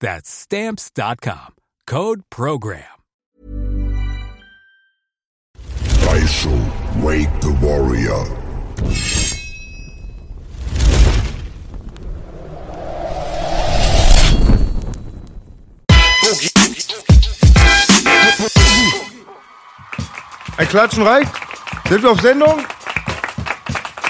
That's stamps.com. Code program. Faisal, wake the warrior. Ein Klatschen reicht. Sind wir auf Sendung?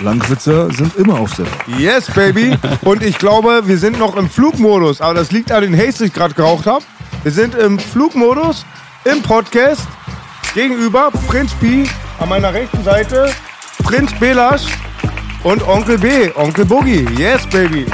Langwitzer sind immer auf Sendung. Yes, baby. Und ich glaube, wir sind noch im Flugmodus. Aber das liegt an den Haze, den ich gerade geraucht habe. Wir sind im Flugmodus, im Podcast. Gegenüber Prinz Pi, an meiner rechten Seite Prinz Belasch und Onkel B, Onkel Boogie. Yes, baby.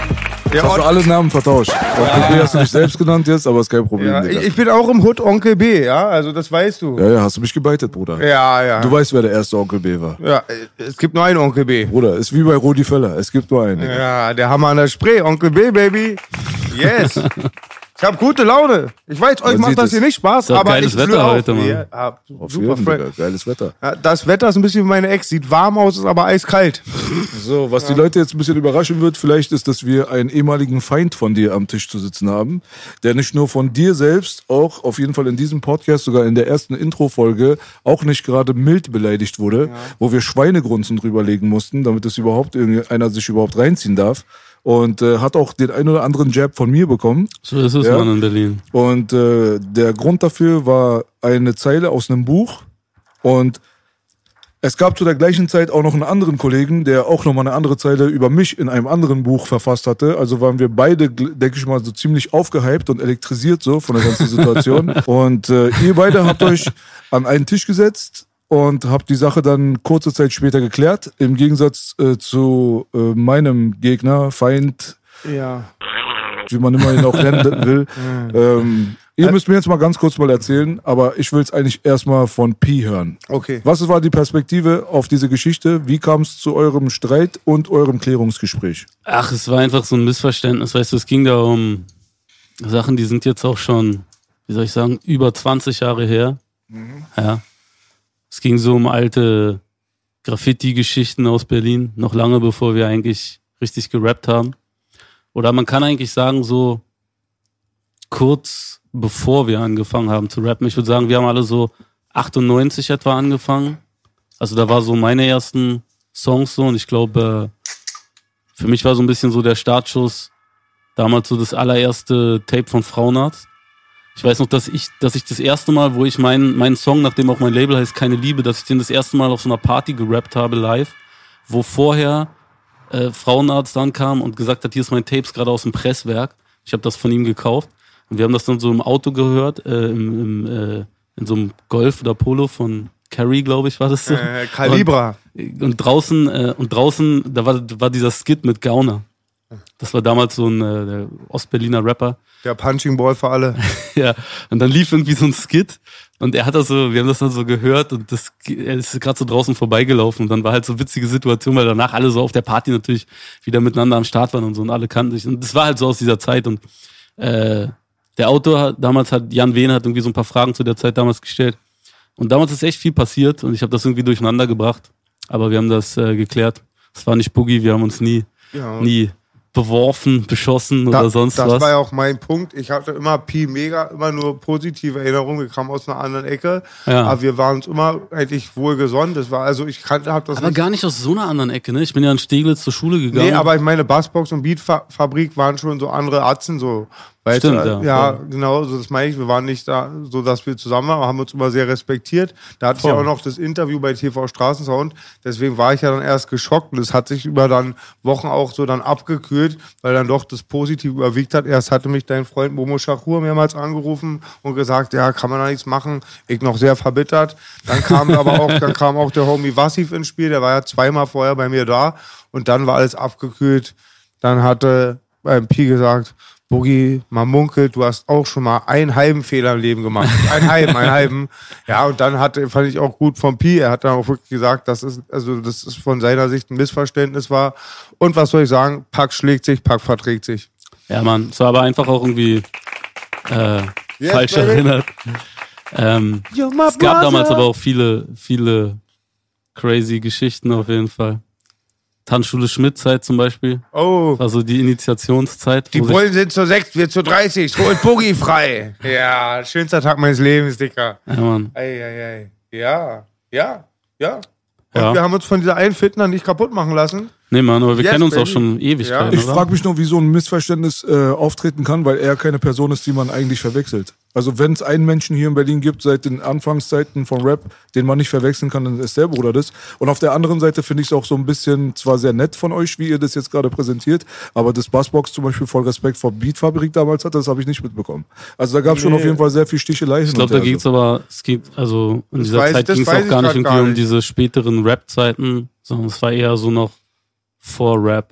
Der Hast du alle Namen vertauscht? Onkel B hast du dich selbst genannt jetzt, aber ist kein Problem, ja, Digga. ich, ich bin auch im Hood Onkel B, ja, also das weißt du. ja, ja, hast du mich gebeitet, Bruder. Ja, ja. Du weißt, wer der erste Onkel B war. ja, es gibt nur einen Onkel B. Bruder, ist wie bei Rudi Völler. Es gibt nur einen. Digga. Ja, der Hammer an der Spree, Onkel B, Baby. Yes. Ich habe gute Laune. Ich weiß, euch macht das hier nicht Spaß, aber geiles ich Wetter auf, heute, Mann. Ja, ja, Auf super jeden, fresh. Geiles Wetter. Ja, das Wetter ist ein bisschen wie meine Ex. Sieht warm aus, ist aber eiskalt. So, was die Leute jetzt ein bisschen überraschen wird, vielleicht ist, dass wir einen ehemaligen Feind von dir am Tisch zu sitzen haben, der nicht nur von dir selbst, auch auf jeden Fall in diesem Podcast, sogar in der ersten Intro-Folge, auch nicht gerade mild beleidigt wurde, wo wir Schweinegrunzen drüberlegen mussten, damit es überhaupt irgendeiner sich überhaupt reinziehen darf. Und äh, hat auch den ein oder anderen Jab von mir bekommen. So ist es, Ja. Mann, in Berlin. Und äh, der Grund dafür war eine Zeile aus einem Buch. Und es gab zu der gleichen Zeit auch noch einen anderen Kollegen, der auch nochmal eine andere Zeile über mich in einem anderen Buch verfasst hatte. Also waren wir beide, denke ich mal, so ziemlich aufgehypt und elektrisiert so von der ganzen Situation. und äh, ihr beide habt euch an einen Tisch gesetzt und habt die Sache dann kurze Zeit später geklärt. Im Gegensatz äh, zu äh, meinem Gegner, Feind, Ja. wie man immer ihn auch nennen will. ähm, ihr müsst mir jetzt mal ganz kurz mal erzählen, aber ich will es eigentlich erstmal von Pi hören. Okay. Was war die Perspektive auf diese Geschichte? Wie kam es zu eurem Streit und eurem Klärungsgespräch? Ach, es war einfach so ein Missverständnis. Weißt du, es ging da um Sachen, die sind jetzt auch schon, wie soll ich sagen, über 20 Jahre her. Ja. Es ging so um alte Graffiti-Geschichten aus Berlin, noch lange bevor wir eigentlich richtig gerappt haben. Oder man kann eigentlich sagen, so kurz bevor wir angefangen haben zu rappen. Ich würde sagen, wir haben alle so 98 etwa angefangen. Also da war so meine ersten Songs so und ich glaube, äh, für mich war so ein bisschen so der Startschuss damals so das allererste Tape von Frauenarzt. Ich weiß noch, dass ich, dass ich das erste Mal, wo ich meinen, meinen Song, nachdem auch mein Label heißt Keine Liebe, dass ich den das erste Mal auf so einer Party gerappt habe live, wo vorher äh, Frauenarzt ankam und gesagt hat, hier ist mein Tapes gerade aus dem Presswerk. Ich habe das von ihm gekauft und wir haben das dann so im Auto gehört, äh, im, im, äh, in so einem Golf oder Polo von Carrie, glaube ich, war das so. Äh, Calibra. Und, und draußen, äh, und draußen, da war, war dieser Skit mit Gauner. Das war damals so ein äh, Ostberliner Rapper. Der Punching Ball für alle. Ja, und dann lief irgendwie so ein Skit und er hat das so, wir haben das dann so gehört und das, er ist gerade so draußen vorbeigelaufen und dann war halt so witzige Situation, weil danach alle so auf der Party natürlich wieder miteinander am Start waren und so und alle kannten sich und das war halt so aus dieser Zeit und äh, der Autor hat, damals hat Jan Wehn hat irgendwie so ein paar Fragen zu der Zeit damals gestellt und damals ist echt viel passiert und ich habe das irgendwie durcheinander gebracht, aber wir haben das äh, geklärt. Es war nicht Boogie, wir haben uns nie, Ja. nie beworfen, beschossen oder Da- sonst das was. war ja auch mein Punkt. Ich hatte immer Pi mega, immer nur positive Erinnerungen. Wir kamen aus einer anderen Ecke. Ja. Aber wir waren uns immer eigentlich wohlgesonnen. Das war also, ich kannte, hab das Aber nicht. gar nicht aus so einer anderen Ecke, ne? Ich bin ja in Steglitz zur Schule gegangen. Nee, aber ich meine, Bassbox und Beatfabrik waren schon so andere Atzen, so Weißt Stimmt, du, ja, ja, voll. genau, so das meine ich. Wir waren nicht da, so dass wir zusammen waren, aber haben uns immer sehr respektiert. Da hatte ich ja Voll. auch noch das Interview bei TV Straßensound. Deswegen war ich ja dann erst geschockt und es hat sich über dann Wochen auch so dann abgekühlt, weil dann doch das Positive überwiegt hat. Erst hatte mich dein Freund Momo Shachur mehrmals angerufen und gesagt, ja, kann man da nichts machen. Ich noch sehr verbittert. Dann kam aber auch, dann kam auch der Homie Wassif ins Spiel. Der war ja zweimal vorher bei mir da und dann war alles abgekühlt. Dann hatte beim Pi gesagt, Boogie, man munkelt, du hast auch schon mal einen halben Fehler im Leben gemacht. Einen halben, einen halben. Ja, und dann hat, fand ich auch gut vom Pi. Er hat dann auch wirklich gesagt, dass es, also, das ist von seiner Sicht ein Missverständnis war. Und was soll ich sagen? Pack schlägt sich, Pack verträgt sich. Ja, Mann, es war aber einfach auch irgendwie äh, Yes, falsch baby. erinnert. Ähm, es gab damals aber auch viele, viele crazy Geschichten auf jeden Fall. Tanzschule Schmidt-Zeit zum Beispiel. Oh, War so die Initiationszeit. die Bullen sind zu sechs, wir zu 30. Holt Boogie frei. Ja, schönster Tag meines Lebens, Dicker. Ja, Mann. Ei, ei, ei. Ja, ja, ja. Und Ja. wir haben uns von dieser einen Fitner nicht kaputt machen lassen. Nee, Mann, aber wir Yes, kennen uns auch schon Ewigkeiten, Ich oder? frage mich nur, wie so ein Missverständnis äh, auftreten kann, weil er keine Person ist, die man eigentlich verwechselt. Also wenn es einen Menschen hier in Berlin gibt seit den Anfangszeiten von Rap, den man nicht verwechseln kann, dann ist der Bruder das. Und auf der anderen Seite finde ich es auch so ein bisschen zwar sehr nett von euch, wie ihr das jetzt gerade präsentiert, aber das Bassbox zum Beispiel voll Respekt vor Beatfabrik damals hatte, das habe ich nicht mitbekommen. Also da gab es schon Nee. auf jeden Fall sehr viel Stichelei. Ich glaube, da ging es aber, es geht, also in Das dieser weiß- Zeit ging es auch gar nicht irgendwie gar um diese späteren Rap-Zeiten, sondern es war eher so noch vor Rap.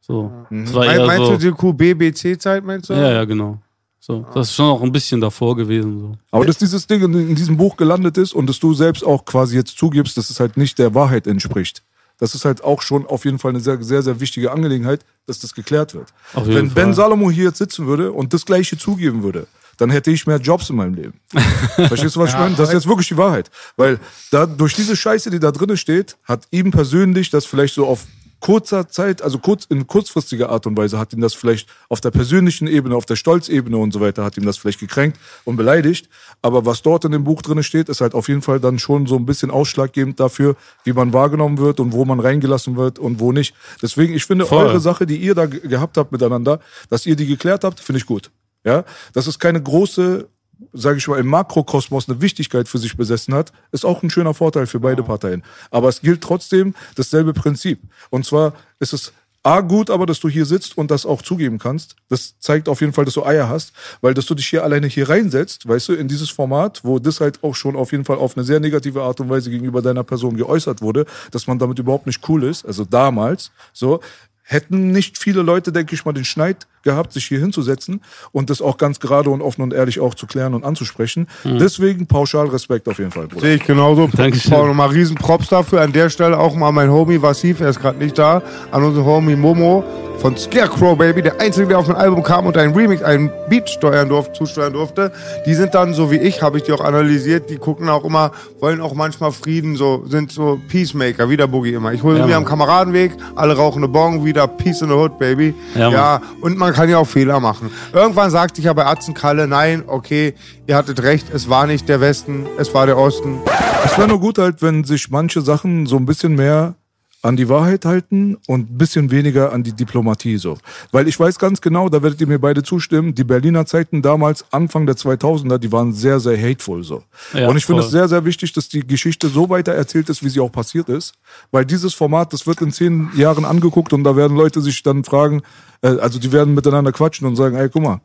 So. Es war eher meinst so. du die QBBC-Zeit, meinst du? Ja, ja, genau. So. Das ist schon auch ein bisschen davor gewesen. So. Aber dass dieses Ding in, in diesem Buch gelandet ist und dass du selbst auch quasi jetzt zugibst, dass es halt nicht der Wahrheit entspricht. Das ist halt auch schon auf jeden Fall eine sehr, sehr, sehr wichtige Angelegenheit, dass das geklärt wird. Wenn Ben Fall. Salomo hier jetzt sitzen würde und das Gleiche zugeben würde, dann hätte ich mehr Jobs in meinem Leben. Verstehst du, was ich meine? Das ist jetzt wirklich die Wahrheit. Weil da, durch diese Scheiße, die da drin steht, hat ihm persönlich das vielleicht so auf kurzer Zeit, also kurz, in kurzfristiger Art und Weise, hat ihm das vielleicht auf der persönlichen Ebene, auf der Stolzebene und so weiter, hat ihm das vielleicht gekränkt und beleidigt. Aber was dort in dem Buch drin steht, ist halt auf jeden Fall dann schon so ein bisschen ausschlaggebend dafür, wie man wahrgenommen wird und wo man reingelassen wird und wo nicht. Deswegen, ich finde, Voll. eure Sache, die ihr da ge- gehabt habt miteinander, dass ihr die geklärt habt, finde ich gut. Ja, dass es keine große, sage ich mal, im Makrokosmos eine Wichtigkeit für sich besessen hat, ist auch ein schöner Vorteil für beide Parteien. Aber es gilt trotzdem dasselbe Prinzip. Und zwar ist es A, gut, aber dass du hier sitzt und das auch zugeben kannst. Das zeigt auf jeden Fall, dass du Eier hast, weil dass du dich hier alleine hier reinsetzt, weißt du, in dieses Format, wo das halt auch schon auf jeden Fall auf eine sehr negative Art und Weise gegenüber deiner Person geäußert wurde, dass man damit überhaupt nicht cool ist, also damals, so, hätten nicht viele Leute, denke ich mal, den Schneid gehabt, sich hier hinzusetzen und das auch ganz gerade und offen und ehrlich auch zu klären und anzusprechen. Deswegen pauschal Respekt auf jeden Fall, Bruder. Sehe ich genauso. Dankeschön. Paul, nochmal riesen Props dafür. An der Stelle auch mal mein Homie Vassiv, er ist gerade nicht da. An unseren Homie Momo von Scarecrow Baby, der Einzige, der auf ein Album kam und einen Remix, einen Beat steuern durfte, zusteuern durfte. Die sind dann, so wie ich, habe ich die auch analysiert, die gucken auch immer, wollen auch manchmal Frieden, so sind so Peacemaker, wie der Boogie immer. Ich hole Ja, mir am Kameradenweg, alle rauchen eine Bong, wieder Peace in the Hood, Baby. Ja, ja und man kann ja auch Fehler machen. Irgendwann sagte ich ja bei Atzenkalle, nein, okay, ihr hattet recht, es war nicht der Westen, es war der Osten. Es wäre nur gut halt, wenn sich manche Sachen so ein bisschen mehr an die Wahrheit halten und ein bisschen weniger an die Diplomatie so. Weil ich weiß ganz genau, da werdet ihr mir beide zustimmen, die Berliner Zeiten damals, Anfang der 2000er, die waren sehr, sehr hateful so. Ja, und ich finde es sehr, sehr wichtig, dass die Geschichte so weiter erzählt ist, wie sie auch passiert ist. Weil dieses Format, das wird in zehn Jahren angeguckt und da werden Leute sich dann fragen, äh, also die werden miteinander quatschen und sagen, ey, guck mal,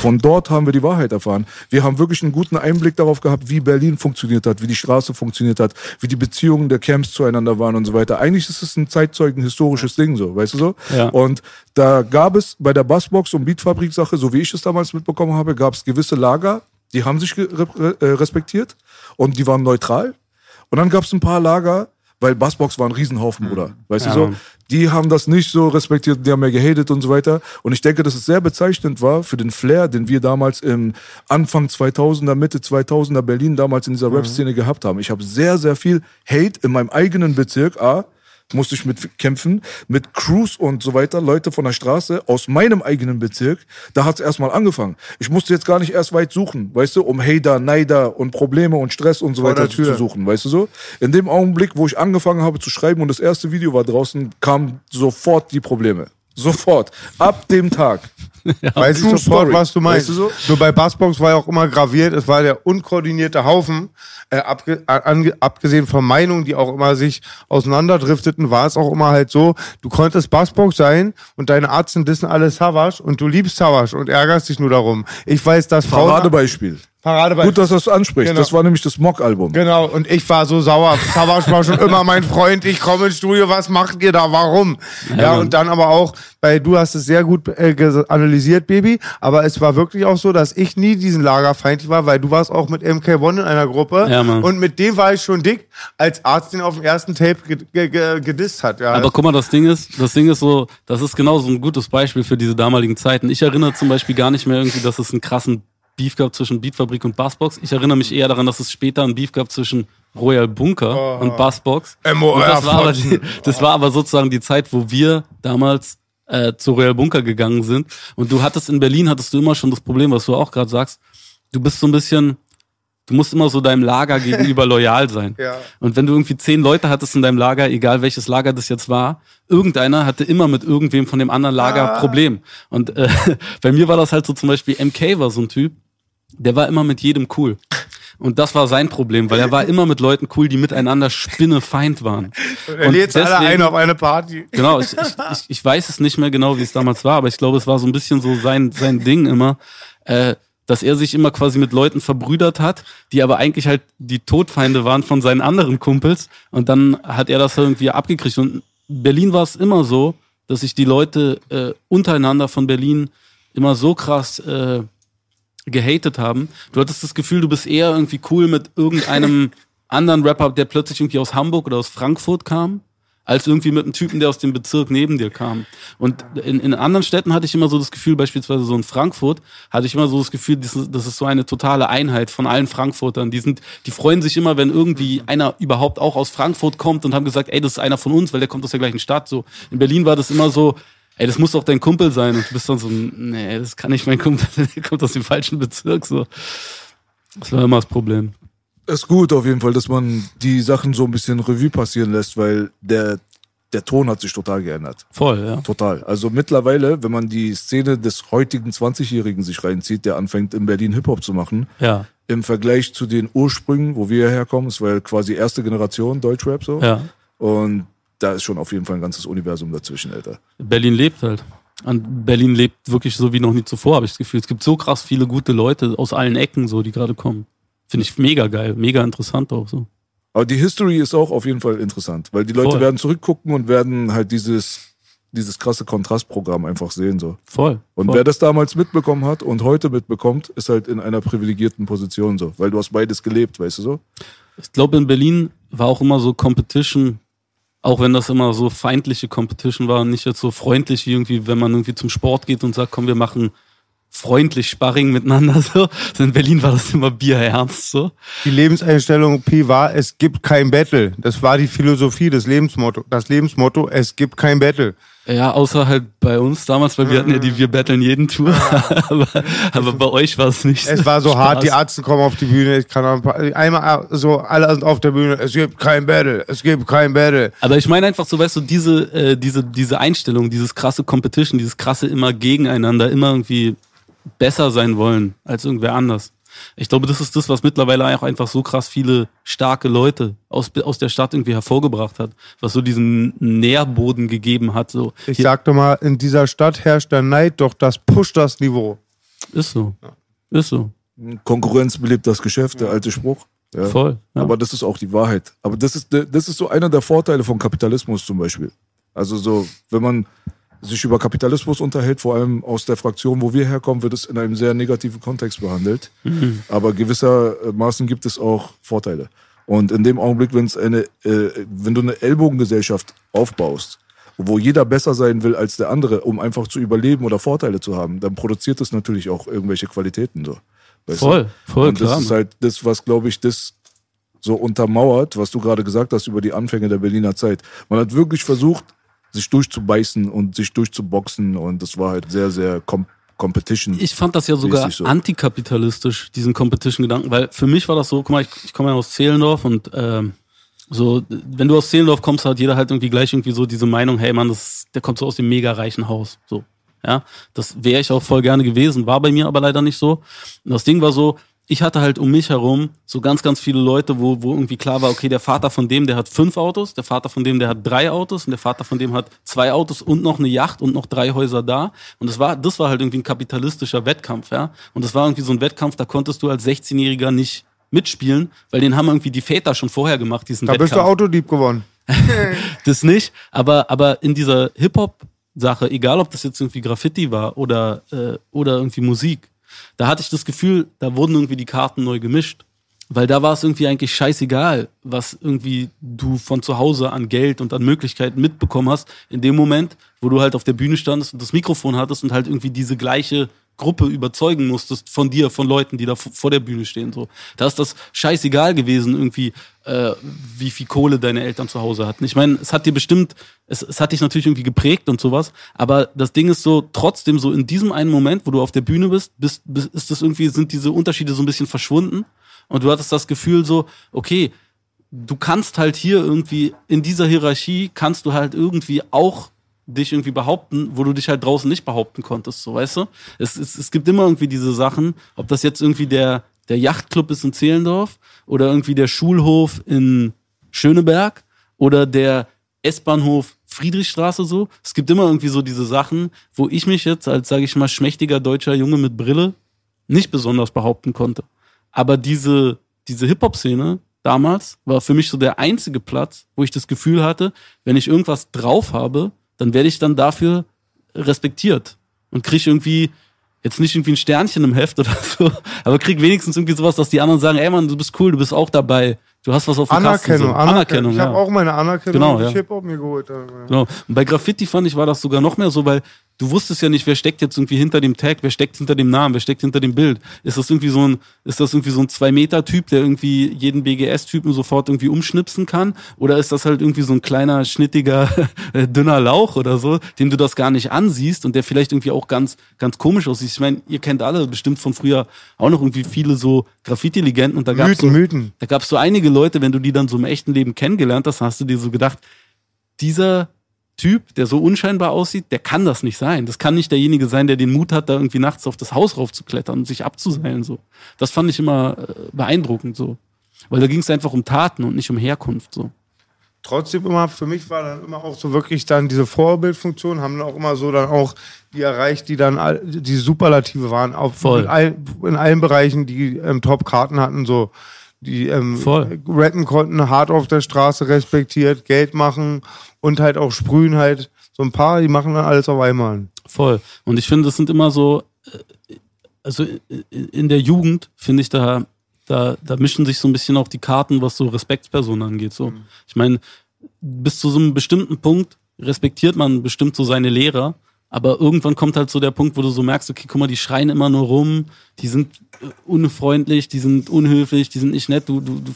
von dort haben wir die Wahrheit erfahren. Wir haben wirklich einen guten Einblick darauf gehabt, wie Berlin funktioniert hat, wie die Straße funktioniert hat, wie die Beziehungen der Camps zueinander waren und so weiter. Eigentlich ist es ein Zeitzeugen historisches Ding so, weißt du so? Ja. Und da gab es bei der Bassbox und Beatfabrik-Sache, so wie ich es damals mitbekommen habe, gab es gewisse Lager, die haben sich äh, respektiert und die waren neutral. Und dann gab es ein paar Lager, weil Bassbox war ein Riesenhaufen, Bruder. Weißt Ja, du so? Die haben das nicht so respektiert, die haben mehr gehatet und so weiter. Und ich denke, dass es sehr bezeichnend war für den Flair, den wir damals im Anfang 2000er, Mitte 2000er Berlin damals in dieser Rap-Szene gehabt haben. Ich habe sehr, sehr viel Hate in meinem eigenen Bezirk, A, musste ich mit kämpfen, mit Crews und so weiter, Leute von der Straße aus meinem eigenen Bezirk. Da hat's erstmal angefangen. Ich musste jetzt gar nicht erst weit suchen, weißt du, um Hater, Neider und Probleme und Stress und so Vor weiter zu suchen, weißt du so? In dem Augenblick, wo ich angefangen habe zu schreiben und das erste Video war draußen, kamen sofort die Probleme. Sofort. Ab dem Tag. Weiß ich sofort, Story. was du meinst. Weißt du so? Nur bei Bassbox war ja auch immer graviert, es war der unkoordinierte Haufen. Äh, abge ange abgesehen von Meinungen, die auch immer sich auseinanderdrifteten, war es auch immer halt so, du konntest Bassbox sein und deine Arzten dissen alle Savage und du liebst Savage und ärgerst dich nur darum. Ich weiß, dass Frauen... Paradebeispiel. Paradebeispiel. Gut, dass du das ansprichst. Genau. Das war nämlich das Mock-Album. Genau, und ich war so sauer. Savage war schon immer mein Freund. Ich komme ins Studio, was macht ihr da? Warum? Ja, Mann. und dann aber auch, weil du hast es sehr gut äh, ges- analysiert, Baby, aber es war wirklich auch so, dass ich nie diesen Lagerfeind war, weil du warst auch mit MK1 in einer Gruppe Ja, Mann. und mit dem war ich schon dick, als Arzt den auf dem ersten Tape ge ge ge gedisst hat. Ja, Aber guck mal, das Ding ist, das Ding ist so, das ist genau so ein gutes Beispiel für diese damaligen Zeiten. Ich erinnere zum Beispiel gar nicht mehr irgendwie, dass es einen krassen Beef gab zwischen Beatfabrik und Bassbox. Ich erinnere mich eher daran, dass es später einen Beef gab zwischen Royal Bunker und Bassbox. MOR das war, aber die, das war aber sozusagen die Zeit, wo wir damals äh, zu Royal Bunker gegangen sind. Und du hattest in Berlin, hattest du immer schon das Problem, was du auch gerade sagst. Du bist so ein bisschen, du musst immer so deinem Lager gegenüber loyal sein. Ja. Und wenn du irgendwie zehn Leute hattest in deinem Lager, egal welches Lager das jetzt war, irgendeiner hatte immer mit irgendwem von dem anderen Lager Problem. Und äh, bei mir war das halt so zum Beispiel, MK war so ein Typ, der war immer mit jedem cool. Und das war sein Problem, weil er war immer mit Leuten cool, die miteinander Spinnefeind waren. er lädt alle ein auf eine Party. Genau, ich, ich, ich, ich weiß es nicht mehr genau, wie es damals war, aber ich glaube, es war so ein bisschen so sein, sein Ding immer, äh, dass er sich immer quasi mit Leuten verbrüdert hat, die aber eigentlich halt die Todfeinde waren von seinen anderen Kumpels. Und dann hat er das irgendwie abgekriegt. Und in Berlin war es immer so, dass sich die Leute äh, untereinander von Berlin immer so krass äh, gehatet haben. Du hattest das Gefühl, du bist eher irgendwie cool mit irgendeinem anderen Rapper, der plötzlich irgendwie aus Hamburg oder aus Frankfurt kam, als irgendwie mit einem Typen, der aus dem Bezirk neben dir kam. Und in, in anderen Städten hatte ich immer so das Gefühl, beispielsweise so in Frankfurt, hatte ich immer so das Gefühl, das ist, das ist so eine totale Einheit von allen Frankfurtern. Die sind, die freuen sich immer, wenn irgendwie einer überhaupt auch aus Frankfurt kommt und haben gesagt, ey, das ist einer von uns, weil der kommt aus der gleichen Stadt. So in Berlin war das immer so, ey, das muss doch dein Kumpel sein. Und du bist dann so, nee, das kann nicht mein Kumpel, sein, der kommt aus dem falschen Bezirk. So, das war immer das Problem. ist gut auf jeden Fall, dass man die Sachen so ein bisschen Revue passieren lässt, weil der, der Ton hat sich total geändert. Voll, ja. Total. Also mittlerweile, wenn man die Szene des heutigen 20-Jährigen sich reinzieht, der anfängt in Berlin Hip-Hop zu machen, Ja, im Vergleich zu den Ursprüngen, wo wir herkommen, es war ja quasi erste Generation Deutschrap so. ja. Und da ist schon auf jeden Fall ein ganzes Universum dazwischen, Alter. Berlin lebt halt. Und Berlin lebt wirklich so wie noch nie zuvor, habe ich das Gefühl. Es gibt so krass viele gute Leute aus allen Ecken, so, die gerade kommen. Finde ich mega geil, mega interessant auch so. Aber die History ist auch auf jeden Fall interessant, weil die Leute Voll. werden zurückgucken und werden halt dieses, dieses krasse Kontrastprogramm einfach sehen, so. Voll. Und voll. wer das damals mitbekommen hat und heute mitbekommt, ist halt in einer privilegierten Position so, weil du hast beides gelebt, weißt du so? Ich glaube, in Berlin war auch immer so Competition, auch wenn das immer so feindliche Competition war und nicht jetzt so freundlich wie irgendwie, wenn man irgendwie zum Sport geht und sagt, komm, wir machen freundlich Sparring miteinander so. So in Berlin war das immer bierernst so. Die Lebenseinstellung Pi war, es gibt kein Battle. Das war die Philosophie, das Lebensmotto. Das Lebensmotto, es gibt kein Battle. Ja, außer halt bei uns damals, weil wir hatten ja die Wir battlen jeden Tour. aber, aber bei euch war es nicht. Es war so Spaß. hart, die Ärzte kommen auf die Bühne, ich kann ein paar, einmal so, alle sind auf der Bühne, es gibt kein Battle, es gibt kein Battle. Aber ich meine einfach so, weißt du, diese, äh, diese, diese Einstellung, dieses krasse Competition, dieses krasse immer gegeneinander, immer irgendwie besser sein wollen als irgendwer anders. Ich glaube, das ist das, was mittlerweile auch einfach so krass viele starke Leute aus, aus der Stadt irgendwie hervorgebracht hat, was so diesen Nährboden gegeben hat. So, Ich Hier- sag doch mal, in dieser Stadt herrscht der Neid, doch das pusht das Niveau. ist so. Ist so. Konkurrenz belebt das Geschäft, der alte Spruch. Ja. Voll. Ja. Aber das ist auch die Wahrheit. Aber das ist, das ist so einer der Vorteile von Kapitalismus zum Beispiel. Also so, wenn man sich über Kapitalismus unterhält, vor allem aus der Fraktion, wo wir herkommen, wird es in einem sehr negativen Kontext behandelt. Aber gewissermaßen gibt es auch Vorteile. Und in dem Augenblick, wenn es eine, äh, wenn du eine Ellbogengesellschaft aufbaust, wo jeder besser sein will als der andere, um einfach zu überleben oder Vorteile zu haben, dann produziert es natürlich auch irgendwelche Qualitäten so. Weißt du? Voll, voll, Und das klar. ist halt das, was, glaube ich, das so untermauert, was du gerade gesagt hast über die Anfänge der Berliner Zeit. Man hat wirklich versucht, sich durchzubeißen und sich durchzuboxen und das war halt sehr, sehr com Competition. Ich fand das ja sogar so. antikapitalistisch, diesen Competition-Gedanken, weil für mich war das so, guck mal, ich, ich komme ja aus Zehlendorf und ähm, so, wenn du aus Zehlendorf kommst, hat jeder halt irgendwie gleich irgendwie so diese Meinung, hey Mann, das, der kommt so aus dem mega reichen Haus. So. Ja, das wäre ich auch voll gerne gewesen, war bei mir aber leider nicht so. Und das Ding war so, ich hatte halt um mich herum so ganz, ganz viele Leute, wo, wo irgendwie klar war, okay, der Vater von dem, der hat fünf Autos, der Vater von dem, der hat drei Autos und der Vater von dem hat zwei Autos und noch eine Yacht und noch drei Häuser da. Und das war, das war halt irgendwie ein kapitalistischer Wettkampf, ja. Und das war irgendwie so ein Wettkampf, da konntest du als 16-Jähriger nicht mitspielen, weil den haben irgendwie die Väter schon vorher gemacht, diesen Da Wettkampf bist du Autodieb geworden. das nicht, aber, aber in dieser Hip-Hop-Sache, egal ob das jetzt irgendwie Graffiti war oder, äh, oder irgendwie Musik, da hatte ich das Gefühl, da wurden irgendwie die Karten neu gemischt. Weil da war es irgendwie eigentlich scheißegal, was irgendwie du von zu Hause an Geld und an Möglichkeiten mitbekommen hast, in dem Moment, wo du halt auf der Bühne standest und das Mikrofon hattest und halt irgendwie diese gleiche Gruppe überzeugen musstest von dir, von Leuten, die da vor der Bühne stehen. So, da ist das scheißegal gewesen, irgendwie, äh, wie viel Kohle deine Eltern zu Hause hatten. Ich meine, es hat dir bestimmt, es, es hat dich natürlich irgendwie geprägt und sowas, aber das Ding ist so, trotzdem so in diesem einen Moment, wo du auf der Bühne bist, bist, bist ist das irgendwie, sind diese Unterschiede so ein bisschen verschwunden und du hattest das Gefühl so, okay, du kannst halt hier irgendwie in dieser Hierarchie kannst du halt irgendwie auch dich irgendwie behaupten, wo du dich halt draußen nicht behaupten konntest, so weißt du? Es, es, es gibt immer irgendwie diese Sachen, ob das jetzt irgendwie der, der Yachtclub ist in Zehlendorf oder irgendwie der Schulhof in Schöneberg oder der S-Bahnhof Friedrichstraße so. Es gibt immer irgendwie so diese Sachen, wo ich mich jetzt als, sage ich mal, schmächtiger deutscher Junge mit Brille nicht besonders behaupten konnte. Aber diese, diese Hip-Hop-Szene damals war für mich so der einzige Platz, wo ich das Gefühl hatte, wenn ich irgendwas drauf habe, dann werde ich dann dafür respektiert und krieg irgendwie jetzt nicht irgendwie ein Sternchen im Heft oder so, aber krieg wenigstens irgendwie sowas, dass die anderen sagen, ey Mann, du bist cool, du bist auch dabei. Du hast was auf dem Anerkennung, Kasten. So. Anerkennung. Ich ja. habe auch meine Anerkennung Genau, ja. Hip-Hop mir geholt. Ja. Genau. Und bei Graffiti fand ich, war das sogar noch mehr so, weil du wusstest ja nicht, wer steckt jetzt irgendwie hinter dem Tag, wer steckt hinter dem Namen, wer steckt hinter dem Bild. Ist das irgendwie so ein, ist das irgendwie so ein Zwei-Meter-Typ, der irgendwie jeden BGS-Typen sofort irgendwie umschnipsen kann? Oder ist das halt irgendwie so ein kleiner, schnittiger, äh, dünner Lauch oder so, dem du das gar nicht ansiehst und der vielleicht irgendwie auch ganz, ganz komisch aussieht? Ich meine, ihr kennt alle bestimmt von früher auch noch irgendwie viele so Graffiti-Legenden und da gab's Mythen, so, Mythen. da gab es so einige Leute, wenn du die dann so im echten Leben kennengelernt hast, hast du dir so gedacht, dieser Typ, der so unscheinbar aussieht, der kann das nicht sein. Das kann nicht derjenige sein, der den Mut hat, da irgendwie nachts auf das Haus raufzuklettern und sich abzuseilen. So. Das fand ich immer äh, beeindruckend so. Weil da ging es einfach um Taten und nicht um Herkunft. So. Trotzdem immer, für mich war dann immer auch so wirklich dann diese Vorbildfunktion, haben dann auch immer so dann auch die erreicht, die dann all- die Superlative waren, auf Voll. In, all, in allen Bereichen, die ähm, Top-Karten hatten, so die ähm, rappen konnten, hart auf der Straße respektiert, Geld machen und halt auch sprühen halt. So ein paar, die machen dann alles auf einmal. Voll. Und ich finde, das sind immer so, äh, also in- der Jugend finde ich da, da, da mischen sich so ein bisschen auch die Karten, was so Respektspersonen angeht. So, ich meine, bis zu so einem bestimmten Punkt respektiert man bestimmt so seine Lehrer, aber irgendwann kommt halt so der Punkt, wo du so merkst, okay, guck mal, die schreien immer nur rum, die sind äh, unfreundlich, die sind unhöflich, die sind nicht nett, du, du, du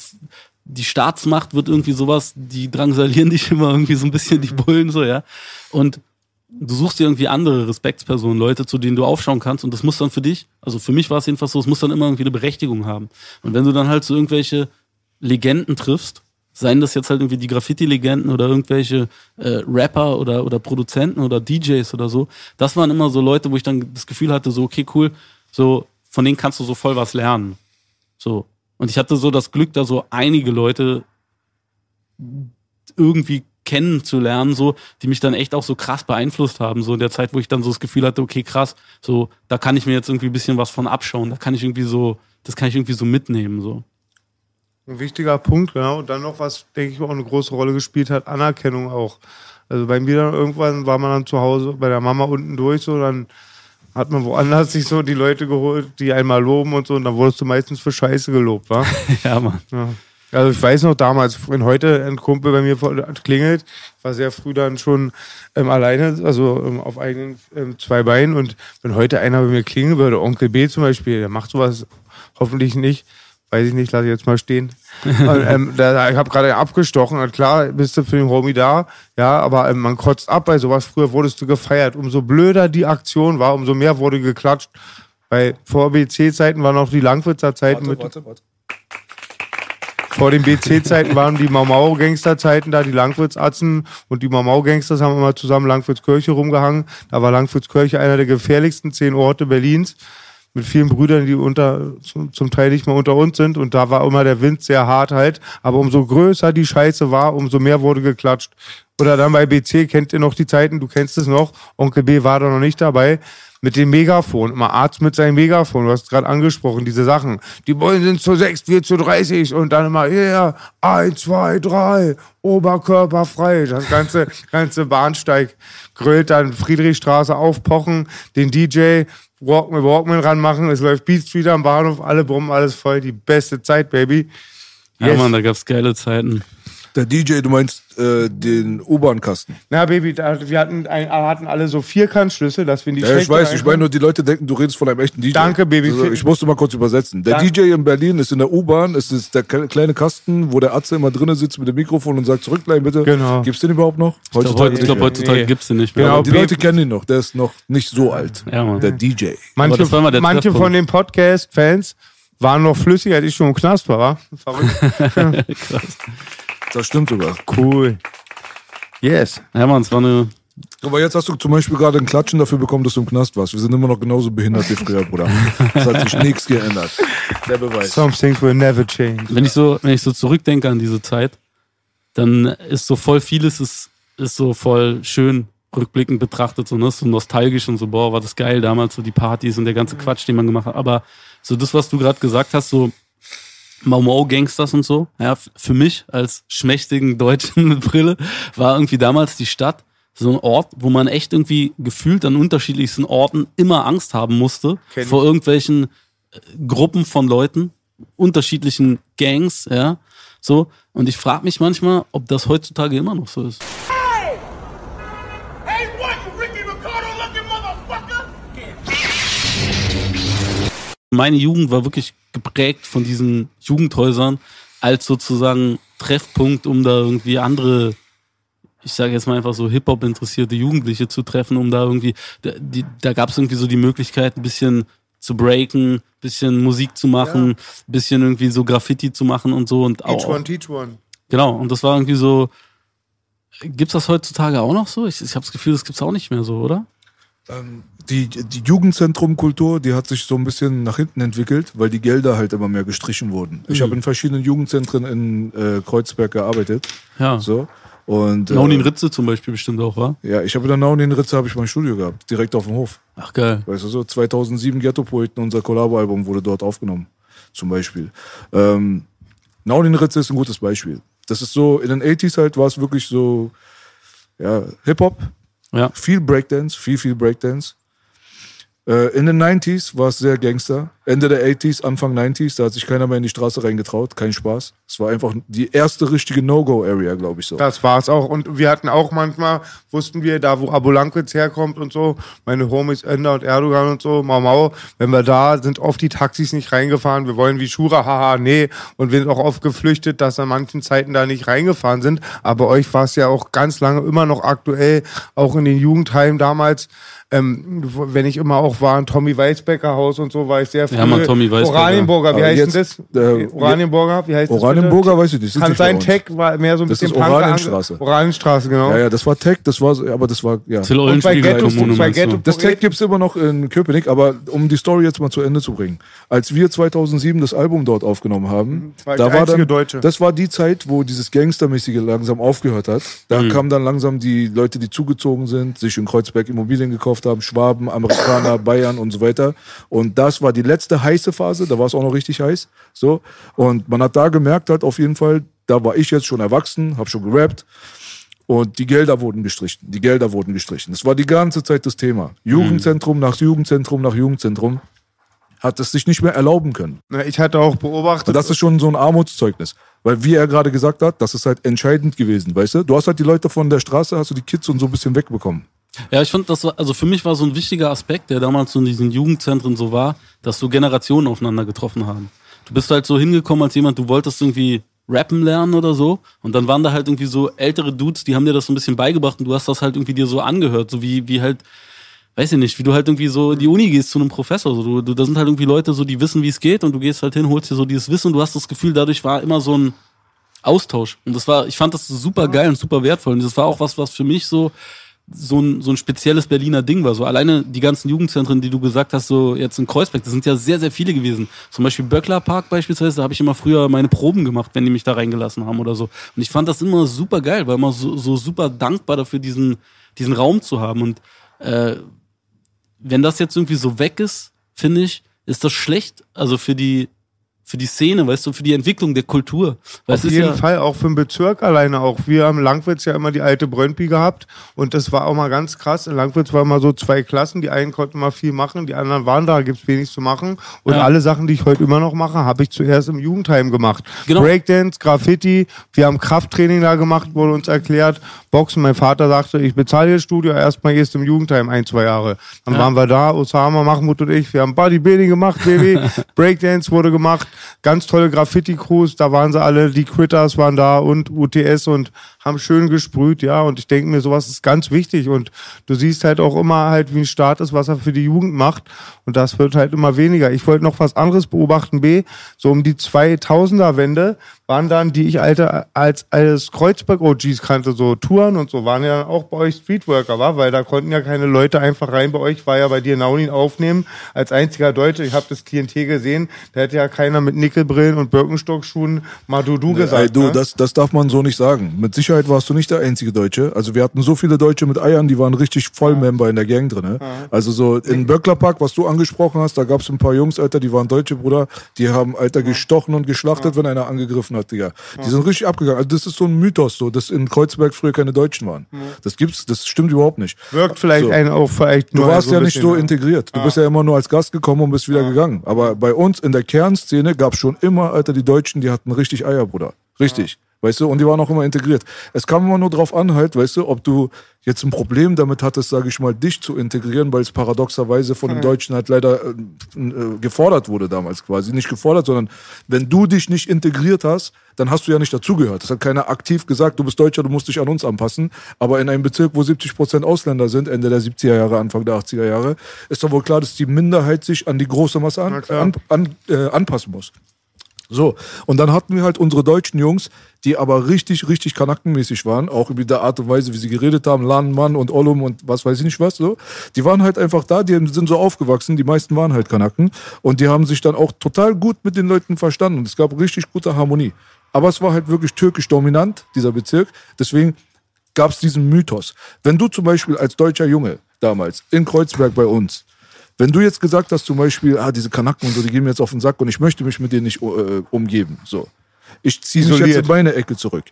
die Staatsmacht wird irgendwie sowas, die drangsalieren dich immer irgendwie so ein bisschen die Bullen so, ja. Und du suchst dir irgendwie andere Respektspersonen, Leute, zu denen du aufschauen kannst und das muss dann für dich, also für mich war es jedenfalls so, es muss dann immer irgendwie eine Berechtigung haben. Und wenn du dann halt so irgendwelche Legenden triffst, seien das jetzt halt irgendwie die Graffiti-Legenden oder irgendwelche äh, Rapper oder, oder Produzenten oder DJs oder so, das waren immer so Leute, wo ich dann das Gefühl hatte, so, okay, cool, so, von denen kannst du so voll was lernen. So. Und ich hatte so das Glück, da so einige Leute irgendwie kennenzulernen, so, die mich dann echt auch so krass beeinflusst haben, so in der Zeit, wo ich dann so das Gefühl hatte, okay, krass, so, da kann ich mir jetzt irgendwie ein bisschen was von abschauen, da kann ich irgendwie so, das kann ich irgendwie so mitnehmen, so. Ein wichtiger Punkt, genau. Und dann noch, was, denke ich, auch eine große Rolle gespielt hat, Anerkennung auch. Also bei mir dann irgendwann war man dann zu Hause bei der Mama unten durch, so, dann hat man woanders sich so die Leute geholt, die einmal loben und so, und dann wurdest du meistens für Scheiße gelobt, wa? Ja, Mann. Ja. Also ich weiß noch damals, wenn heute ein Kumpel bei mir klingelt, war sehr früh dann schon ähm, alleine, also ähm, auf eigenen ähm, zwei Beinen. Und wenn heute einer bei mir klingeln würde, Onkel B zum Beispiel, der macht sowas hoffentlich nicht, weiß ich nicht, lasse ich jetzt mal stehen. und, ähm, da, ich habe gerade abgestochen, und klar bist du für den Homie da, ja, aber ähm, man kotzt ab bei sowas. Früher wurdest du gefeiert. Umso blöder die Aktion war, umso mehr wurde geklatscht. Bei vor BC-Zeiten waren noch die Langwitzer Zeiten mit warte, warte. vor den BC-Zeiten waren die Mau-Mau-Gangster-Zeiten da, die Langwitz-Atzen und die Mau-Mau-Gangsters haben immer zusammen Langwitzkirche rumgehangen. Da war Langwitzkirche einer der gefährlichsten zehn Orte Berlins mit vielen Brüdern, die unter, zum, zum Teil nicht mehr unter uns sind. Und da war immer der Wind sehr hart halt. Aber umso größer die Scheiße war, umso mehr wurde geklatscht. Oder dann bei BC, kennt ihr noch die Zeiten, du kennst es noch, Onkel B war da noch nicht dabei, mit dem Megafon, immer Arzt mit seinem Megafon, du hast gerade angesprochen, diese Sachen. Die Bullen sind zu sechs, wir zu 30 und dann immer, ja, yeah, eins, zwei, drei, Oberkörper frei. Das ganze, ganze Bahnsteig grölt dann Friedrichstraße aufpochen, den DJ Walkman, Walkman ranmachen, es läuft Beat Street am Bahnhof, alle Brummen, alles voll, die beste Zeit, Baby. Ja, Yes. Mann, da gab's geile Zeiten. Der DJ, du meinst äh, den U-Bahn-Kasten. Na, Baby, da, wir hatten, ein, hatten alle so Vierkantschlüssel, dass wir in die Ja, ich weiß, ich meine nur, die Leute denken, du redest von einem echten DJ. Danke, Baby. Also, ich musste mal kurz übersetzen. Der Danke. DJ in Berlin ist in der U-Bahn, es ist der kle- kleine Kasten, wo der Atze immer drinnen sitzt mit dem Mikrofon und sagt, zurückbleiben bitte. Genau. Gibt's den überhaupt noch? Ich glaube, Heutzutage ich Nee. gibt's den nicht mehr. Genau. Die Baby- Leute kennen ihn noch, der ist noch nicht so alt. Ja, Mann. Der DJ. Manche, der manche von den Podcast-Fans waren noch flüssiger, als ich schon im Knast war, wa? Verrückt. Das stimmt sogar. cool. Yes. Ja, Mann, es war eine. Aber jetzt hast du zum Beispiel gerade ein Klatschen dafür bekommen, dass du im Knast warst. Wir sind immer noch genauso behindert wie früher, Bruder. Es hat sich nichts geändert. Der Beweis. Some things will never change. Wenn ich so, wenn ich so zurückdenke an diese Zeit, dann ist so voll vieles ist, ist so voll schön rückblickend betrachtet, so, ne? so nostalgisch und so, boah, war das geil damals, so die Partys und der ganze Quatsch, den man gemacht hat. Aber so das, was du gerade gesagt hast, so Mau Mau Gangsters und so, ja, für mich als schmächtigen Deutschen mit Brille, war irgendwie damals die Stadt so ein Ort, wo man echt irgendwie gefühlt an unterschiedlichsten Orten immer Angst haben musste Kenn vor irgendwelchen äh, Gruppen von Leuten, unterschiedlichen Gangs, ja, so. Und ich frage mich manchmal, ob das heutzutage immer noch so ist. Meine Jugend war wirklich geprägt von diesen Jugendhäusern als sozusagen Treffpunkt, um da irgendwie andere, ich sage jetzt mal einfach so Hip-Hop interessierte Jugendliche zu treffen, um da irgendwie, da, die, da gab es irgendwie so die Möglichkeit, ein bisschen zu breaken, bisschen Musik zu machen, bisschen irgendwie so Graffiti zu machen und so und Each auch, one, teach one. genau. Und das war irgendwie so. Gibt's das heutzutage auch noch so? Ich, ich habe das Gefühl, das gibt's auch nicht mehr so, oder? Die, die Jugendzentrumkultur, die hat sich so ein bisschen nach hinten entwickelt, weil die Gelder halt immer mehr gestrichen wurden. Ich habe in verschiedenen Jugendzentren in äh, Kreuzberg gearbeitet. Ja. So. Und äh, Naunin Ritze zum Beispiel bestimmt auch, wa? ja, ich habe in der Naunin Ritze habe ich mein Studio gehabt, direkt auf dem Hof. Ach geil. Weißt du so, 2007 Ghetto-Poeten, unser Collabo-Album wurde dort aufgenommen, zum Beispiel. Ähm, Naunin Ritze ist ein gutes Beispiel. Das ist so, in den 80s halt war es wirklich so, ja, Hip-Hop, Ja. viel Breakdance, viel, viel Breakdance. Äh, in den 90s war es sehr Gangster. Ende der 80s, Anfang 90s, da hat sich keiner mehr in die Straße reingetraut. Kein Spaß. Es war einfach die erste richtige No-Go-Area, glaube ich so. Das war's auch. Und wir hatten auch manchmal, wussten wir, da wo Abu Lankwitz herkommt und so, meine Homies Ender und Erdogan und so, Mau Mau, wenn wir da sind, oft die Taxis nicht reingefahren. Wir wollen wie Schura, haha, nee. Und wir sind auch oft geflüchtet, dass an manchen Zeiten da nicht reingefahren sind. Aber euch war es ja auch ganz lange immer noch aktuell, auch in den Jugendheimen damals. Ähm, wenn ich immer auch war, in Tommy Weisbecker Haus und so, war ich sehr früh. Ja, Tommy Weisbecker. Oranienburger, wie Aber heißt jetzt, denn das? äh, Oranienburger, wie heißt das? bitte? Oranienburger, weiß ich nicht. Kann sein. Tech war mehr so ein Das bisschen ist Punker- Oranienstraße. Oranienstraße, genau. Ja, ja, das war Tech, das war, aber das war, ja. Till Und bei Ghetto, bei? Ghetto Das Tech gibt's immer noch in Köpenick, aber um die Story jetzt mal zu Ende zu bringen. Als wir 2007 das Album dort aufgenommen haben, Das war da die war dann, Deutsche. das war die Zeit, wo dieses Gangstermäßige langsam aufgehört hat. Da Mhm. kamen dann langsam die Leute, die zugezogen sind, sich in Kreuzberg Immobilien gekauft haben, Schwaben, Amerikaner, Bayern und so weiter. Und das war die letzte heiße Phase, da war es auch noch richtig heiß. So. Und man hat da gemerkt halt auf jeden Fall, da war ich jetzt schon erwachsen, habe schon gerappt. Und die Gelder wurden gestrichen. Die Gelder wurden gestrichen. Das war die ganze Zeit das Thema. Jugendzentrum nach Jugendzentrum nach Jugendzentrum hat es sich nicht mehr erlauben können. Ich hatte auch beobachtet, Und das ist schon so ein Armutszeugnis. Weil, wie er gerade gesagt hat, das ist halt entscheidend gewesen, weißt du? Du hast halt die Leute von der Straße, hast du die Kids und so ein bisschen wegbekommen. Ja, ich fand, das war, also für mich war so ein wichtiger Aspekt, der damals so in diesen Jugendzentren so war, dass so Generationen aufeinander getroffen haben. Du bist halt so hingekommen als jemand, du wolltest irgendwie rappen lernen oder so. Und dann waren da halt irgendwie so ältere Dudes, die haben dir das so ein bisschen beigebracht und du hast das halt irgendwie dir so angehört, so wie, wie halt weiß ich nicht, wie du halt irgendwie so in die Uni gehst zu einem Professor. So, du, du, da sind halt irgendwie Leute, so, die wissen, wie es geht und du gehst halt hin, holst dir so dieses Wissen und du hast das Gefühl, dadurch war immer so ein Austausch. Und das war, ich fand das super geil und super wertvoll. Und das war auch was, was für mich so, so ein, so ein spezielles Berliner Ding war. So alleine die ganzen Jugendzentren, die du gesagt hast, so jetzt in Kreuzberg, das sind ja sehr, sehr viele gewesen. Zum Beispiel Böckler Park beispielsweise, da habe ich immer früher meine Proben gemacht, wenn die mich da reingelassen haben oder so. Und ich fand das immer super geil, weil immer so, so super dankbar dafür, diesen, diesen Raum zu haben. Und äh, wenn das jetzt irgendwie so weg ist, finde ich, ist das schlecht. Also für die, für die Szene, weißt du, für die Entwicklung der Kultur. Weil Auf es ist jeden ja, Fall, auch für den Bezirk alleine auch. Wir haben in Langwitz ja immer die alte Brönnpi gehabt und das war auch mal ganz krass. In Langwitz waren mal so zwei Klassen, die einen konnten mal viel machen, die anderen waren da, gibt's wenig zu machen. Und Ja. alle Sachen, die ich heute immer noch mache, habe ich zuerst im Jugendheim gemacht. Genau. Breakdance, Graffiti, wir haben Krafttraining da gemacht, wurde uns erklärt. Boxen, mein Vater sagte, ich bezahle das Studio erstmal erst im Jugendheim ein, zwei Jahre. Dann waren wir da, Osama, Mahmoud und ich, wir haben Bodybuilding gemacht, Baby. Breakdance wurde gemacht, ganz tolle Graffiti-Crews, da waren sie alle, die Critters waren da und UTS und haben schön gesprüht, ja. Und ich denke mir, sowas ist ganz wichtig. Und du siehst halt auch immer halt, wie ein Staat ist, was er für die Jugend macht. Und das wird halt immer weniger. Ich wollte noch was anderes beobachten, B. So um die 2000er-Wende waren dann, die ich alte, als, als Kreuzberg-OGs kannte, so Touren und so, waren ja dann auch bei euch Streetworker, war, weil da konnten ja keine Leute einfach rein bei euch, war ja bei dir Naunin aufnehmen, als einziger Deutsche. Ich habe das Klientel gesehen, da hätte ja keiner mit Nickelbrillen und Birkenstockschuhen mal Dudu gesagt. Ey, du, ne? das, das darf man so nicht sagen. Mit Sicherheit warst du nicht der einzige Deutsche. Also wir hatten so viele Deutsche mit Eiern, die waren richtig Vollmember in der Gang drin. Ne? Also so in Böcklerpark, was du angesprochen hast, da gab es ein paar Jungs, Alter, die waren Deutsche, Bruder. Die haben, Alter, gestochen und geschlachtet, wenn einer angegriffen hat, Digga. Die sind richtig abgegangen. Also das ist so ein Mythos, so, dass in Kreuzberg früher keine Deutschen waren. Das gibt's, das stimmt überhaupt nicht. Wirkt vielleicht So. einen auch vielleicht Du nur warst so ja nicht so ne? integriert. Du bist ja immer nur als Gast gekommen und bist wieder gegangen. Aber bei uns in der Kernszene gab es schon immer, Alter, die Deutschen, die hatten richtig Eier, Bruder. Richtig. Weißt du, und die waren auch immer integriert. Es kam immer nur drauf an, halt, weißt du, ob du jetzt ein Problem damit hattest, sage ich mal, dich zu integrieren, weil es paradoxerweise von den Deutschen halt leider äh, äh, gefordert wurde damals quasi. Nicht gefordert, sondern wenn du dich nicht integriert hast, dann hast du ja nicht dazugehört. Das hat keiner aktiv gesagt, du bist Deutscher, du musst dich an uns anpassen. Aber in einem Bezirk, wo 70 Prozent Ausländer sind, Ende der 70er Jahre, Anfang der 80er Jahre, ist doch wohl klar, dass die Minderheit sich an die große Masse an, an, an, äh, anpassen muss. So, und dann hatten wir halt unsere deutschen Jungs, die aber richtig, richtig kanackenmäßig waren, auch über die Art und Weise, wie sie geredet haben, Lan, Mann und Ollum und was weiß ich nicht was, so. Die waren halt einfach da, die sind so aufgewachsen, die meisten waren halt Kanaken und die haben sich dann auch total gut mit den Leuten verstanden und es gab richtig gute Harmonie. Aber es war halt wirklich türkisch dominant, dieser Bezirk, deswegen gab es diesen Mythos. Wenn du zum Beispiel als deutscher Junge damals in Kreuzberg bei uns, wenn du jetzt gesagt hast zum Beispiel, ah, diese Kanaken und so, die gehen mir jetzt auf den Sack und ich möchte mich mit denen nicht äh, umgeben, so. Ich ziehe mich jetzt in meine Ecke zurück.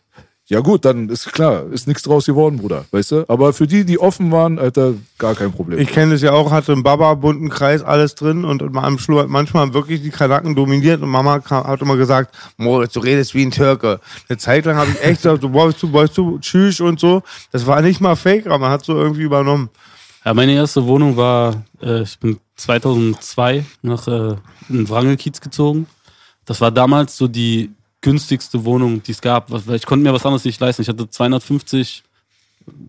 Ja gut, dann ist klar, ist nichts draus geworden, Bruder, weißt du? Aber für die, die offen waren, Alter, gar kein Problem. Ich kenne das ja auch, hatte im Baba bunten Kreis alles drin und am Schlu manchmal haben wirklich die Kanaken dominiert und Mama kam, hat immer gesagt, Moritz, du redest wie ein Türke. Eine Zeit lang habe ich echt gesagt, du wolltest du, wolltest du, tschüss und so. Das war nicht mal fake, aber man hat so irgendwie übernommen. Ja, meine erste Wohnung war, äh, ich bin 2002 nach äh, in Wrangelkiez gezogen. Das war damals so die günstigste Wohnung, die es gab, ich konnte mir was anderes nicht leisten. Ich hatte 250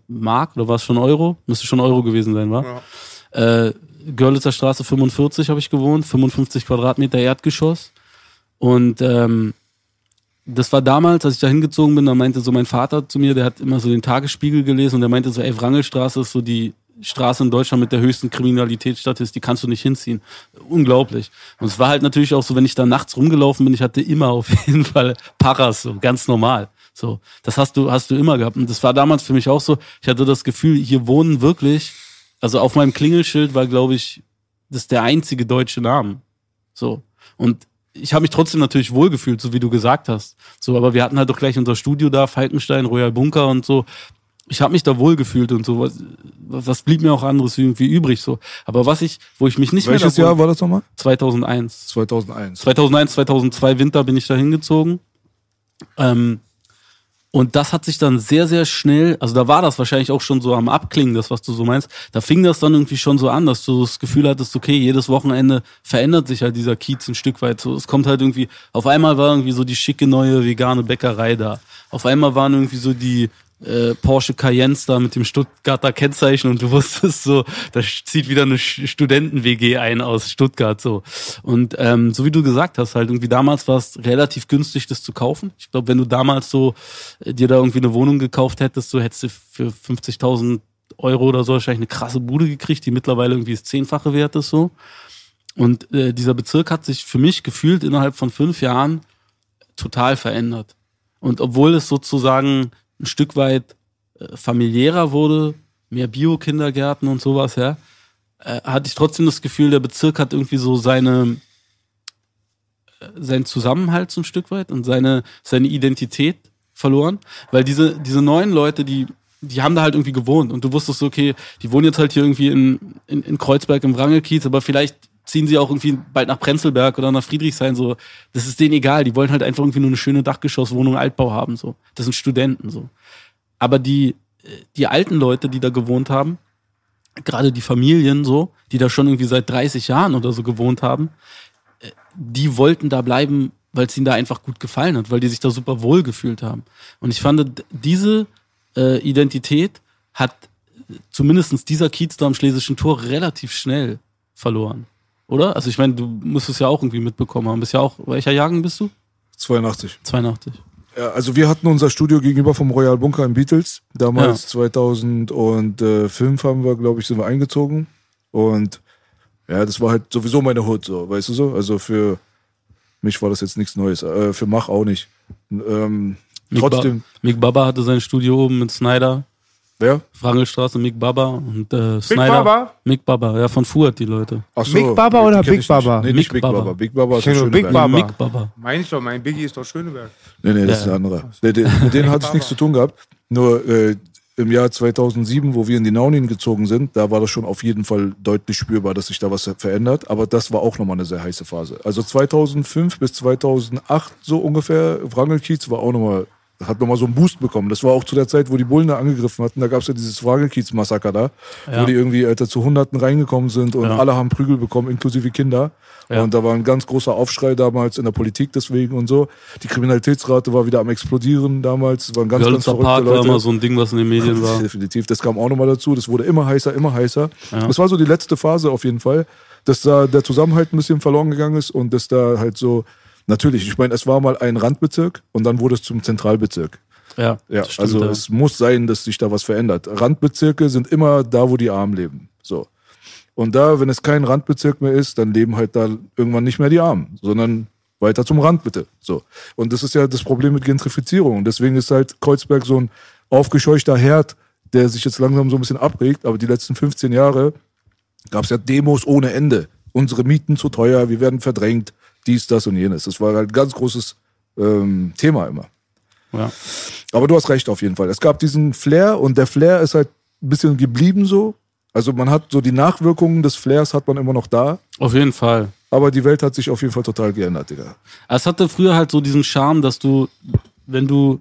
Mark oder war es schon Euro? Müsste schon Euro gewesen sein, war? Äh, Görlitzer Straße 45 habe ich gewohnt, 55 Quadratmeter Erdgeschoss. Und ähm, das war damals, als ich da hingezogen bin, da meinte so mein Vater zu mir, der hat immer so den Tagesspiegel gelesen und der meinte so, ey, Wrangelstraße ist so die Straße in Deutschland mit der höchsten Kriminalitätsstatistik, die kannst du nicht hinziehen. Unglaublich. Und es war halt natürlich auch so, wenn ich da nachts rumgelaufen bin, ich hatte immer auf jeden Fall Paras, so ganz normal. So, das hast du, hast du immer gehabt. Und das war damals für mich auch so, ich hatte das Gefühl, hier wohnen wirklich, also auf meinem Klingelschild war, glaube ich, das der einzige deutsche Name. So. Und ich habe mich trotzdem natürlich wohlgefühlt, so wie du gesagt hast. So, aber wir hatten halt doch gleich unser Studio da, Falkenstein, Royal Bunker und so. Ich habe mich da wohlgefühlt und so. Was, was blieb mir auch anderes irgendwie übrig so. Aber was ich, wo ich mich nicht Welches mehr Jahr war das nochmal? 2001. 2001. 2001, 2002 Winter bin ich da hingezogen. Ähm, und das hat sich dann sehr, sehr schnell, also da war das wahrscheinlich auch schon so am Abklingen, das, was du so meinst. Da fing das dann irgendwie schon so an, dass du das Gefühl hattest, okay, jedes Wochenende verändert sich halt dieser Kiez ein Stück weit. So, es kommt halt irgendwie, auf einmal war irgendwie so die schicke neue vegane Bäckerei da. Auf einmal waren irgendwie so die äh, Porsche Cayennes da mit dem Stuttgarter Kennzeichen und du wusstest so, da zieht wieder eine Studenten-WG ein aus Stuttgart so. Und ähm, so wie du gesagt hast, halt irgendwie damals war es relativ günstig, das zu kaufen. Ich glaube, wenn du damals so äh, dir da irgendwie eine Wohnung gekauft hättest, so hättest du für 50.000 Euro oder so wahrscheinlich eine krasse Bude gekriegt, die mittlerweile irgendwie das Zehnfache wert ist so. Und äh, dieser Bezirk hat sich für mich gefühlt innerhalb von fünf Jahren total verändert. Und obwohl es sozusagen ein Stück weit äh, familiärer wurde, mehr Bio-Kindergärten und sowas, ja, äh, hatte ich trotzdem das Gefühl, der Bezirk hat irgendwie so seine äh, seinen Zusammenhalt so ein Stück weit und seine seine Identität verloren, weil diese diese neuen Leute, die die haben da halt irgendwie gewohnt. Und du wusstest okay, die wohnen jetzt halt hier irgendwie in, in, in Kreuzberg im Wrangelkiez, aber vielleicht ziehen sie auch irgendwie bald nach Prenzlberg oder nach Friedrichshain, so. Das ist denen egal. Die wollen halt einfach irgendwie nur eine schöne Dachgeschosswohnung, Altbau haben, so. Das sind Studenten, so. Aber die, die alten Leute, die da gewohnt haben, gerade die Familien, so, die da schon irgendwie seit 30 Jahren oder so gewohnt haben, äh, die wollten da bleiben, weil es ihnen da einfach gut gefallen hat, weil die sich da super wohl gefühlt haben. Und ich fand, diese äh, Identität hat äh, zumindestens dieser Kiez da am Schlesischen Tor relativ schnell verloren. Oder? Also ich meine, du musst es ja auch irgendwie mitbekommen haben. Bist ja auch, welcher Jahrgang bist du? 82. 82. Ja, also wir hatten unser Studio gegenüber vom Royal Bunker in Beatles. Damals 2005 haben wir, glaube ich, sind wir eingezogen. Und ja, das war halt sowieso meine Hut, so, weißt du so? Also für mich war das jetzt nichts Neues. Äh, für Mach auch nicht. Ähm, Mick trotzdem, Ba Mick Baba hatte sein Studio oben mit Snyder, wer? Wrangelstraße, Mick Baba und äh, Snyder. Baba? Mick Baba, ja, von Fuhrt, die Leute. Ach so, Big Baba oder Big Baba? Nicht. Nee, nicht Mick Big Baba. Baba. Big Baba ist nur Big Schöneberg. Baba. Mick Baba. Mein ich doch, mein Biggie ist doch Schöneberg. Nee, nee, das ist Ja. ein anderer. Nee, den, mit denen hatte ich nichts zu tun gehabt. Nur äh, im Jahr 2007, wo wir in die Naunin gezogen sind, da war das schon auf jeden Fall deutlich spürbar, dass sich da was verändert. Aber das war auch nochmal eine sehr heiße Phase. Also 2005 bis 2008 so ungefähr, Wrangelkiez war auch nochmal, hat nochmal so einen Boost bekommen. Das war auch zu der Zeit, wo die Bullen da angegriffen hatten. Da gab es ja dieses Wrangelkiez-Massaker da, Ja. wo die irgendwie Alter, zu Hunderten reingekommen sind und Ja. alle haben Prügel bekommen, inklusive Kinder. Ja. Und da war ein ganz großer Aufschrei damals in der Politik deswegen und so. Die Kriminalitätsrate war wieder am explodieren damals. Es waren ganz, ganz Görlitzer verrückte Park war Leute. immer so ein Ding, was in den Medien war. Definitiv, das kam auch nochmal dazu. Das wurde immer heißer, immer heißer. Das war so die letzte Phase auf jeden Fall, dass da der Zusammenhalt ein bisschen verloren gegangen ist und dass da halt so, natürlich, ich meine, es war mal ein Randbezirk und dann wurde es zum Zentralbezirk. Ja, Ja, stimmt, also ja. es muss sein, dass sich da was verändert. Randbezirke sind immer da, wo die Armen leben. So. Und da, wenn es kein Randbezirk mehr ist, dann leben halt da irgendwann nicht mehr die Armen, sondern weiter zum Rand bitte. So. Und das ist ja das Problem mit Gentrifizierung. Und deswegen ist halt Kreuzberg so ein aufgescheuchter Herd, der sich jetzt langsam so ein bisschen abregt. Aber die letzten 15 Jahre gab es ja Demos ohne Ende. Unsere Mieten zu teuer, wir werden verdrängt, dies, das und jenes. Das war halt ein ganz großes ähm, Thema immer. ja. Aber du hast recht auf jeden Fall. Es gab diesen Flair und der Flair ist halt ein bisschen geblieben so. Also man hat so die Nachwirkungen des Flairs hat man immer noch da. Auf jeden Fall. Aber die Welt hat sich auf jeden Fall total geändert, Digga. Es hatte früher halt so diesen Charme, dass du, wenn du.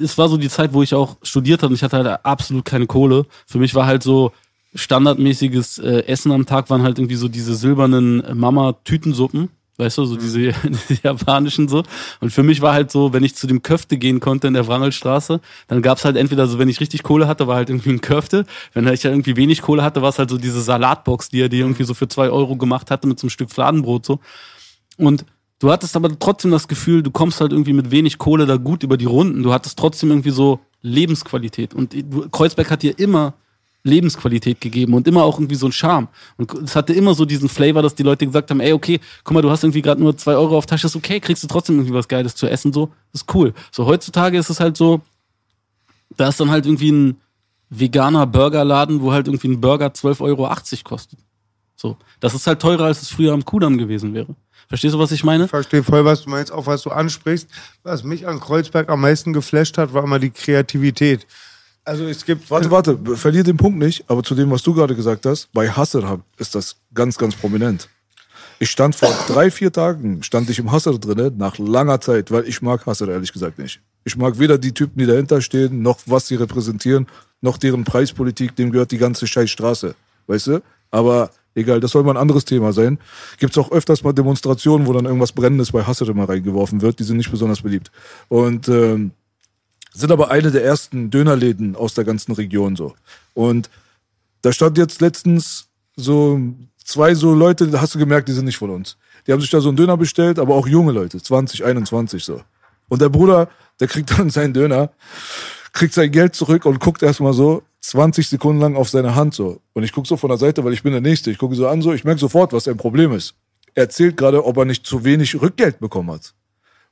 Es war so die Zeit, wo ich auch studiert habe und ich hatte halt absolut keine Kohle. Für mich war halt so standardmäßiges äh, Essen am Tag waren halt irgendwie so diese silbernen Mama-Tütensuppen. Weißt du, so diese, diese japanischen so. Und für mich war halt so, wenn ich zu dem Köfte gehen konnte in der Wrangelstraße, dann gab's halt entweder so, wenn ich richtig Kohle hatte, war halt irgendwie ein Köfte. Wenn ich halt irgendwie wenig Kohle hatte, war es halt so diese Salatbox, die er dir irgendwie so für zwei Euro gemacht hatte mit so einem Stück Fladenbrot so. Und du hattest aber trotzdem das Gefühl, du kommst halt irgendwie mit wenig Kohle da gut über die Runden. Du hattest trotzdem irgendwie so Lebensqualität. Und Kreuzberg hat dir immer Lebensqualität gegeben und immer auch irgendwie so ein Charme. Und es hatte immer so diesen Flavor, dass die Leute gesagt haben, ey, okay, guck mal, du hast irgendwie gerade nur zwei Euro auf Tasche, ist okay, kriegst du trotzdem irgendwie was Geiles zu essen, so, ist cool. So, heutzutage ist es halt so, da ist dann halt irgendwie ein veganer Burgerladen, wo halt irgendwie ein Burger 12,80 Euro kostet. So, das ist halt teurer, als es früher am Kudamm gewesen wäre. Verstehst du, was ich meine? Ich verstehe voll, was du meinst, auch was du ansprichst. Was mich an Kreuzberg am meisten geflasht hat, war immer die Kreativität. Also es gibt. Warte, warte, verlier den Punkt nicht, aber zu dem, was du gerade gesagt hast, bei Hasser ist das ganz, ganz prominent. Ich stand vor drei, vier Tagen, stand ich im Hasser drinne, nach langer Zeit, weil ich mag Hasser ehrlich gesagt nicht. Ich mag weder die Typen, die dahinter stehen, noch was sie repräsentieren, noch deren Preispolitik, dem gehört die ganze Scheißstraße. Weißt du? Aber egal, das soll mal ein anderes Thema sein. Gibt's auch öfters mal Demonstrationen, wo dann irgendwas Brennendes bei Hasser immer reingeworfen wird, die sind nicht besonders beliebt. Und ähm, Sind aber eine der ersten Dönerläden aus der ganzen Region so. Und da stand jetzt letztens so zwei so Leute, da hast du gemerkt, die sind nicht von uns. Die haben sich da so einen Döner bestellt, aber auch junge Leute, 20, 21 so. Und der Bruder, der kriegt dann seinen Döner, kriegt sein Geld zurück und guckt erstmal so 20 Sekunden lang auf seine Hand so. Und ich gucke so von der Seite, weil ich bin der Nächste. Ich gucke so an so, ich merke sofort, was sein Problem ist. Er erzählt gerade, ob er nicht zu wenig Rückgeld bekommen hat.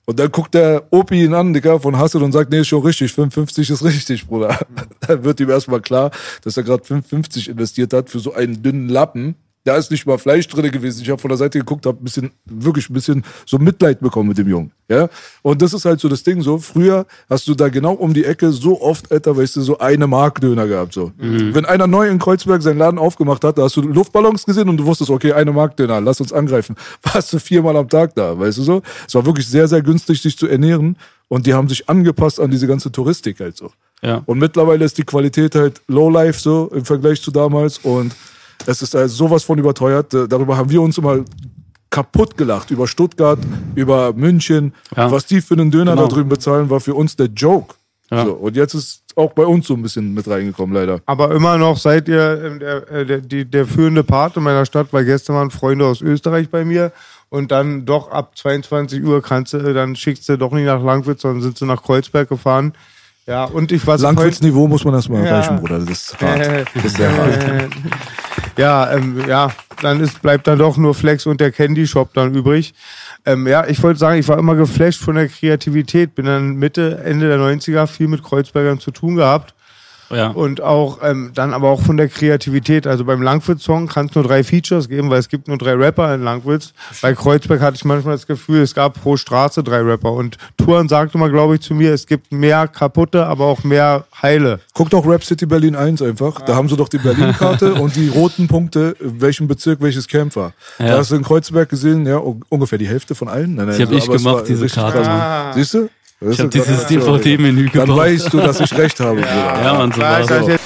Und dann guckt der Opi ihn an, Digga, von Hassel und sagt, nee, ist schon richtig, 55 ist richtig, Bruder. Dann wird ihm erstmal klar, dass er gerade 55 investiert hat für so einen dünnen Lappen. Da ist nicht mal Fleisch drin gewesen. Ich habe von der Seite geguckt, habe ein bisschen, wirklich ein bisschen so Mitleid bekommen mit dem Jungen. Ja? Und das ist halt so das Ding so. Früher hast du da genau um die Ecke so oft, Alter, weißt du, so eine Mark Döner gehabt. So. Wenn einer neu in Kreuzberg seinen Laden aufgemacht hat, da hast du Luftballons gesehen und du wusstest, okay, eine Mark Döner, lass uns angreifen. Warst du viermal am Tag da, weißt du so? Es war wirklich sehr, sehr günstig, sich zu ernähren. Und die haben sich angepasst an diese ganze Touristik halt so. Ja. Und mittlerweile ist die Qualität halt Lowlife so im Vergleich zu damals und es ist halt sowas von überteuert. Äh, Darüber haben wir uns immer kaputt gelacht. Über Stuttgart, über München. Ja. Was die für einen Döner Genau. da drüben bezahlen, war für uns der Joke. Ja. So, und jetzt ist auch bei uns so ein bisschen mit reingekommen, leider. Aber immer noch seid ihr ähm, der, äh, der, die, der führende Part in meiner Stadt, weil gestern waren Freunde aus Österreich bei mir und dann doch ab 22 Uhr kannst du, äh, dann schickst du doch nicht nach Langwitz, sondern sind sie nach Kreuzberg gefahren. Ja, und ich war Langwitz-Niveau muss man erstmal Ja. erreichen, Bruder. Das ist hart. Äh, Das ist sehr hart. äh, ja, ähm, ja, dann ist, bleibt dann doch nur Flex und der Candy Shop dann übrig. Ähm, ja, ich wollte sagen, ich war immer geflasht von der Kreativität. Bin dann Mitte, Ende der 90er viel mit Kreuzbergern zu tun gehabt. Ja. Und auch ähm, dann aber auch von der Kreativität. Also beim Langwitz-Song kann es nur drei Features geben, weil es gibt nur drei Rapper in Langwitz. Bei Kreuzberg hatte ich manchmal das Gefühl, es gab pro Straße drei Rapper. Und Touren sagte mal, glaube ich, zu mir, es gibt mehr kaputte, aber auch mehr heile. Guck doch Rap City Berlin 1 einfach. Da haben sie doch die Berlin-Karte und die roten Punkte, in welchem Bezirk welches Camp war. Ja. Da hast du in Kreuzberg gesehen, ja, un- ungefähr die Hälfte von allen. Nein, nein, Die hab ich gemacht, diese Karte. Ah. Siehst du? Ich habe dieses DVD-Menü Dann gebaut. weißt du, dass ich recht habe, Bruder. Ja, Mann, so Ja, war jetzt,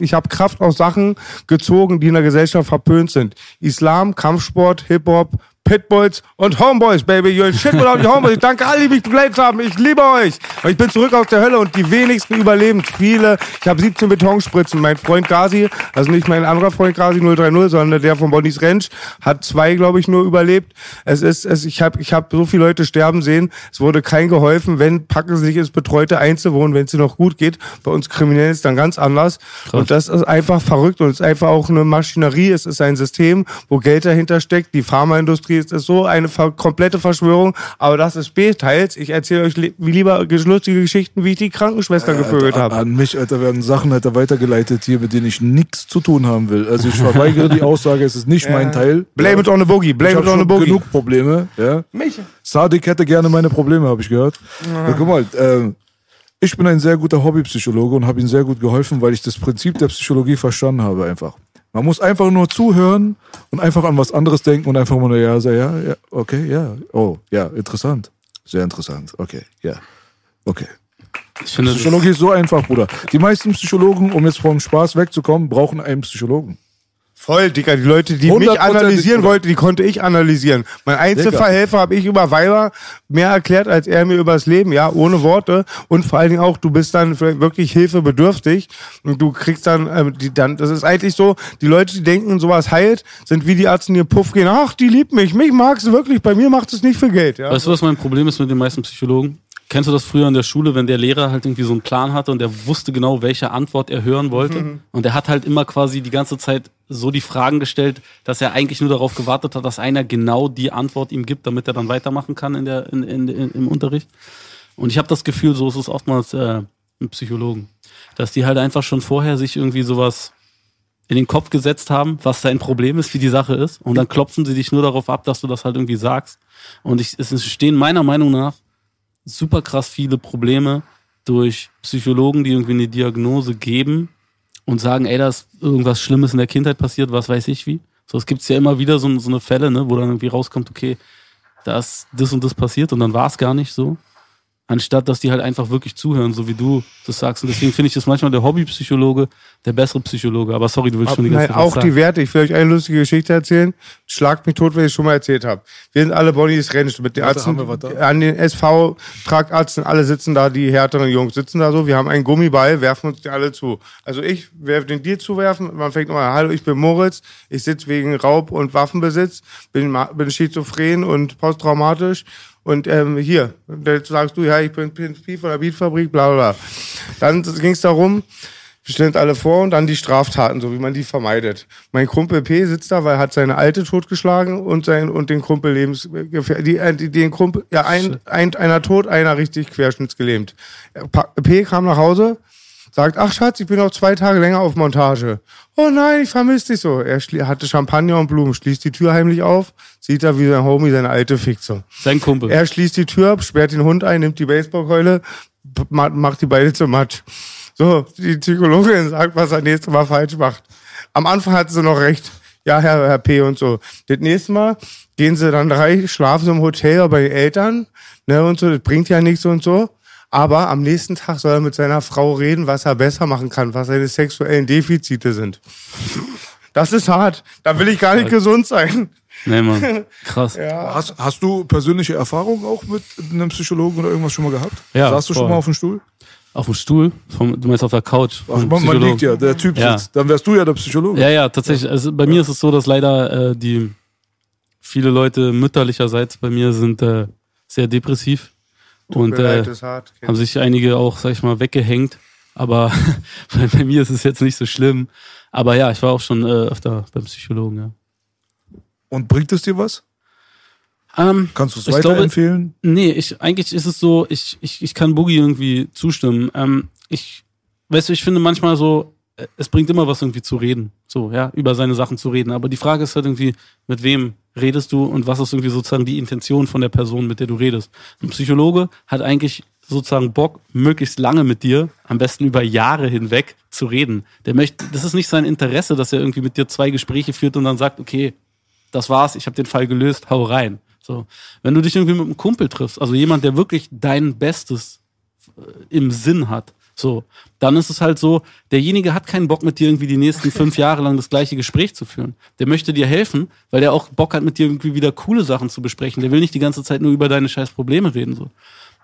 ich habe Kraft aus Sachen gezogen, die in der Gesellschaft verpönt sind. Islam, Kampfsport, Hip-Hop, Pitbulls und Homeboys, baby. You ain't shit without your Homeboys. Ich danke allen, die mich begleitet haben. Ich liebe euch. Und ich bin zurück aus der Hölle und die wenigsten überleben. Viele. Ich habe 17 Betonspritzen. Mein Freund Gazi, also nicht mein anderer Freund Gazi 030, sondern der von Bonnie's Ranch, hat zwei, glaube ich, nur überlebt. Es ist, es, ich habe ich hab so viele Leute sterben sehen. Es wurde kein geholfen. Wenn, packen sie sich ins betreute Einzelwohnen, wenn es ihnen noch gut geht. Bei uns Kriminellen ist dann ganz anders. Und das ist einfach verrückt und es ist einfach auch eine Maschinerie. Es ist ein System, wo Geld dahinter steckt. Die Pharmaindustrie ist, ist so eine ver komplette Verschwörung. Aber das ist B-Teils. Ich erzähle euch li lieber lustige Geschichten, wie ich die Krankenschwester gevögelt Alter, habe. An mich, Alter, werden Sachen Alter, weitergeleitet hier, mit denen ich nichts zu tun haben will. Also ich verweigere die Aussage, es ist nicht mein Teil. Blame it on the boogie. ich Blame habe it on the boogie. genug Probleme. Ja. Mich. Sadik hätte gerne meine Probleme, habe ich gehört. Ja, guck mal, äh, ich bin ein sehr guter Hobbypsychologe und habe ihm sehr gut geholfen, weil ich das Prinzip der Psychologie verstanden habe einfach. Man muss einfach nur zuhören und einfach an was anderes denken und einfach mal nur ja sagen, ja, ja, okay, ja, oh, ja, interessant, sehr interessant, okay, ja, okay. Ich finde, Psychologie ist so einfach, Bruder. Die meisten Psychologen, um jetzt vom Spaß wegzukommen, brauchen einen Psychologen. Voll, Digga. Die Leute, die mich 100%, analysieren wollten, die konnte ich analysieren. Mein Einzelverhelfer habe ich über Weiber mehr erklärt, als er mir übers Leben, ja, ohne Worte. Und vor allen Dingen auch, du bist dann wirklich hilfebedürftig und du kriegst dann, ähm, die, dann, das ist eigentlich so, die Leute, die denken, sowas heilt, sind wie die Ärzte, die Puff gehen, ach, die liebt mich, mich mag sie wirklich, bei mir macht es nicht für Geld, ja. weißt du, was mein Problem ist mit den meisten Psychologen? Kennst du das früher in der Schule, wenn der Lehrer halt irgendwie so einen Plan hatte und der wusste genau, welche Antwort er hören wollte? Und er hat halt immer quasi die ganze Zeit so die Fragen gestellt, dass er eigentlich nur darauf gewartet hat, dass einer genau die Antwort ihm gibt, damit er dann weitermachen kann in der, in, in, in, im Unterricht. Und ich habe das Gefühl, so ist es oftmals äh, mit Psychologen, dass die halt einfach schon vorher sich irgendwie sowas in den Kopf gesetzt haben, was dein Problem ist, wie die Sache ist. Und dann klopfen sie dich nur darauf ab, dass du das halt irgendwie sagst. Und ich, es entstehen meiner Meinung nach super krass viele Probleme durch Psychologen, die irgendwie eine Diagnose geben und sagen, ey, da ist irgendwas Schlimmes in der Kindheit passiert, was weiß ich wie. So, es gibt ja immer wieder so, so eine Fälle, ne, wo dann irgendwie rauskommt, okay, da ist das und das passiert und dann war es gar nicht so. Anstatt dass die halt einfach wirklich zuhören, so wie du das sagst. Und deswegen finde ich das manchmal der Hobbypsychologe der bessere Psychologe. Aber sorry, du willst schon die ganze Nein, Zeit auch die sagen. Werte. Ich will euch eine lustige Geschichte erzählen. Schlagt mich tot, wenn ich es schon mal erzählt habe. Wir sind alle Bonnys Rennst mit den Ärzten. An den SV-Traktarzten, alle sitzen da, die härteren Jungs sitzen da so. Wir haben einen Gummiball, werfen uns die alle zu. Also ich werfe den dir zuwerfen. Man fängt nochmal, hallo, ich bin Moritz. Ich sitze wegen Raub- und Waffenbesitz. Bin, bin schizophren und posttraumatisch. Und ähm, hier, dann sagst du, ja, ich bin Pi von der Beatfabrik, bla bla bla. Dann ging es darum, wir stellen uns alle vor und dann die Straftaten, so wie man die vermeidet. Mein Kumpel P sitzt da, weil er hat seine Alte totgeschlagen und sein und den Kumpel lebens die, äh, die, den Kumpel ja ein, ein einer tot, einer richtig querschnittsgelähmt. Pa- P kam nach Hause, sagt, ach Schatz, ich bin noch zwei Tage länger auf Montage. Oh nein, ich vermisse dich so. Er hatte Champagner und Blumen, schließt die Tür heimlich auf, sieht da, wie sein Homie seine Alte so. Sein Kumpel. Er schließt die Tür ab, sperrt den Hund ein, nimmt die Baseballkeule, macht die beide zum Matsch. So, die Psychologin sagt, was er nächstes Mal falsch macht. Am Anfang hat sie noch recht. Ja, Herr, Herr P. und so. Das nächste Mal gehen sie dann drei, schlafen sie im Hotel bei den Eltern, ne, und so, das bringt ja nichts und so. Aber am nächsten Tag soll er mit seiner Frau reden, was er besser machen kann, was seine sexuellen Defizite sind. Das ist hart. Da will ich gar nicht gesund sein. Nee, Mann. Krass. Hast, hast du persönliche Erfahrungen auch mit einem Psychologen oder irgendwas schon mal gehabt? Ja, Saßt du schon voll. mal auf dem Stuhl? Auf dem Stuhl? Vom, du meinst auf der Couch? Ach, man, man liegt ja, der Typ Ja. sitzt. Dann wärst du ja der Psychologe. Ja, ja, tatsächlich. Also bei mir ist es so, dass leider äh, die viele Leute mütterlicherseits bei mir sind äh, sehr depressiv und äh, hart. haben sich einige auch, sag ich mal, weggehängt. Aber bei, mir ist es jetzt nicht so schlimm. Aber ja, ich war auch schon äh, öfter beim Psychologen. Ja. Und bringt es dir was? Ähm, Kannst du es Ich glaube- weiterempfehlen? Nee, ich, eigentlich ist es so, ich, ich, ich kann Boogie irgendwie zustimmen. Ähm, ich, weißt du, ich finde manchmal so, äh, es bringt immer was irgendwie zu reden. So, ja, über seine Sachen zu reden. Aber die Frage ist halt irgendwie, mit wem redest du und was ist irgendwie sozusagen die Intention von der Person, mit der du redest. Ein Psychologe hat eigentlich sozusagen Bock, möglichst lange mit dir, am besten über Jahre hinweg, zu reden. Der möchte, das ist nicht sein Interesse, dass er irgendwie mit dir zwei Gespräche führt und dann sagt, okay, das war's, ich habe den Fall gelöst, hau rein. So, wenn du dich irgendwie mit einem Kumpel triffst, also jemand, der wirklich dein Bestes äh, im Sinn hat, so, dann ist es halt so, derjenige hat keinen Bock mit dir irgendwie die nächsten fünf Jahre lang das gleiche Gespräch zu führen. Der möchte dir helfen, weil der auch Bock hat, mit dir irgendwie wieder coole Sachen zu besprechen. Der will nicht die ganze Zeit nur über deine scheiß Probleme reden. So.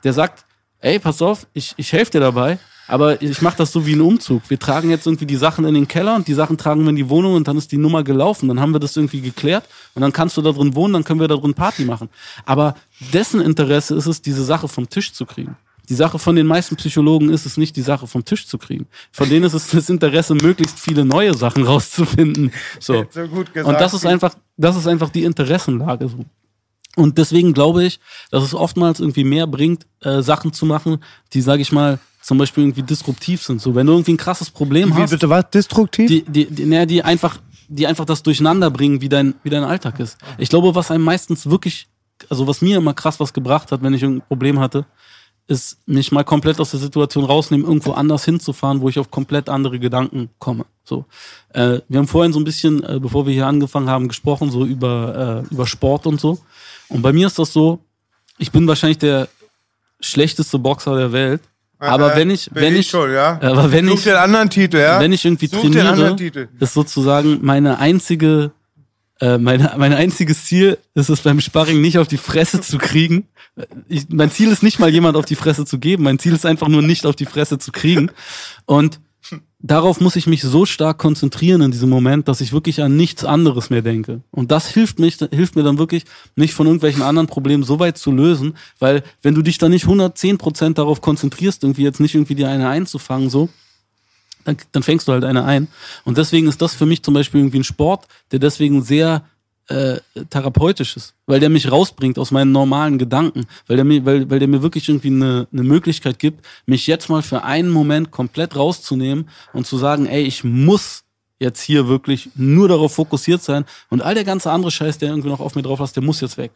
Der sagt, ey, pass auf, ich, ich helfe dir dabei, aber ich mache das so wie ein Umzug. Wir tragen jetzt irgendwie die Sachen in den Keller und die Sachen tragen wir in die Wohnung und dann ist die Nummer gelaufen. Dann haben wir das irgendwie geklärt und dann kannst du da drin wohnen, dann können wir da drin Party machen. Aber dessen Interesse ist es, diese Sache vom Tisch zu kriegen. Die Sache von den meisten Psychologen ist es nicht, die Sache vom Tisch zu kriegen. Von denen ist es das Interesse, möglichst viele neue Sachen rauszufinden. So. So gut gesagt. Und das ist einfach, das ist einfach die Interessenlage so. Und deswegen glaube ich, dass es oftmals irgendwie mehr bringt, äh, Sachen zu machen, die, sage ich mal, zum Beispiel irgendwie disruptiv sind. So, wenn du irgendwie ein krasses Problem Wie hast, bitte was? Destruktiv? die, die, die, naja, die einfach, die einfach das durcheinander bringen, wie dein, wie dein Alltag ist. Ich glaube, was einem meistens wirklich, also was mir immer krass was gebracht hat, wenn ich irgendein Problem hatte, ist, mich mal komplett aus der Situation rausnehmen, irgendwo anders hinzufahren, wo ich auf komplett andere Gedanken komme. So, äh, wir haben vorhin so ein bisschen, äh, bevor wir hier angefangen haben, gesprochen so über äh, über Sport und so. Und bei mir ist das so, ich bin wahrscheinlich der schlechteste Boxer der Welt. Aber Äh, wenn ich, wenn ich schon, ja. aber wenn Such ich, den anderen Titel, ja. wenn ich irgendwie Such den trainiere, anderen Titel. ist sozusagen meine einzige, äh, meine, mein einziges Ziel ist es beim Sparring nicht auf die Fresse zu kriegen. Ich, mein Ziel ist nicht mal jemand auf die Fresse zu geben. Mein Ziel ist einfach nur nicht auf die Fresse zu kriegen. Und darauf muss ich mich so stark konzentrieren in diesem Moment, dass ich wirklich an nichts anderes mehr denke. Und das hilft mich, hilft mir dann wirklich, mich von irgendwelchen anderen Problemen so weit zu lösen, weil wenn du dich dann nicht 110 Prozent darauf konzentrierst, irgendwie jetzt nicht irgendwie dir eine einzufangen, so, dann, dann fängst du halt eine ein. Und deswegen ist das für mich zum Beispiel irgendwie ein Sport, der deswegen sehr äh, therapeutisch ist, weil der mich rausbringt aus meinen normalen Gedanken, weil der mir, weil, weil der mir wirklich irgendwie eine, eine Möglichkeit gibt, mich jetzt mal für einen Moment komplett rauszunehmen und zu sagen, ey, ich muss jetzt hier wirklich nur darauf fokussiert sein und all der ganze andere Scheiß, der irgendwie noch auf mir drauf ist, der muss jetzt weg.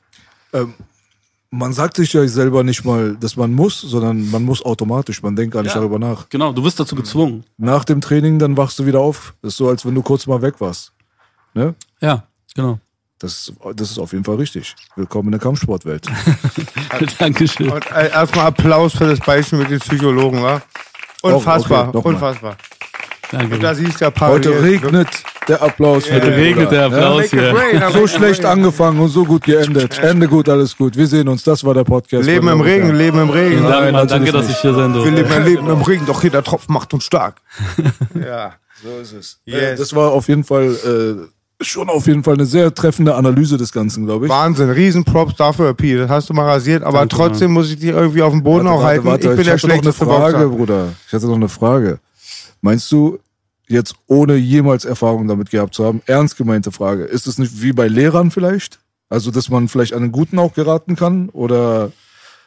Man sagt sich ja selber nicht mal, dass man muss, sondern man muss automatisch. Man denkt gar nicht Ja. darüber nach. Genau, du wirst dazu gezwungen. Nach dem Training, dann wachst du wieder auf. Das ist so, als wenn du kurz mal weg warst. Ne? Ja, genau. Das, das ist auf jeden Fall richtig. Willkommen in der Kampfsportwelt. Dankeschön. Und erstmal Applaus für das Beispiel mit den Psychologen, wa? Unfassbar, okay, nochmal. unfassbar. Danke. Und da siehst du ja Heute regnet der Applaus für Heute den regnet der. Applaus hier. Ja? make So schlecht angefangen und so gut geendet. Ende gut, alles gut. Wir sehen uns. Das war der Podcast. Leben im Regen. Leben im Regen. Nein, Mann. Danke, dass ich hier sein Wir durfte. leben ein Leben im Regen, doch jeder Tropfen macht uns stark. ja. So ist es. Yes. Äh, Das war auf jeden Fall äh, schon auf jeden Fall eine sehr treffende Analyse des Ganzen, glaube ich. Wahnsinn, Riesenprops dafür, Pi. Das hast du mal rasiert, aber Danke, trotzdem muss ich dich irgendwie auf dem Boden auch halten. ich bin der hatte noch eine Frage, Boxer. Bruder. Ich hatte noch eine Frage. Meinst du, jetzt ohne jemals Erfahrung damit gehabt zu haben, ernst gemeinte Frage, ist es nicht wie bei Lehrern vielleicht? Also, dass man vielleicht an einen Guten auch geraten kann? Oder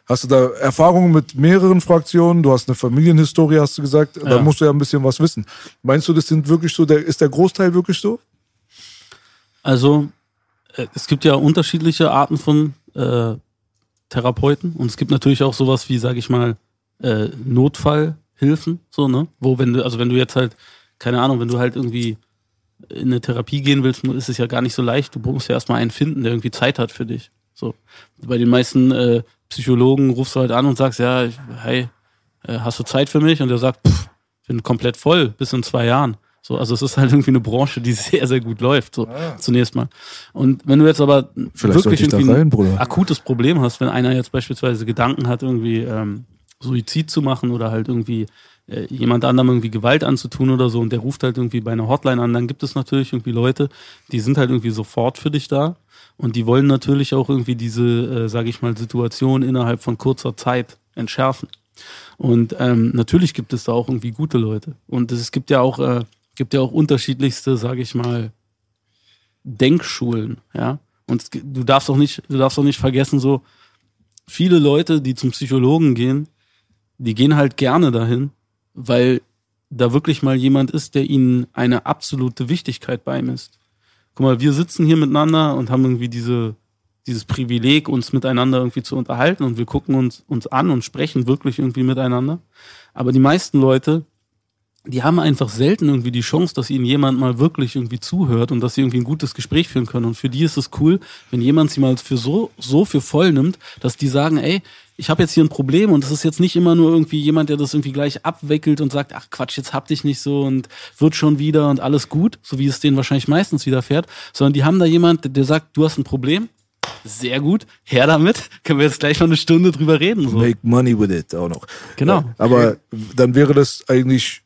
hast du da Erfahrungen mit mehreren Fraktionen? Du hast eine Familienhistorie, hast du gesagt. Da Ja. musst du ja ein bisschen was wissen. Meinst du, das sind wirklich so, der, ist der Großteil wirklich so? Also, äh, es gibt ja unterschiedliche Arten von äh, Therapeuten und es gibt natürlich auch sowas wie, sag ich mal, äh, Notfallhilfen, so, ne? Wo, wenn du, also wenn du jetzt halt, keine Ahnung, wenn du halt irgendwie in eine Therapie gehen willst, ist es ja gar nicht so leicht. Du musst ja erstmal einen finden, der irgendwie Zeit hat für dich. So. Bei den meisten äh, Psychologen rufst du halt an und sagst, ja, hey, äh, hast du Zeit für mich? Und der sagt, pff, ich bin komplett voll, bis in zwei Jahren. So, also es ist halt irgendwie eine Branche, die sehr, sehr gut läuft, so zunächst mal. Und wenn du jetzt aber Vielleicht wirklich irgendwie rein, ein Bruder. akutes Problem hast, wenn einer jetzt beispielsweise Gedanken hat, irgendwie ähm, Suizid zu machen oder halt irgendwie äh, jemand anderem irgendwie Gewalt anzutun oder so und der ruft halt irgendwie bei einer Hotline an, dann gibt es natürlich irgendwie Leute, die sind halt irgendwie sofort für dich da und die wollen natürlich auch irgendwie diese, äh, sage ich mal, Situation innerhalb von kurzer Zeit entschärfen. Und ähm, natürlich gibt es da auch irgendwie gute Leute. Und es gibt ja auch, äh, gibt ja auch unterschiedlichste, sage ich mal, Denkschulen, ja. Und du darfst auch nicht, du darfst auch nicht vergessen, so viele Leute, die zum Psychologen gehen, die gehen halt gerne dahin, weil da wirklich mal jemand ist, der ihnen eine absolute Wichtigkeit beimisst. Guck mal, wir sitzen hier miteinander und haben irgendwie diese, dieses Privileg, uns miteinander irgendwie zu unterhalten und wir gucken uns, uns an und sprechen wirklich irgendwie miteinander. Aber die meisten Leute, die haben einfach selten irgendwie die Chance, dass ihnen jemand mal wirklich irgendwie zuhört und dass sie irgendwie ein gutes Gespräch führen können. Und für die ist es cool, wenn jemand sie mal für so, so für voll nimmt, dass die sagen, ey, ich habe jetzt hier ein Problem und es ist jetzt nicht immer nur irgendwie jemand, der das irgendwie gleich abwickelt und sagt, ach Quatsch, jetzt hab dich nicht so und wird schon wieder und alles gut, so wie es denen wahrscheinlich meistens widerfährt, sondern die haben da jemand, der- sagt, du hast ein Problem, sehr gut, her damit, können wir jetzt gleich mal eine Stunde drüber reden. So. Make money with it auch noch. Genau. Aber dann wäre das eigentlich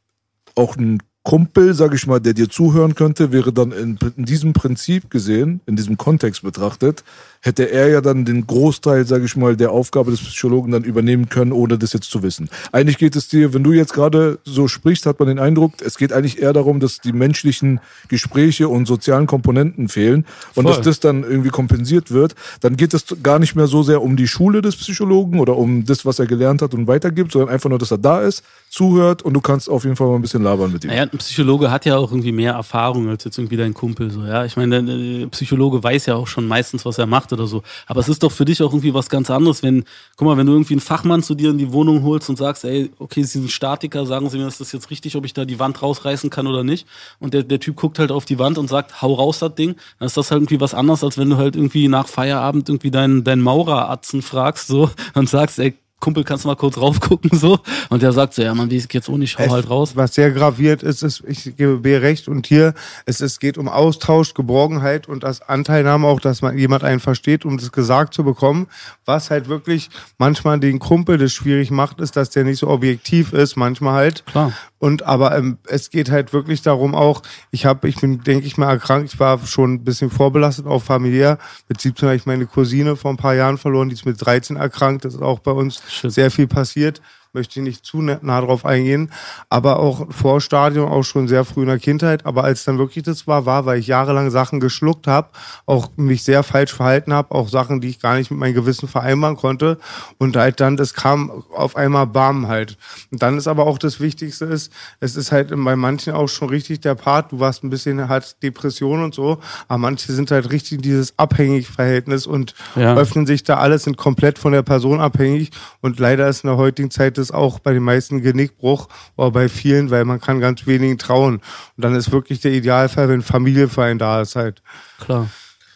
auch ein Kumpel, sag ich mal, der dir zuhören könnte, wäre dann in, in diesem Prinzip gesehen, in diesem Kontext betrachtet, hätte er ja dann den Großteil, sag ich mal, der Aufgabe des Psychologen dann übernehmen können, ohne das jetzt zu wissen. Eigentlich geht es dir, wenn du jetzt gerade so sprichst, hat man den Eindruck, es geht eigentlich eher darum, dass die menschlichen Gespräche und sozialen Komponenten fehlen und Voll. dass das dann irgendwie kompensiert wird. Dann geht es gar nicht mehr so sehr um die Schule des Psychologen oder um das, was er gelernt hat und weitergibt, sondern einfach nur, dass er da ist, zuhört und du kannst auf jeden Fall mal ein bisschen labern mit ihm. Naja, ein Psychologe hat ja auch irgendwie mehr Erfahrung als jetzt irgendwie dein Kumpel. So, ja? Ich meine, der Psychologe weiß ja auch schon meistens, was er macht oder so. Aber es ist doch für dich auch irgendwie was ganz anderes, wenn, guck mal, wenn du irgendwie einen Fachmann zu dir in die Wohnung holst und sagst, ey, okay, Sie sind Statiker, sagen Sie mir, ist das jetzt richtig, ob ich da die Wand rausreißen kann oder nicht? Und der, der Typ guckt halt auf die Wand und sagt, hau raus das Ding. Dann ist das halt irgendwie was anderes, als wenn du halt irgendwie nach Feierabend irgendwie deinen, deinen Maureratzen fragst, so, und sagst, ey, Kumpel, kannst du mal kurz raufgucken, so? Und der sagt so, ja, man, wie ich jetzt ohne, ich hau halt raus. Was sehr graviert ist, ist, ich gebe B recht und hier, es, es geht um Austausch, Geborgenheit und das Anteilnahme auch, dass man jemand einen versteht, um das gesagt zu bekommen. Was halt wirklich manchmal den Kumpel das schwierig macht, ist, dass der nicht so objektiv ist, manchmal halt. Klar. Und aber ähm, es geht halt wirklich darum auch, ich habe, ich bin, denke ich mal, erkrankt, ich war schon ein bisschen vorbelastet, auch familiär. Mit 17 habe ich meine Cousine vor ein paar Jahren verloren, die ist mit 13 erkrankt, das ist auch bei uns Shit. sehr viel passiert. Möchte ich nicht zu nah drauf eingehen, aber auch Vorstadium, auch schon sehr früh in der Kindheit. Aber als dann wirklich das war, war, weil ich jahrelang Sachen geschluckt habe, auch mich sehr falsch verhalten habe, auch Sachen, die ich gar nicht mit meinem Gewissen vereinbaren konnte. Und halt dann, das kam auf einmal Bam halt. Und dann ist aber auch das Wichtigste ist, es ist halt bei manchen auch schon richtig der Part, du warst ein bisschen halt Depression und so, aber manche sind halt richtig dieses Abhängigverhältnis und Ja. öffnen sich da alles, sind komplett von der Person abhängig. Und leider ist in der heutigen Zeit das auch bei den meisten Genickbruch oder bei vielen, weil man kann ganz wenigen trauen. Und dann ist wirklich der Idealfall, wenn Familie für einen da ist halt. Klar.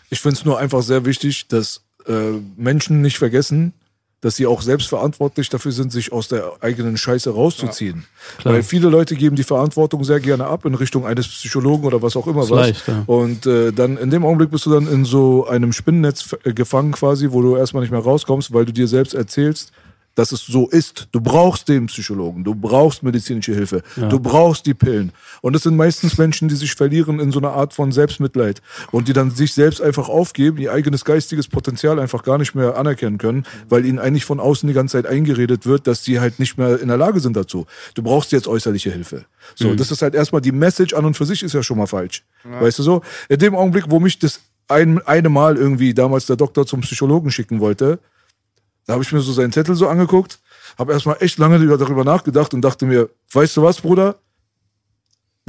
Ich finde es nur einfach sehr wichtig, dass äh, Menschen nicht vergessen, dass sie auch selbst verantwortlich dafür sind, sich aus der eigenen Scheiße rauszuziehen. Klar. Weil viele Leute geben die Verantwortung sehr gerne ab in Richtung eines Psychologen oder was auch immer Ist was. leicht, ja. Und äh, dann in dem Augenblick bist du dann in so einem Spinnennetz äh, gefangen quasi, wo du erstmal nicht mehr rauskommst, weil du dir selbst erzählst, dass es so ist. Du brauchst den Psychologen, du brauchst medizinische Hilfe, du brauchst die Pillen. Und es sind meistens Menschen, die sich verlieren in so einer Art von Selbstmitleid und die dann sich selbst einfach aufgeben, ihr eigenes geistiges Potenzial einfach gar nicht mehr anerkennen können, weil ihnen eigentlich von außen die ganze Zeit eingeredet wird, dass sie halt nicht mehr in der Lage sind dazu. Du brauchst jetzt äußerliche Hilfe. So, das ist halt erstmal die Message an und für sich ist ja schon mal falsch. Weißt du so? In dem Augenblick, wo mich das ein, eine Mal irgendwie damals der Doktor zum Psychologen schicken wollte, da habe ich mir so seinen Zettel so angeguckt, habe erstmal echt lange darüber nachgedacht und dachte mir, weißt du was, Bruder?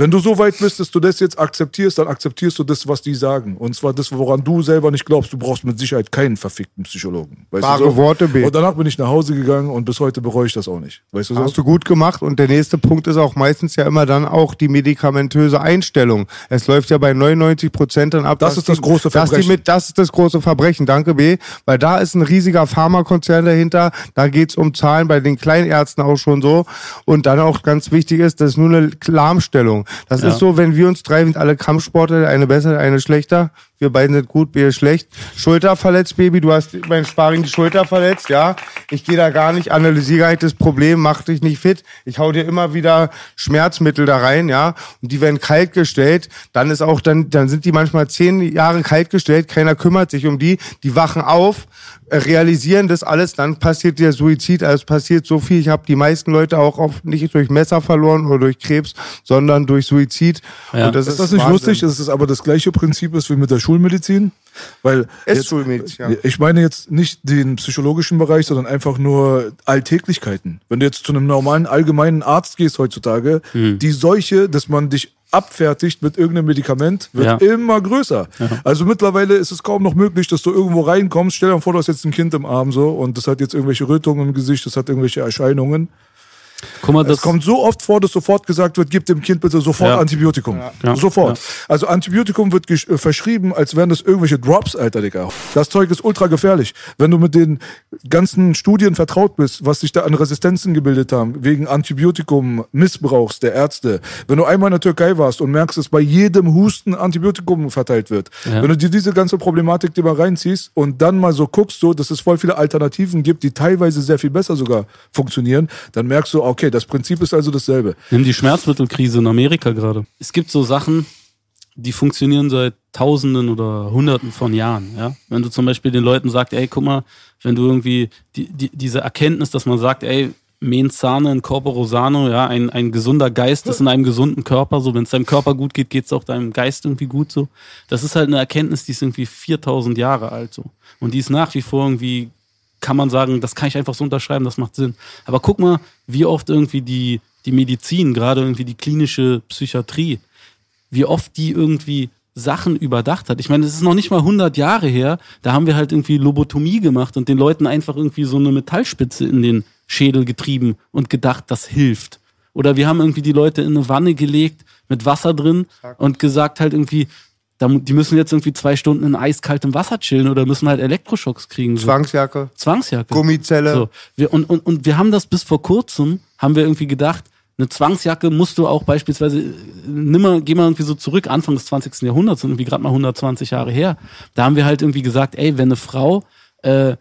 Wenn du so weit bist, dass du das jetzt akzeptierst, dann akzeptierst du das, was die sagen. Und zwar das, woran du selber nicht glaubst. Du brauchst mit Sicherheit keinen verfickten Psychologen. Weißt Wahre du so? Worte, B. Und danach bin ich nach Hause gegangen und bis heute bereue ich das auch nicht. Weißt du so? Hast du gut gemacht. Und der nächste Punkt ist auch meistens ja immer dann auch die medikamentöse Einstellung. Es läuft ja bei 99 Prozent dann ab. Das ist das die- große Verbrechen. mit, das ist das große Verbrechen. Danke, B. Weil da ist ein riesiger Pharmakonzern dahinter. Da geht's um Zahlen bei den Kleinärzten auch schon so. Und dann auch ganz wichtig ist, das ist nur eine Lahmstellung. Das ist so, wenn wir uns drei sind alle Kampfsportler, eine besser, eine schlechter. Wir beiden sind gut, ist schlecht. Schulter verletzt, Baby. Du hast beim Sparring die Schulter verletzt, ja. Ich gehe da gar nicht, analysiere nicht das Problem, mach dich nicht fit. Ich hau dir immer wieder Schmerzmittel da rein, ja. Und die werden kalt gestellt. Dann ist auch, dann, dann sind die manchmal zehn Jahre kalt gestellt. Keiner kümmert sich um die. Die wachen auf, realisieren das alles. Dann passiert der Suizid. Also es passiert so viel. Ich habe die meisten Leute auch oft nicht durch Messer verloren oder durch Krebs, sondern durch Suizid. Ja. Und das ist ist, das nicht Wahnsinn. lustig, es aber das gleiche Prinzip ist wie mit der Schulmedizin? Weil Ist jetzt- Schulmedizin, ja. Ich meine jetzt nicht den psychologischen Bereich, sondern einfach nur Alltäglichkeiten. Wenn du jetzt zu einem normalen allgemeinen Arzt gehst heutzutage, Hm. die Seuche, dass man dich abfertigt mit irgendeinem Medikament, wird Ja. immer größer. Also mittlerweile ist es kaum noch möglich, dass du irgendwo reinkommst. Stell dir vor, du hast jetzt ein Kind im Arm so und das hat jetzt irgendwelche Rötungen im Gesicht, das hat irgendwelche Erscheinungen. Guck mal, Es kommt so oft vor, dass sofort gesagt wird, gib dem Kind bitte sofort Ja. Antibiotikum. Ja. Sofort. Also Antibiotikum wird äh, verschrieben, als wären das irgendwelche Drops, Alter, Digga. Das Zeug ist ultra gefährlich. Wenn du mit den ganzen Studien vertraut bist, was sich da an Resistenzen gebildet haben, wegen Antibiotikum-Missbrauchs der Ärzte. Wenn du einmal in der Türkei warst und merkst, dass bei jedem Husten Antibiotikum verteilt wird. Ja. Wenn du dir diese ganze Problematik dir mal reinziehst und dann mal so guckst, so, dass es voll viele Alternativen gibt, die teilweise sehr viel besser sogar funktionieren, dann merkst du, okay, das Prinzip ist also dasselbe. Nimm die Schmerzmittelkrise in Amerika gerade. Es gibt so Sachen, die funktionieren seit Tausenden oder Hunderten von Jahren. Ja? Wenn du zum Beispiel den Leuten sagst, ey, guck mal, wenn du irgendwie die, die, diese Erkenntnis, dass man sagt, ey, mens sane in corporo sano, ja, ein, ein gesunder Geist ist in einem gesunden Körper, so wenn es deinem Körper gut geht, geht es auch deinem Geist irgendwie gut so. Das ist halt eine Erkenntnis, die ist irgendwie 4000 Jahre alt so. Und die ist nach wie vor irgendwie kann man sagen, das kann ich einfach so unterschreiben, das macht Sinn. Aber guck mal, wie oft irgendwie die, die Medizin, gerade irgendwie die klinische Psychiatrie, wie oft die irgendwie Sachen überdacht hat. Ich meine, es ist noch nicht mal 100 Jahre her, da haben wir halt irgendwie Lobotomie gemacht und den Leuten einfach irgendwie so eine Metallspitze in den Schädel getrieben und gedacht, das hilft. Oder wir haben irgendwie die Leute in eine Wanne gelegt mit Wasser drin und gesagt halt irgendwie, da die müssen jetzt irgendwie zwei Stunden in eiskaltem Wasser chillen oder müssen halt Elektroschocks kriegen. So. Zwangsjacke, Zwangsjacke. Gummizelle. So, wir, und, und, und wir haben das bis vor kurzem, haben wir irgendwie gedacht, eine Zwangsjacke musst du auch beispielsweise, äh, nimm mal, geh mal irgendwie so zurück, Anfang des 20. Jahrhunderts, irgendwie gerade mal 120 Jahre her. Da haben wir halt irgendwie gesagt, ey, wenn eine Frau, äh,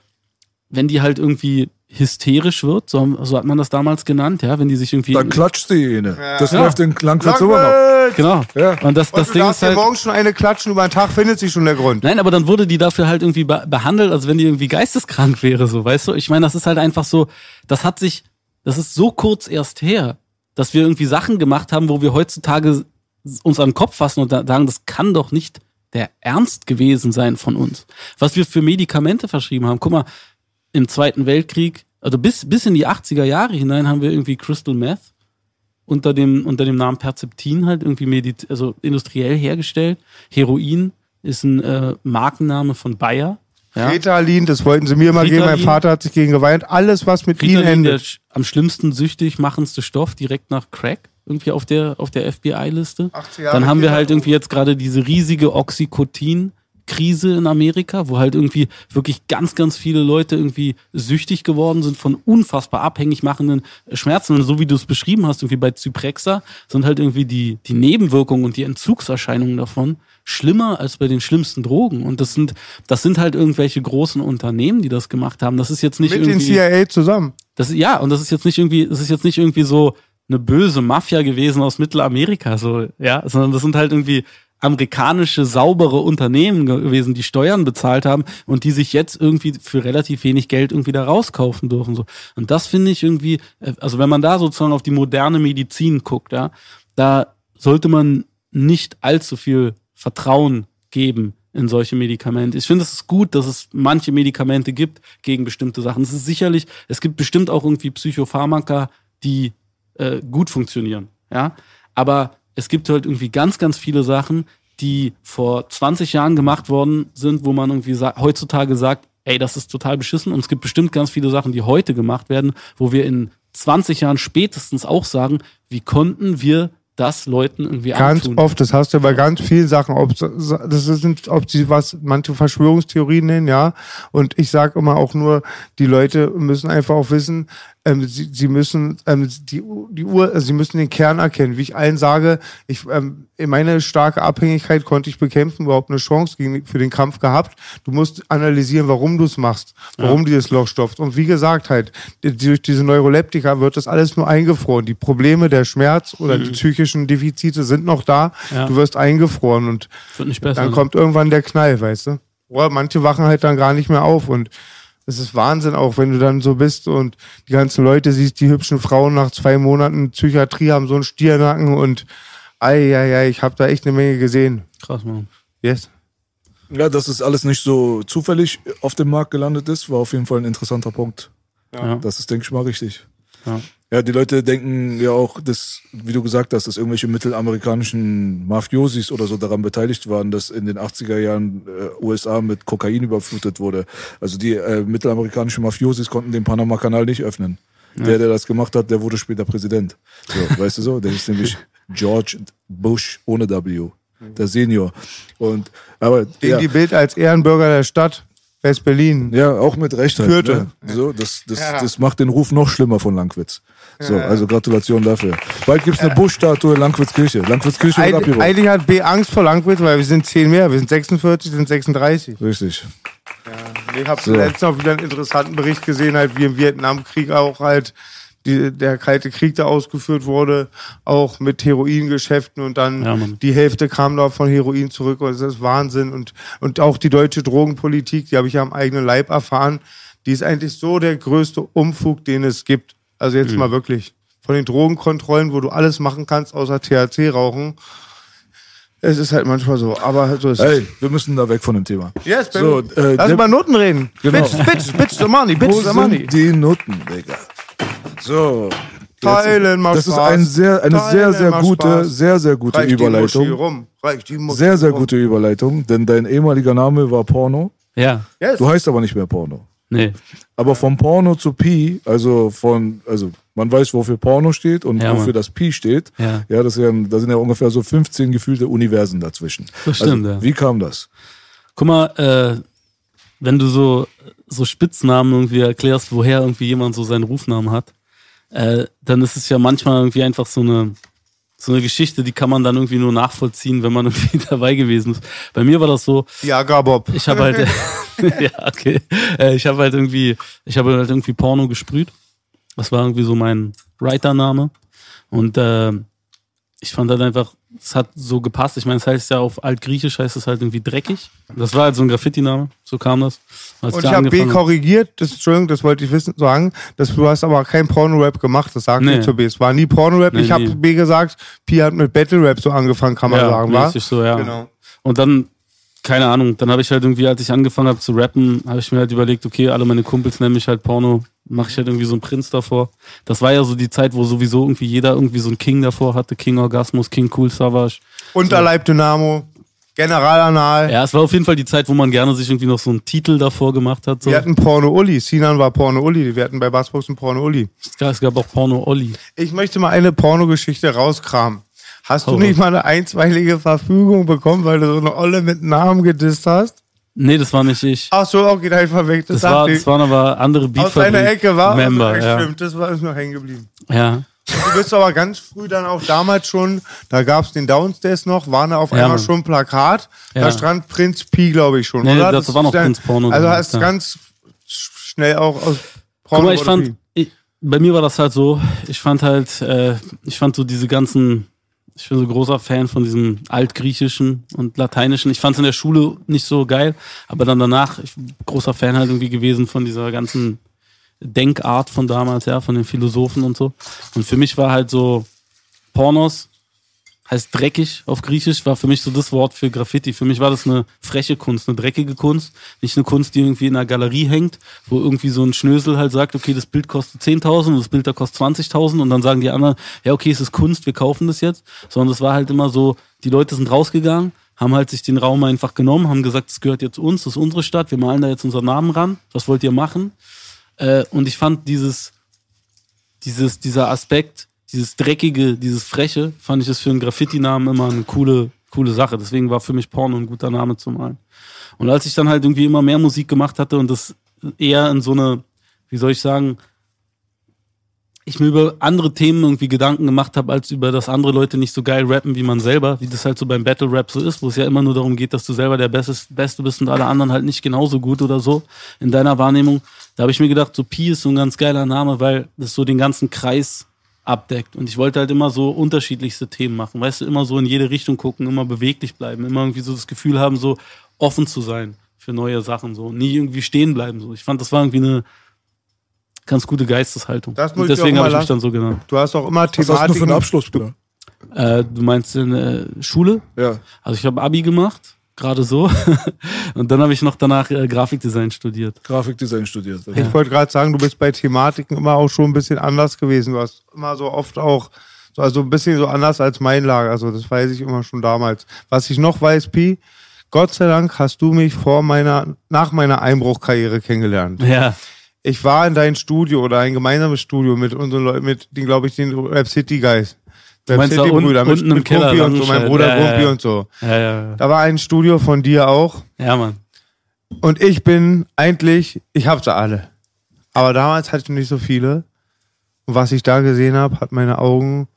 wenn die halt irgendwie hysterisch wird, so, so hat man das damals genannt, ja, wenn die sich irgendwie. Dann klatscht die jene. Das Ja. läuft in Langwitz immer noch. Genau. Ja. Und das, Und das du Ding darfst ist halt. morgens schon eine klatschen, über den Tag findet sich schon der Grund. Nein, aber dann wurde die dafür halt irgendwie be behandelt, als wenn die irgendwie geisteskrank wäre, so, weißt du? Ich meine, das ist halt einfach so, das hat sich, das ist so kurz erst her, dass wir irgendwie Sachen gemacht haben, wo wir heutzutage uns an den Kopf fassen und sagen, das kann doch nicht der Ernst gewesen sein von uns. Was wir für Medikamente verschrieben haben. Guck mal, im Zweiten Weltkrieg, also bis, bis in die 80er Jahre hinein haben wir irgendwie Crystal Meth unter dem, unter dem Namen Perzeptin halt irgendwie medit also industriell hergestellt. Heroin ist ein äh, Markenname von Bayer. Ja? Ritalin, das wollten sie mir mal geben. Mein. Vater hat sich gegen geweint. Alles, was mit ihnen Ritalin, der endet. sch- am schlimmsten süchtig machendste Stoff, direkt nach Crack, irgendwie auf der, auf der FBI-Liste. 80 Jahre Dann haben wir halt irgendwie jetzt gerade diese riesige Oxycontin. Krise in Amerika, wo halt irgendwie wirklich ganz, ganz viele Leute irgendwie süchtig geworden sind von unfassbar abhängig machenden Schmerzen. Und so wie du es beschrieben hast, irgendwie bei Zyprexa, sind halt irgendwie die, die Nebenwirkungen und die Entzugserscheinungen davon schlimmer als bei den schlimmsten Drogen. Und das sind, das sind halt irgendwelche großen Unternehmen, die das gemacht haben. Das ist jetzt nicht Mit den irgendwie. CIA zusammen. Das, ja, und das ist jetzt nicht irgendwie, das ist jetzt nicht irgendwie so eine böse Mafia gewesen aus Mittelamerika, so, ja, sondern das sind halt irgendwie amerikanische, saubere Unternehmen gewesen, die Steuern bezahlt haben und die sich jetzt irgendwie für relativ wenig Geld irgendwie da rauskaufen dürfen, so. Und das finde ich irgendwie, äh, also wenn man da sozusagen auf die moderne Medizin guckt, ja, da sollte man nicht allzu viel Vertrauen geben in solche Medikamente. Ich finde es ist gut, dass es manche Medikamente gibt gegen bestimmte Sachen. Es ist sicherlich, es gibt bestimmt auch irgendwie Psychopharmaka, die äh, gut funktionieren, ja. Aber es gibt halt irgendwie ganz, ganz viele Sachen, die vor 20 Jahren gemacht worden sind, wo man irgendwie sa heutzutage sagt, ey, das ist total beschissen. Und es gibt bestimmt ganz viele Sachen, die heute gemacht werden, wo wir in 20 Jahren spätestens auch sagen, wie konnten wir das Leuten irgendwie Ganz antun? oft, das hast du bei ganz vielen Sachen, ob das sind, ob sie was manche Verschwörungstheorien nennen, ja. Und ich sage immer auch nur, die Leute müssen einfach auch wissen, ähm, sie, sie müssen ähm, die, die Uhr, also sie müssen den Kern erkennen. Wie ich allen sage, ich ähm, meine starke Abhängigkeit konnte ich bekämpfen, überhaupt eine Chance gegen, für den Kampf gehabt. Du musst analysieren, warum du es machst, warum dieses Loch stopft. Und wie gesagt halt, durch diese Neuroleptika wird das alles nur eingefroren. Die Probleme, der Schmerz oder die psychischen Defizite sind noch da. Ja. Du wirst eingefroren und Wird nicht besser. dann ne? kommt irgendwann der Knall, weißt du? Oder manche wachen halt dann gar nicht mehr auf und es ist Wahnsinn auch, wenn du dann so bist und die ganzen Leute siehst, die hübschen Frauen nach zwei Monaten Psychiatrie haben so einen Stiernacken und ei, ei, ei, ich habe da echt eine Menge gesehen. Krass, Mann. Yes. Ja, dass es alles nicht so zufällig auf dem Markt gelandet ist, war auf jeden Fall ein interessanter Punkt. Ja. Das ist, denke ich mal, richtig. Ja. Ja, die Leute denken ja auch, dass, wie du gesagt hast, dass irgendwelche mittelamerikanischen Mafiosis oder so daran beteiligt waren, dass in den 80er Jahren äh, USA mit Kokain überflutet wurde. Also die äh, mittelamerikanischen Mafiosis konnten den Panama-Kanal nicht öffnen. Der, der das gemacht hat, der wurde später Präsident. So, weißt du so? Der ist nämlich George Bush ohne W. Der Senior. Und, aber, Gegen ja. die Bild als Ehrenbürger der Stadt West-Berlin. Ja, auch mit Recht halt. Führte. Ne? So, das, das, Ja. das macht den Ruf noch schlimmer von Langwitz. So, also Gratulation dafür. Bald gibt's eine Bush-Statue in Langwitzkirche. Langwitzkirche wird abgebaut. eigentlich hat B Angst vor Langwitz, weil wir sind zehn mehr. Wir sind 46, sind 36. Richtig. Ich habe So. letztens auch wieder einen interessanten Bericht gesehen, halt wie im Vietnamkrieg auch halt die, der kalte Krieg da ausgeführt wurde, auch mit Heroingeschäften und dann Ja, die Hälfte kam da von Heroin zurück und das ist Wahnsinn und und auch die deutsche Drogenpolitik, die habe ich ja am eigenen Leib erfahren, die ist eigentlich so der größte Umfug, den es gibt. Also jetzt mal wirklich von den Drogenkontrollen, wo du alles machen kannst außer THC rauchen. Es ist halt manchmal so, aber so ist es. Hey, wir müssen da weg von dem Thema. Yes, so, baby. äh, Lass über Noten reden. Genau. Bitch, bitch, bitch the money, bitch Wo the money. sind die Nutten, Digga? So. Teilen macht Das ist ein sehr, eine sehr, Teilen sehr macht gute, Spaß. sehr, sehr gute Reich die Überleitung. rum. Reich die Muschi Sehr, sehr rum. gute Überleitung, denn dein ehemaliger Name war Porno. Ja. Yes. Du heißt aber nicht mehr Porno. Nee. Aber vom Porno zu Pi, also von, also man weiß, wofür Porno steht und Ja, wofür Mann. das Pi steht. Ja. ja das ja, da sind ja ungefähr so 15 gefühlte Universen dazwischen. Das stimmt, also, ja. Wie kam das? Guck mal, äh, wenn du so, so Spitznamen irgendwie erklärst, woher irgendwie jemand so seinen Rufnamen hat, äh, dann ist es ja manchmal irgendwie einfach so eine, so eine Geschichte, die kann man dann irgendwie nur nachvollziehen, wenn man irgendwie dabei gewesen ist. Bei mir war das so, Ja, Gabob. ich habe halt, ja, okay, äh, ich habe halt irgendwie, ich habe halt irgendwie Porno gesprüht. Das war irgendwie so mein Writer-Name. Und äh, ich fand halt einfach, es hat so gepasst. Ich meine, es heißt ja auf Altgriechisch heißt es halt irgendwie dreckig. Das war halt so ein Graffiti-Name, so kam das. Als Und ich habe B korrigiert, das, Entschuldigung, das wollte ich wissen, sagen, dass du hast aber kein Porno-Rap gemacht, das sagt Nee. ich zu B. Es war nie Porno-Rap, Nee, ich habe. B gesagt, Pi hat mit Battle-Rap so angefangen, kann man ja, sagen, wa? mäßig so, ja. Genau. Und dann, keine Ahnung, dann habe ich halt irgendwie, als ich angefangen habe zu rappen, habe ich mir halt überlegt, okay, alle meine Kumpels nennen mich halt Porno, mache ich halt irgendwie so einen Prinz davor. Das war ja so die Zeit, wo sowieso irgendwie jeder irgendwie so einen King davor hatte, King Orgasmus, King Cool Savage. Unterleib Dynamo, Generalanal. Ja, es war auf jeden Fall die Zeit, wo man gerne sich irgendwie noch so einen Titel davor gemacht hat. So. Wir hatten Porno-Uli, Sinan war Porno-Uli, wir hatten bei Bassbox einen Porno-Uli. Es gab- es gab auch Porno Olli. Ich möchte mal eine Pornogeschichte rauskramen. Hast Hau du nicht mal eine einstweilige Verfügung bekommen, weil du so eine Olle mit Namen gedisst hast? Nee, das war nicht ich. Ach so, okay, da einfach weg. Das, Das, war, das ich. waren aber andere aus deiner Beatfabrik Ecke war. Member. also, ja. Stimmt, das war ist noch hängen geblieben. ja. Du bist aber ganz früh dann auch damals schon, da gab es den Downstairs noch, war da auf einmal schon ein Plakat. Da Ja. stand Prinz Pi, glaube ich schon, Nee, oder? das war noch dann- Prinz Porno Also hast ja. ganz sch- schnell auch aus Guck Porno mal, ich fand, ich, bei mir war das halt so, ich fand halt, äh, ich fand so diese ganzen, ich bin so großer Fan von diesem Altgriechischen und Lateinischen. Ich fand es in der Schule nicht so geil, aber dann danach, ich bin großer Fan halt irgendwie gewesen von dieser ganzen Denkart von damals, ja, von den Philosophen und so. Und für mich war halt so Pornos, heißt dreckig auf Griechisch, war für mich so das Wort für Graffiti. Für mich war das eine freche Kunst, eine dreckige Kunst, nicht eine Kunst, die irgendwie in einer Galerie hängt, wo irgendwie so ein Schnösel halt sagt, okay, das Bild kostet 10.000 und das Bild da kostet 20.000 und dann sagen die anderen, ja, okay, es ist Kunst, wir kaufen das jetzt. Sondern es war halt immer so, die Leute sind rausgegangen, haben halt sich den Raum einfach genommen, haben gesagt, es gehört jetzt uns, das ist unsere Stadt, wir malen da jetzt unseren Namen ran, was wollt ihr machen? Äh, und ich fand dieses, dieses, dieser Aspekt, dieses Dreckige, dieses Freche, fand ich es für einen Graffiti-Namen immer eine coole, coole Sache. Deswegen war für mich Porno ein guter Name zu malen. Und als ich dann halt irgendwie immer mehr Musik gemacht hatte und das eher in so eine, wie soll ich sagen, ich mir über andere Themen irgendwie Gedanken gemacht habe, als über das andere Leute nicht so geil rappen wie man selber, wie das halt so beim Battle Rap so ist, wo es ja immer nur darum geht, dass du selber der Beste, Beste bist und alle anderen halt nicht genauso gut oder so in deiner Wahrnehmung. Da habe ich mir gedacht, so Pi ist so ein ganz geiler Name, weil das so den ganzen Kreis abdeckt. Und ich wollte halt immer so unterschiedlichste Themen machen. Weißt du, immer so in jede Richtung gucken, immer beweglich bleiben, immer irgendwie so das Gefühl haben, so offen zu sein für neue Sachen, so nie irgendwie stehen bleiben. So. Ich fand, das war irgendwie eine ganz gute Geisteshaltung. Deswegen habe ich mich dann so genannt. Du hast auch immer Was hast du für einen Thematiken. Abschluss, Bruder? Äh, du meinst in äh, Schule? Ja. Also ich habe Abi gemacht, gerade so. Und dann habe ich noch danach äh, Grafikdesign studiert. Grafikdesign studiert. Ich wollte gerade sagen, du bist bei Thematiken immer auch schon ein bisschen anders gewesen. Du hast immer so oft auch, so, also ein bisschen so anders als mein Lager. Also das weiß ich immer schon damals. Was ich noch weiß, Pi, Gott sei Dank hast du mich vor meiner, nach meiner Einbruchkarriere kennengelernt. Ja. Ich war in dein Studio oder ein gemeinsames Studio mit unseren Leuten, mit den, glaube ich, den Rap City Guys. Meinst da unten- Brüder, mit, unten mit Keller, Gumpi und so, mein. Bruder Ja, Gumpi ja. und so. Ja. Da war ein Studio von dir auch. Ja, Mann. Und ich bin eigentlich, ich hab sie alle. Aber damals hatte ich nicht so viele. Und was ich da gesehen habe, hat meine Augen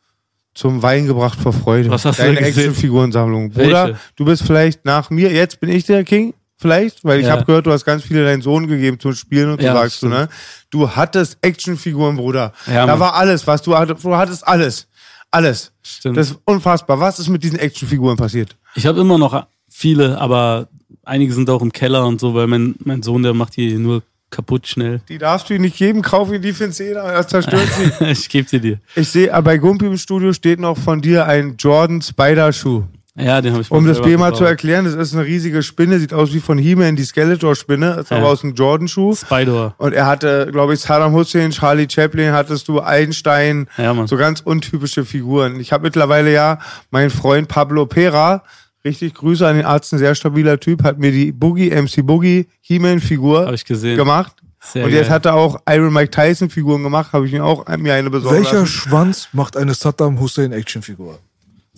zum Wein gebracht vor Freude. Was hast du Deine da gesehen? Actionfigurensammlung. Bruder, Welche? du bist vielleicht nach mir, jetzt bin ich der King, vielleicht, weil ich Ja. habe gehört, du hast ganz viele deinen Sohn gegeben zum Spielen und so Ja, sagst du, ne? Du hattest Actionfiguren, Bruder. Ja, da Mann. war alles, was du hattest, du hattest alles. Alles. Stimmt. Das ist unfassbar. Was ist mit diesen Actionfiguren passiert? Ich habe immer noch viele, aber einige sind auch im Keller und so, weil mein, mein Sohn, der macht die nur kaputt schnell. Die darfst du ihm nicht geben, kauf ihn die für den Zehner, er zerstört sie. ich gebe sie dir. Ich sehe, aber bei Gumpi im Studio steht noch von dir ein Jordan Spider-Schuh. Ja, den habe ich Um das B mal zu erklären, das ist eine riesige Spinne, sieht aus wie von He-Man, die Skeletor-Spinne, ist Ja. aber aus einem Jordan-Schuh. Spider. Und er hatte, glaube ich, Saddam Hussein, Charlie Chaplin, hattest du Einstein, Ja, Mann. so ganz untypische Figuren. Ich habe mittlerweile ja meinen Freund Pablo Pera, richtig Grüße an den Arzt, ein sehr stabiler Typ, hat mir die Boogie, MC Boogie, He-Man-Figur Habe ich gesehen. gemacht. Sehr und jetzt geil. hat er auch Iron Mike Tyson Figuren gemacht, habe ich mir auch mir eine besorgt. Welcher lassen. Schwanz macht eine Saddam Hussein Actionfigur?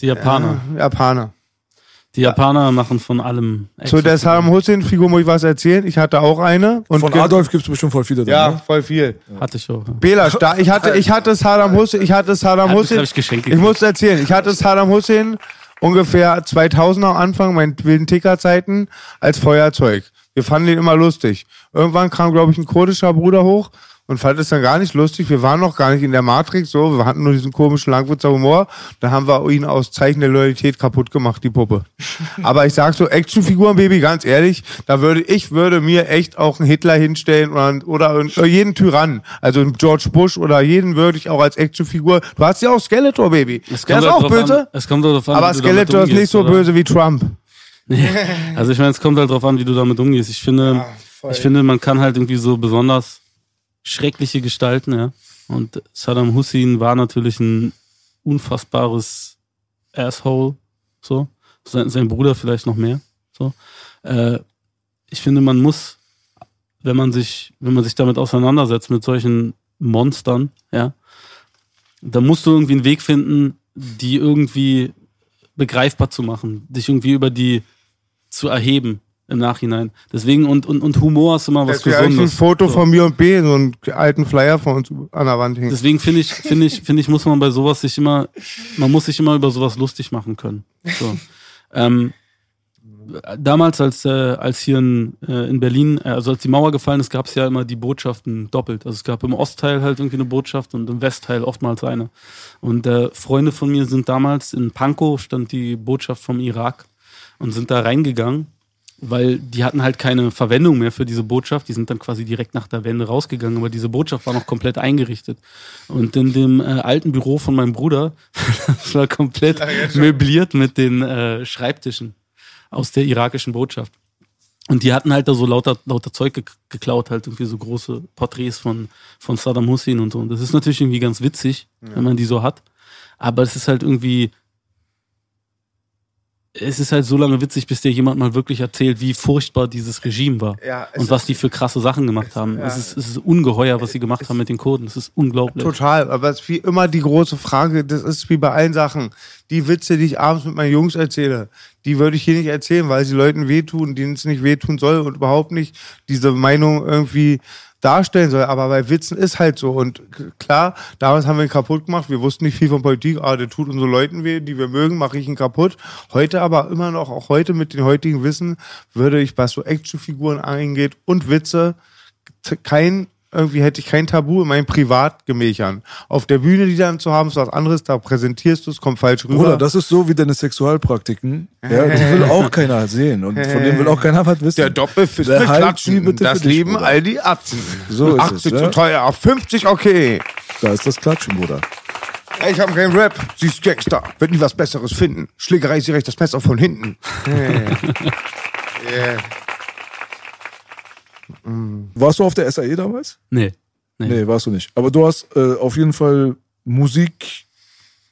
Die Japaner. Japaner. Die Japaner machen von allem. Zu der Saddam Hussein-Figur muss ich was erzählen. Ich hatte auch eine. Und Von Adolf gibt es bestimmt voll viele. Ja, ne? voll viel. Hatte ich auch. Ja. Bela, da, ich hatte, ich hatte Saddam Hussein, ich hatte Saddam Hussein. ich geschenkt ich muss erzählen, ich hatte Saddam Hussein ungefähr 2000 am Anfang, meinen wilden Ticker-Zeiten, als Feuerzeug. Wir fanden den immer lustig. Irgendwann kam, glaube ich, ein kurdischer Bruder hoch und fand es dann gar nicht lustig. Wir waren noch gar nicht in der Matrix, so. Wir hatten nur diesen komischen Langwitzer Humor. Da haben wir ihn aus Zeichen der Loyalität kaputt gemacht, die Puppe. Aber ich sag so, Actionfiguren, Baby, ganz ehrlich, da würde ich würde mir echt auch einen Hitler hinstellen oder, oder, oder jeden Tyrann. Also einen George Bush oder jeden würde ich auch als Actionfigur. Du hast ja auch Skeletor, Baby. Es Der ist halt auch böse. An, es kommt darauf an, Aber Skeletor ist nicht so oder? böse wie Trump. Also ich meine, es kommt halt drauf an, wie du damit umgehst. Ich finde, ich finde, man kann halt irgendwie so besonders schreckliche Gestalten, ja. Und Saddam Hussein war natürlich ein unfassbares Asshole, so. Sein, sein Bruder vielleicht noch mehr, so. Äh, ich finde, man muss, wenn man sich, wenn man sich damit auseinandersetzt mit solchen Monstern, ja, da musst du irgendwie einen Weg finden, die irgendwie begreifbar zu machen, dich irgendwie über die zu erheben im Nachhinein. Deswegen und und, und Humor ist immer was Das wäre eigentlich ein Gesundes. Foto So. von mir und B, so einen alten Flyer von uns an der Wand hängen. Deswegen finde ich, finde ich, finde ich, muss man bei sowas sich immer, man muss sich immer über sowas lustig machen können. So. ähm, damals, als, äh, als hier in, äh, in Berlin, äh, also als die Mauer gefallen ist, gab es ja immer die Botschaften doppelt. Also es gab im Ostteil halt irgendwie eine Botschaft und im Westteil oftmals eine. Und äh, Freunde von mir sind damals in Pankow, stand die Botschaft vom Irak und sind da reingegangen weil die hatten halt keine Verwendung mehr für diese Botschaft. Die sind dann quasi direkt nach der Wende rausgegangen, aber diese Botschaft war noch komplett eingerichtet. Und in dem äh, alten Büro von meinem Bruder, das war komplett möbliert mit den äh, Schreibtischen aus der irakischen Botschaft. Und die hatten halt da so lauter, lauter Zeug ge geklaut, halt irgendwie so große Porträts von, von Saddam Hussein und so. Und das ist natürlich irgendwie ganz witzig, wenn man die so hat. Aber es ist halt irgendwie, es ist halt so lange witzig, bis dir jemand mal wirklich erzählt, wie furchtbar dieses Regime war. Ja, es und was die für krasse Sachen gemacht haben. Es, ist, es ist ungeheuer, was sie gemacht haben mit den Kurden. Es ist unglaublich. Total, aber es ist wie immer die große Frage, das ist wie bei allen Sachen. Die Witze, die ich abends mit meinen Jungs erzähle, die würde ich hier nicht erzählen, weil sie Leuten wehtun, denen es nicht wehtun soll und überhaupt nicht diese Meinung irgendwie darstellen soll. Aber bei Witzen ist halt so. Und klar, damals haben wir ihn kaputt gemacht. Wir wussten nicht viel von Politik. Ah, der tut unsere Leuten weh, die wir mögen, mache ich ihn kaputt. Heute aber immer noch, auch heute mit dem heutigen Wissen, würde ich, was so Actionfiguren angeht und Witze, kein irgendwie hätte ich kein Tabu in meinen Privatgemächern. Auf der Bühne die dann zu haben, ist was anderes, da präsentierst du es, kommt falsch rüber. Bruder, das ist so wie deine Sexualpraktiken. Ja, die will auch keiner sehen. Und von denen will auch keiner was wissen. der Doppelfist Behalt mit sie Klatschen, bitte das lieben Bruder. all die Atzen. So ist 80 es, zu ja? teuer, 50 okay. Da ist das Klatschen, Bruder. Ich habe keinen Rap, sie ist Gangster, wird nie was Besseres finden. Schlägerei ihr recht das Messer von hinten. Yeah. Warst du auf der SAE damals? Nee. Nee. Nee, warst du nicht. Aber du hast äh, auf jeden Fall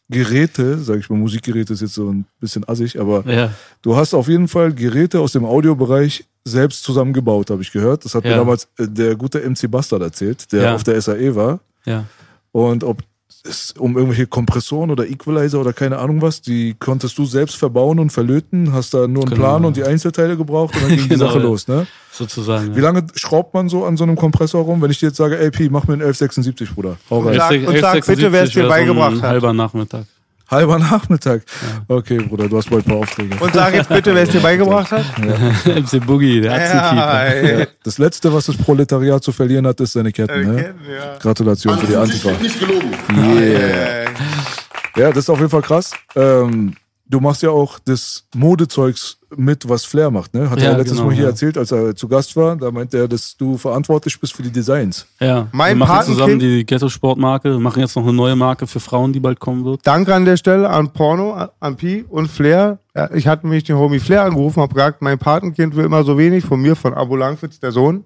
Musikgeräte, sag ich mal, Musikgeräte ist jetzt so ein bisschen assig, aber Ja. du hast auf jeden Fall Geräte aus dem Audiobereich selbst zusammengebaut, habe ich gehört. Das hat mir Ja. damals äh, der gute MC Bastard erzählt, der Ja. auf der SAE war. Ja. Und ob es um irgendwelche Kompressoren oder Equalizer oder keine Ahnung was, die konntest du selbst verbauen und verlöten, hast da nur einen Genau. Plan und die Einzelteile gebraucht und dann ging die Genau, Sache ja. los, ne? Sozusagen. Wie lange schraubt man so an so einem Kompressor rum? Wenn ich dir jetzt sage, ey Pi, mach mir einen 1176, Bruder. Hau rein. Sag- und sag bitte, wer es dir beigebracht so ein hat. halber Nachmittag. Halber Nachmittag. Okay, Bruder, du hast bald ein paar Aufträge. Und sag jetzt bitte, wer es dir beigebracht hat. MC Boogie, der Atzenkeeper. ey. Das Letzte, was das Proletariat zu verlieren hat, ist seine Ketten. Ne? Kennen, ja. Gratulation für die Antifa. nicht gelogen. Äh, Ja, das ist auf jeden Fall krass. Ähm, du machst ja auch das Modezeugs mit, was Flair macht. Ne? Hat er Ja, letztes genau, Mal hier ja. erzählt, als er zu Gast war. Da meint er, dass du verantwortlich bist für die Designs. Ja, Mein wir machen zusammen Patenkind- die Ghetto-Sportmarke, wir machen jetzt noch eine neue Marke für Frauen, die bald kommen wird. Danke an der Stelle an Porno, an Pi und Flair. Ich hatte mich den Homie Flair angerufen, habe gesagt, mein Patenkind will immer so wenig von mir, von Abo Langwitz, der Sohn.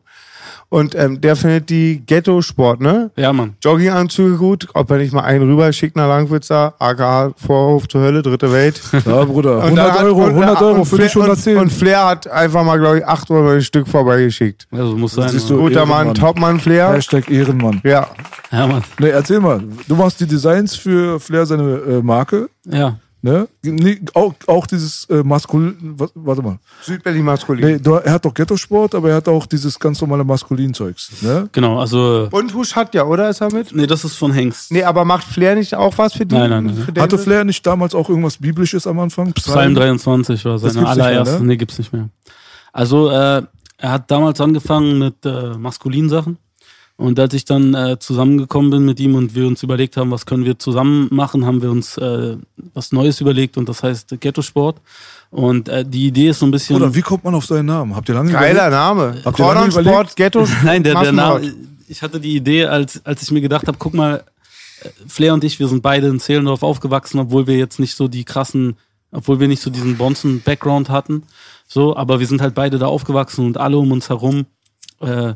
Und ähm, der findet die Ghetto-Sport, ne? Ja, Mann. Jogginganzüge gut, ob er nicht mal einen rüber schickt nach Langwitzer, aka Vorhof zur Hölle, dritte Welt. Ja, Bruder, Und 100 dann hat- Euro, und- 100 Euro und für dich Flair- 110. Und, und Flair hat einfach mal, glaube ich, 8 Euro ein Stück vorbeigeschickt. Also muss sein. siehst Mann. du- Guter Mann, Ehrenmann. Topmann Flair. Hashtag Ehrenmann. Ja. Ja, Mann. Nee, erzähl mal. Du machst die Designs für Flair seine äh, Marke. Ja. Ne? Nee, auch, auch dieses äh, Maskulin. wa- Warte mal. Südberlin maskulin. Nee, du, er hat doch Ghetto-Sport, aber er hat auch dieses ganz normale Maskulin-Zeugs. Ne? Genau, also. Und Husch hat ja, oder? Ist er mit? Nee, das ist von Hengst. Nee, aber macht Flair nicht auch was für die? Nein, nein, nein. Hatte Flair nicht damals auch irgendwas Biblisches am Anfang? Psalm 23 war seine mehr, allererste. ne? Nee, gibt's nicht mehr. Also, äh, er hat damals angefangen mit äh, maskulinen Sachen. Und als ich dann äh, zusammengekommen bin mit ihm und wir uns überlegt haben, was können wir zusammen machen, haben wir uns äh, was Neues überlegt und das heißt Ghetto-Sport. Und äh, die Idee ist so ein bisschen. Oder wie kommt man auf seinen Namen? Habt ihr lange Geiler überlegt? Name. Habt ihr lange Cordon Sport, überlegt? Ghetto. Nein, der, der. Name, ich hatte die Idee, als, als ich mir gedacht habe, guck mal, äh, Flair und ich, wir sind beide in Zehlendorf aufgewachsen, obwohl wir jetzt nicht so die krassen, obwohl wir nicht so diesen Bonzen-Background hatten. So, aber wir sind halt beide da aufgewachsen und alle um uns herum äh,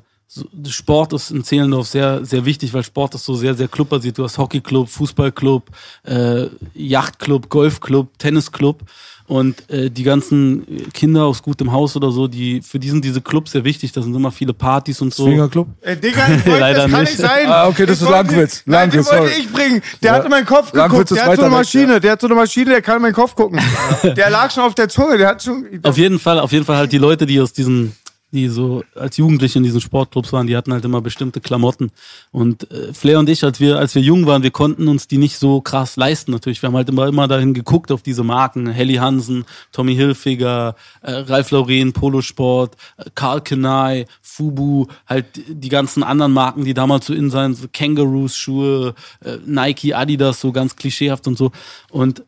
Sport ist in Zehlendorf sehr, sehr wichtig, weil Sport ist so sehr, sehr clubbasiert. Du hast Hockeyclub, Fußballclub, äh, Yachtclub, Golfclub, Tennisclub. Und äh, die ganzen Kinder aus gutem Haus oder so, die für die sind diese Clubs sehr wichtig. Da sind immer viele Partys und so. Swingerclub? Ey, Digga, ich wollte, Leider das kann nicht. nicht sein. Ah, okay, das Ich ist wollte- Langwitz. Nein, den Langwitz, wollte ich bringen. Der Ja. hat in meinen Kopf Langwitz geguckt. Der hat so eine Maschine. Der hat so eine Maschine, der kann in meinen Kopf gucken. der lag schon auf der Zunge. Der hat schon. Auf jeden Fall, auf jeden Fall halt die Leute, die aus diesen, die so als Jugendliche in diesen Sportclubs waren, die hatten halt immer bestimmte Klamotten. Und äh, Flair und ich, als wir, als wir jung waren, wir konnten uns die nicht so krass leisten natürlich. Wir haben halt immer, immer dahin geguckt auf diese Marken. Helly Hansen, Tommy Hilfiger, äh, Ralph Lauren, Polosport, äh, Karl Kenai, Fubu, halt die ganzen anderen Marken, die damals so in seinen so Kangaroos Schuhe, äh, Nike, Adidas, so ganz klischeehaft und so. Und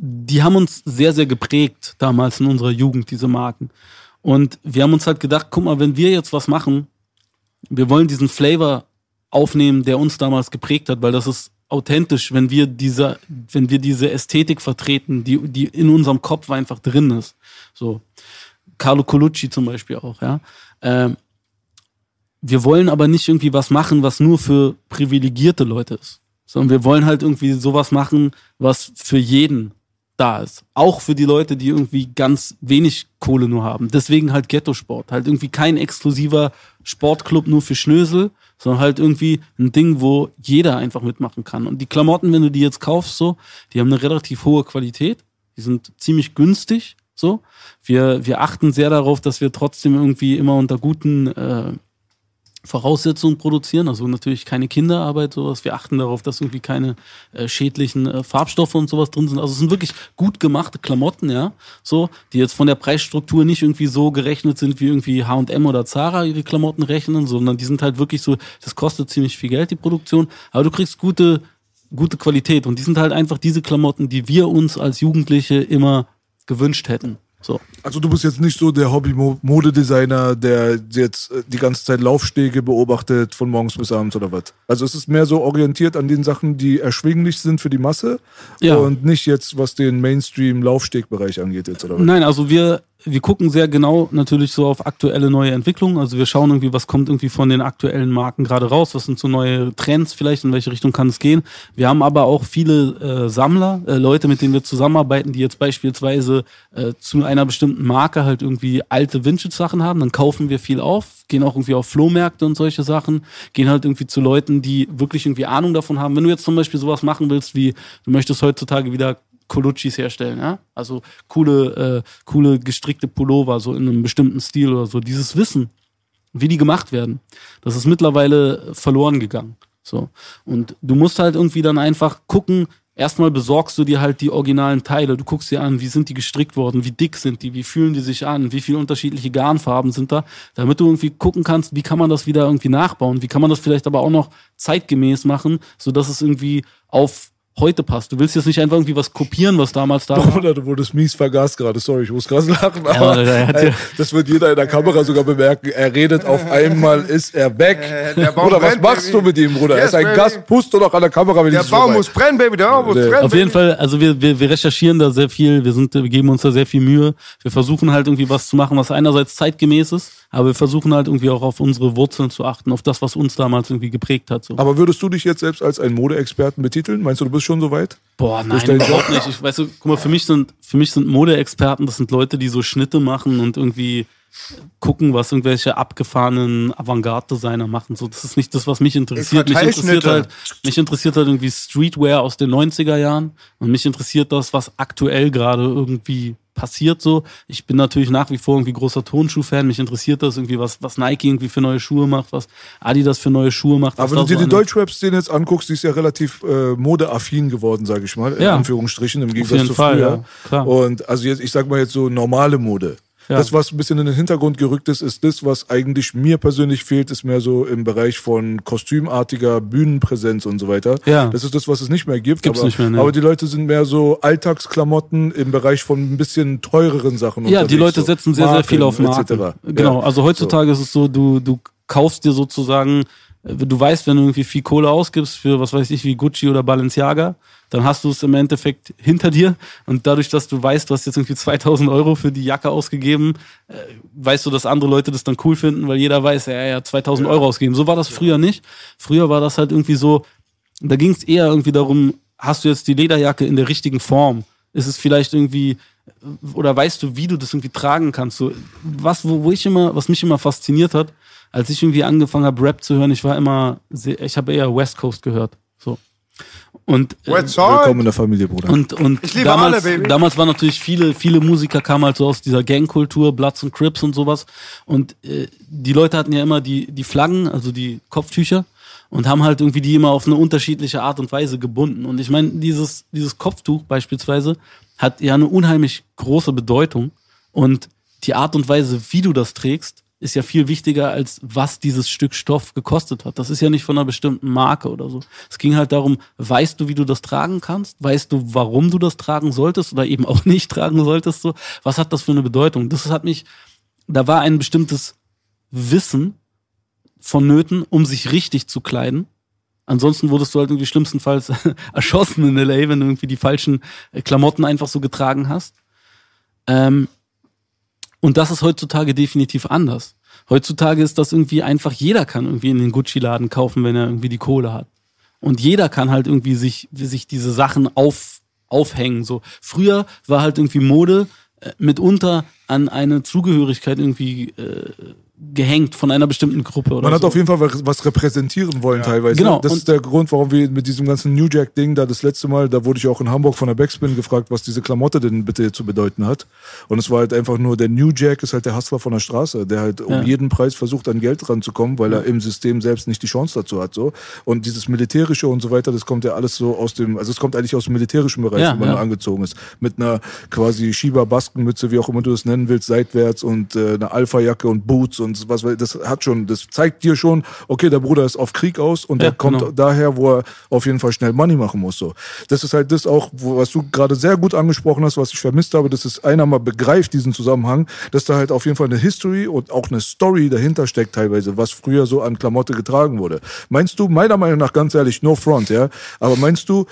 die haben uns sehr, sehr geprägt damals in unserer Jugend, diese Marken. Und wir haben uns halt gedacht, guck mal, wenn wir jetzt was machen, wir wollen diesen Flavor aufnehmen, der uns damals geprägt hat, weil das ist authentisch, wenn wir diese, wenn wir diese Ästhetik vertreten, die, die in unserem Kopf einfach drin ist. So. Carlo Colucci zum Beispiel auch, ja. Ähm, wir wollen aber nicht irgendwie was machen, was nur für privilegierte Leute ist, sondern wir wollen halt irgendwie sowas machen, was für jeden da ist. Auch für die Leute, die irgendwie ganz wenig Kohle nur haben. Deswegen halt Ghetto-Sport. Halt irgendwie kein exklusiver Sportclub nur für Schnösel, sondern halt irgendwie ein Ding, wo jeder einfach mitmachen kann. Und die Klamotten, wenn du die jetzt kaufst, so, die haben eine relativ hohe Qualität. Die sind ziemlich günstig, so. Wir, wir achten sehr darauf, dass wir trotzdem irgendwie immer unter guten, äh, Voraussetzungen produzieren, also natürlich keine Kinderarbeit, sowas. Wir achten darauf, dass irgendwie keine äh, schädlichen äh, Farbstoffe und sowas drin sind. Also es sind wirklich gut gemachte Klamotten, ja, so, die jetzt von der Preisstruktur nicht irgendwie so gerechnet sind, wie irgendwie H&M oder Zara ihre Klamotten rechnen, sondern die sind halt wirklich so, das kostet ziemlich viel Geld, die Produktion, aber du kriegst gute, gute Qualität und die sind halt einfach diese Klamotten, die wir uns als Jugendliche immer gewünscht hätten. So. Also du bist jetzt nicht so der Hobby-Modedesigner, der jetzt äh, die ganze Zeit Laufstege beobachtet von morgens bis abends oder was. Also es ist mehr so orientiert an den Sachen, die erschwinglich sind für die Masse Ja. und nicht jetzt, was den Mainstream-Laufstegbereich angeht jetzt oder was. Nein, also wir, wir gucken sehr genau natürlich so auf aktuelle neue Entwicklungen. Also wir schauen irgendwie, was kommt irgendwie von den aktuellen Marken gerade raus, was sind so neue Trends vielleicht, in welche Richtung kann es gehen. Wir haben aber auch viele äh, Sammler, äh, Leute, mit denen wir zusammenarbeiten, die jetzt beispielsweise äh, zu einer bestimmten Marke halt irgendwie alte Vintage-Sachen haben. Dann kaufen wir viel auf, gehen auch irgendwie auf Flohmärkte und solche Sachen, gehen halt irgendwie zu Leuten, die wirklich irgendwie Ahnung davon haben. Wenn du jetzt zum Beispiel sowas machen willst, wie du möchtest heutzutage wieder Coluccis herstellen, ja. Also coole, äh, coole gestrickte Pullover, so in einem bestimmten Stil oder so. Dieses Wissen, wie die gemacht werden, das ist mittlerweile verloren gegangen. So. Und du musst halt irgendwie dann einfach gucken, erstmal besorgst du dir halt die originalen Teile. Du guckst dir an, wie sind die gestrickt worden, wie dick sind die, wie fühlen die sich an, wie viele unterschiedliche Garnfarben sind da, damit du irgendwie gucken kannst, wie kann man das wieder irgendwie nachbauen, wie kann man das vielleicht aber auch noch zeitgemäß machen, so dass es irgendwie auf heute passt. Du willst jetzt nicht einfach irgendwie was kopieren, was damals da war. Oder du wurdest mies vergaß gerade, sorry, ich muss gerade lachen, Ja, aber der hat ey, ja- das wird jeder in der Kamera sogar bemerken. Er redet auf einmal, ist er weg. der Baum Bruder, was brennt, machst Baby. du mit ihm, Bruder? er Yes, ist ein Baby. Gast, pust du doch an der Kamera, wenn Der ich so Baum muss brennen, Baby. Der Baum muss Der- brennen. Auf jeden Fall, also wir, wir, wir recherchieren da sehr viel, wir sind, wir geben uns da sehr viel Mühe. Wir versuchen halt irgendwie was zu machen, was einerseits zeitgemäß ist, aber wir versuchen halt irgendwie auch auf unsere Wurzeln zu achten, auf das, was uns damals irgendwie geprägt hat. So. Aber würdest du dich jetzt selbst als einen Modeexperten betiteln? Meinst du, du bist schon so weit? Boah, nein, überhaupt nicht. Ich weiß, guck mal, für mich sind, für mich sind Modeexperten, das sind Leute, die so Schnitte machen und irgendwie gucken, was irgendwelche abgefahrenen Avantgarde-Designer machen. So, das ist nicht das, was mich interessiert. Mich interessiert halt, mich interessiert halt irgendwie Streetwear aus den 90er Jahren und mich interessiert das, was aktuell gerade irgendwie passiert so. Ich bin natürlich nach wie vor irgendwie großer Tonschuh-Fan. Mich interessiert das irgendwie, was, was Nike irgendwie für neue Schuhe macht, was Adidas für neue Schuhe macht. Aber wenn du dir so die Deutschrap-Szene jetzt anguckst, die ist ja relativ äh, modeaffin geworden, sage ich mal, in Ja. Anführungsstrichen, im Gegensatz zu Fall, früher. ja, klar. Und also jetzt, ich sag mal jetzt so normale Mode. Ja. Das, was ein bisschen in den Hintergrund gerückt ist, ist das, was eigentlich mir persönlich fehlt, ist mehr so im Bereich von kostümartiger Bühnenpräsenz und so weiter. Ja. Das ist das, was es nicht mehr gibt. Gibt's aber, nicht mehr, ne. aber die Leute sind mehr so Alltagsklamotten im Bereich von ein bisschen teureren Sachen Ja, die Leute so. setzen sehr, sehr viel auf Marken. etc. Genau, Ja. also heutzutage ist es so, du, du kaufst dir sozusagen du weißt, wenn du irgendwie viel Kohle ausgibst für, was weiß ich, wie Gucci oder Balenciaga, dann hast du es im Endeffekt hinter dir und dadurch, dass du weißt, du hast jetzt irgendwie 2000 Euro für die Jacke ausgegeben, äh, weißt du, dass andere Leute das dann cool finden, weil jeder weiß, ja, er hat 2000 Euro ausgegeben. So war das früher nicht. Früher war das halt irgendwie so, da ging es eher irgendwie darum, hast du jetzt die Lederjacke in der richtigen Form? Ist es vielleicht irgendwie, oder weißt du, wie du das irgendwie tragen kannst? So, was, wo, wo ich immer, was mich immer fasziniert hat, als ich irgendwie angefangen habe, Rap zu hören, ich war immer, sehr, ich habe eher West Coast gehört. So. Und, äh. Willkommen in der Familie, Bruder. und, und Ich liebe damals, alle, Baby. damals waren natürlich viele, viele Musiker kamen halt so aus dieser Gangkultur, Bloods und Crips und sowas. Und äh, die Leute hatten ja immer die, die Flaggen, also die Kopftücher, und haben halt irgendwie die immer auf eine unterschiedliche Art und Weise gebunden. Und ich meine, dieses, dieses Kopftuch beispielsweise hat ja eine unheimlich große Bedeutung. Und die Art und Weise, wie du das trägst, ist ja viel wichtiger, als was dieses Stück Stoff gekostet hat. Das ist ja nicht von einer bestimmten Marke oder so. Es ging halt darum, weißt du, wie du das tragen kannst? Weißt du, warum du das tragen solltest oder eben auch nicht tragen solltest? So, was hat das für eine Bedeutung? Das hat mich, da war ein bestimmtes Wissen vonnöten, um sich richtig zu kleiden. Ansonsten wurdest du halt irgendwie schlimmstenfalls erschossen in LA, wenn du irgendwie die falschen Klamotten einfach so getragen hast. Ähm, und das ist heutzutage definitiv anders. Heutzutage ist das irgendwie einfach, jeder kann irgendwie in den Gucci-Laden kaufen, wenn er irgendwie die Kohle hat. Und jeder kann halt irgendwie sich, sich diese Sachen auf, aufhängen. So. Früher war halt irgendwie Mode äh, mitunter an eine Zugehörigkeit irgendwie äh, gehängt von einer bestimmten Gruppe oder Man hat so. auf jeden Fall was- repräsentieren wollen teilweise. Genau, Das und- ist der Grund, warum wir mit diesem ganzen New Jack-Ding da das letzte Mal, da wurde ich auch in Hamburg von der Backspin gefragt, was diese Klamotte denn bitte zu bedeuten hat. Und es war halt einfach nur, der New Jack ist halt der Hustler von der Straße, der halt um Ja. jeden Preis versucht, an Geld ranzukommen, weil er im System selbst nicht die Chance dazu hat. So. Und dieses Militärische und so weiter, das kommt ja alles so aus dem, also es kommt eigentlich aus dem militärischen Bereich, Ja, wenn man ja. nur angezogen ist. Mit einer quasi Shiba-Baskenmütze, wie auch immer du das nennen willst, seitwärts und äh, eine Alpha-Jacke und Boots und was, weiß- das hat schon, das zeigt dir schon, okay, der Bruder ist auf Krieg aus und Ja, der kommt genau. daher, wo er auf jeden Fall schnell Money machen muss. So. Das ist halt das auch, was du gerade sehr gut angesprochen hast, was ich vermisst habe, dass es einer mal begreift, diesen Zusammenhang, dass da halt auf jeden Fall eine History und auch eine Story dahinter steckt teilweise, was früher so an Klamotte getragen wurde. Meinst du, meiner Meinung nach ganz ehrlich, no front, ja, aber meinst du,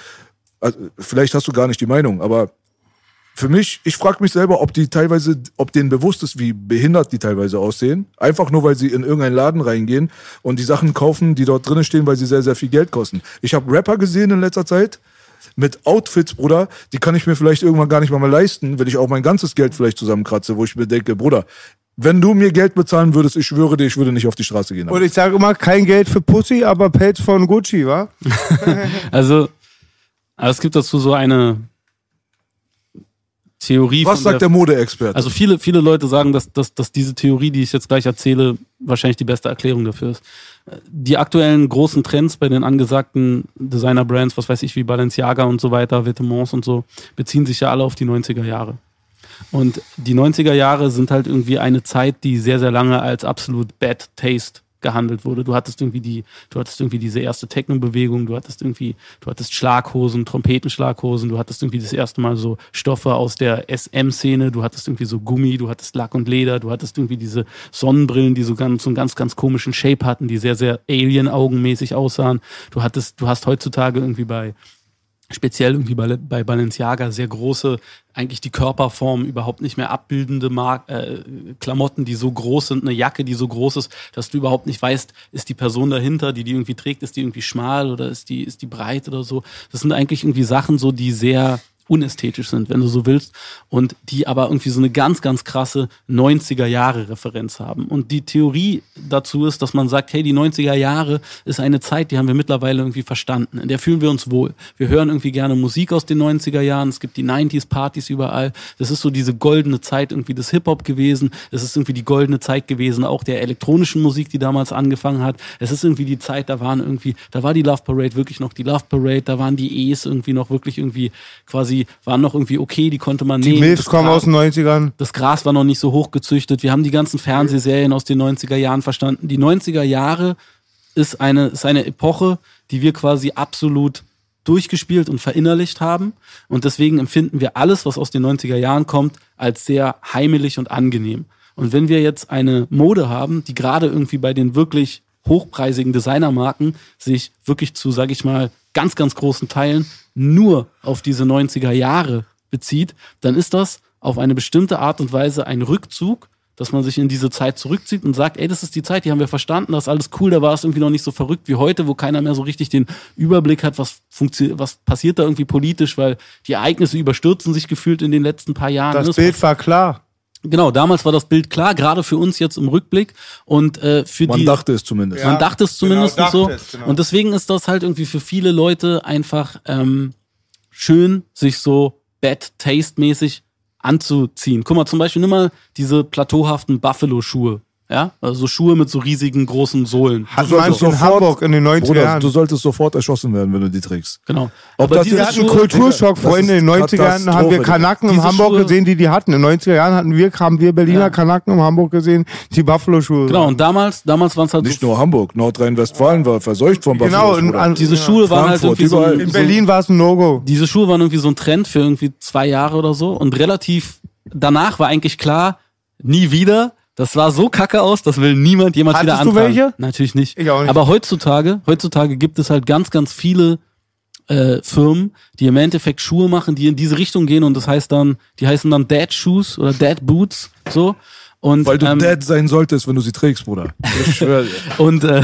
also, vielleicht hast du gar nicht die Meinung, aber für mich, ich frage mich selber, ob die teilweise, ob denen bewusst ist, wie behindert die teilweise aussehen. Einfach nur, weil sie in irgendeinen Laden reingehen und die Sachen kaufen, die dort drinnen stehen, weil sie sehr, sehr viel Geld kosten. Ich habe Rapper gesehen in letzter Zeit mit Outfits, Bruder, die kann ich mir vielleicht irgendwann gar nicht mal mehr leisten, wenn ich auch mein ganzes Geld vielleicht zusammenkratze, wo ich mir denke, Bruder, wenn du mir Geld bezahlen würdest, ich schwöre dir, ich würde nicht auf die Straße gehen. Und ich sage immer, kein Geld für Pussy, aber Pelz von Gucci, wa? Also, aber es gibt dazu so eine Theorie Was sagt der Modeexperte? Also viele, viele Leute sagen, dass, dass, dass diese Theorie, die ich jetzt gleich erzähle, wahrscheinlich die beste Erklärung dafür ist. Die aktuellen großen Trends bei den angesagten Designer-Brands, was weiß ich, wie Balenciaga und so weiter, Vetements und so, beziehen sich ja alle auf die 90er Jahre. Und die 90er Jahre sind halt irgendwie eine Zeit, die sehr, sehr lange als absolut bad taste gehandelt wurde. Du hattest irgendwie die, du hattest irgendwie diese erste Techno-Bewegung, du hattest irgendwie, du hattest Schlaghosen, Trompetenschlaghosen, du hattest irgendwie das erste Mal so Stoffe aus der SM-Szene, du hattest irgendwie so Gummi, du hattest Lack und Leder, du hattest irgendwie diese Sonnenbrillen, die so ganz, so einen ganz, ganz komischen Shape hatten, die sehr, sehr Alien-augenmäßig aussahen. Du hattest, du hast heutzutage irgendwie bei, speziell irgendwie bei, bei Balenciaga sehr große, eigentlich die Körperform überhaupt nicht mehr abbildende Mar äh, Klamotten, die so groß sind, eine Jacke, die so groß ist, dass du überhaupt nicht weißt, ist die Person dahinter, die die irgendwie trägt, ist die irgendwie schmal oder ist die, ist die breit oder so. Das sind eigentlich irgendwie Sachen so, die sehr unästhetisch sind, wenn du so willst, und die aber irgendwie so eine ganz, ganz krasse 90er Jahre Referenz haben. Und die Theorie dazu ist, dass man sagt, hey, die 90er Jahre ist eine Zeit, die haben wir mittlerweile irgendwie verstanden. In der fühlen wir uns wohl. Wir hören irgendwie gerne Musik aus den 90er Jahren. Es gibt die 90s Partys überall. Das ist so diese goldene Zeit irgendwie des Hip-Hop gewesen. Es ist irgendwie die goldene Zeit gewesen, auch der elektronischen Musik, die damals angefangen hat. Es ist irgendwie die Zeit, da waren irgendwie, da war die Love Parade wirklich noch die Love Parade, da waren die E's irgendwie noch wirklich irgendwie quasi, waren noch irgendwie okay, die konnte man Die nehmen. Das kommen Gras- aus den 90ern. das Gras war noch nicht so hoch gezüchtet. Wir haben die ganzen Fernsehserien aus den 90er Jahren verstanden. Die 90er Jahre ist eine, ist eine Epoche, die wir quasi absolut durchgespielt und verinnerlicht haben. Und deswegen empfinden wir alles, was aus den 90er Jahren kommt, als sehr heimelig und angenehm. Und wenn wir jetzt eine Mode haben, die gerade irgendwie bei den wirklich hochpreisigen Designermarken sich wirklich zu, sag ich mal, ganz, ganz großen Teilen nur auf diese 90er Jahre bezieht, dann ist das auf eine bestimmte Art und Weise ein Rückzug, dass man sich in diese Zeit zurückzieht und sagt, ey, das ist die Zeit, die haben wir verstanden, das ist alles cool, da war es irgendwie noch nicht so verrückt wie heute, wo keiner mehr so richtig den Überblick hat, was funktioniert, was passiert da irgendwie politisch, weil die Ereignisse überstürzen sich gefühlt in den letzten paar Jahren. Das Das Bild war klar. Genau, damals war das Bild klar, gerade für uns jetzt im Rückblick und äh, für Man die dachte es zumindest. man dachte es zumindest genau, so. dachte es, genau. Und deswegen ist das halt irgendwie für viele Leute einfach ähm, schön, sich so Bad Taste-mäßig anzuziehen. Guck mal, zum Beispiel nimm mal diese plateauhaften Buffalo-Schuhe. Ja, also so Schuhe mit so riesigen großen Sohlen. Hat solltest man in sofort- Hamburg in den 90er Bruder, Jahren. du solltest sofort erschossen werden, wenn du die trägst. Genau. Ob Aber das hatten Schuhe, Kulturschock, Freunde. In den ist 90er Jahren haben wir Kanaken in Hamburg Schuhe- gesehen, die die hatten. In den 90er Jahren hatten wir, haben wir Berliner Ja. Kanaken in Hamburg gesehen, die Buffalo-Schuhe. genau, und damals, damals waren es halt Nicht so, nur Hamburg, Nordrhein-Westfalen war verseucht von Genau, Buffalo. Bruder. an, diese Schuhe waren halt Frankfurt, irgendwie so, in Berlin war es ein No-Go. diese Schuhe waren irgendwie so ein Trend für irgendwie zwei Jahre oder so und relativ danach war eigentlich klar, nie wieder. Das sah so kacke aus, das will niemand jemals wieder Hattest du anfangen. welche? Natürlich nicht. Ich auch nicht. Aber heutzutage, heutzutage gibt es halt ganz, ganz viele äh, Firmen, die im Endeffekt Schuhe machen, die in diese Richtung gehen und das heißt dann, die heißen dann Dad Shoes oder Dad Boots, so. Und, Weil du ähm, dead sein solltest, wenn du sie trägst, Bruder. Ich schwör dir. und, äh,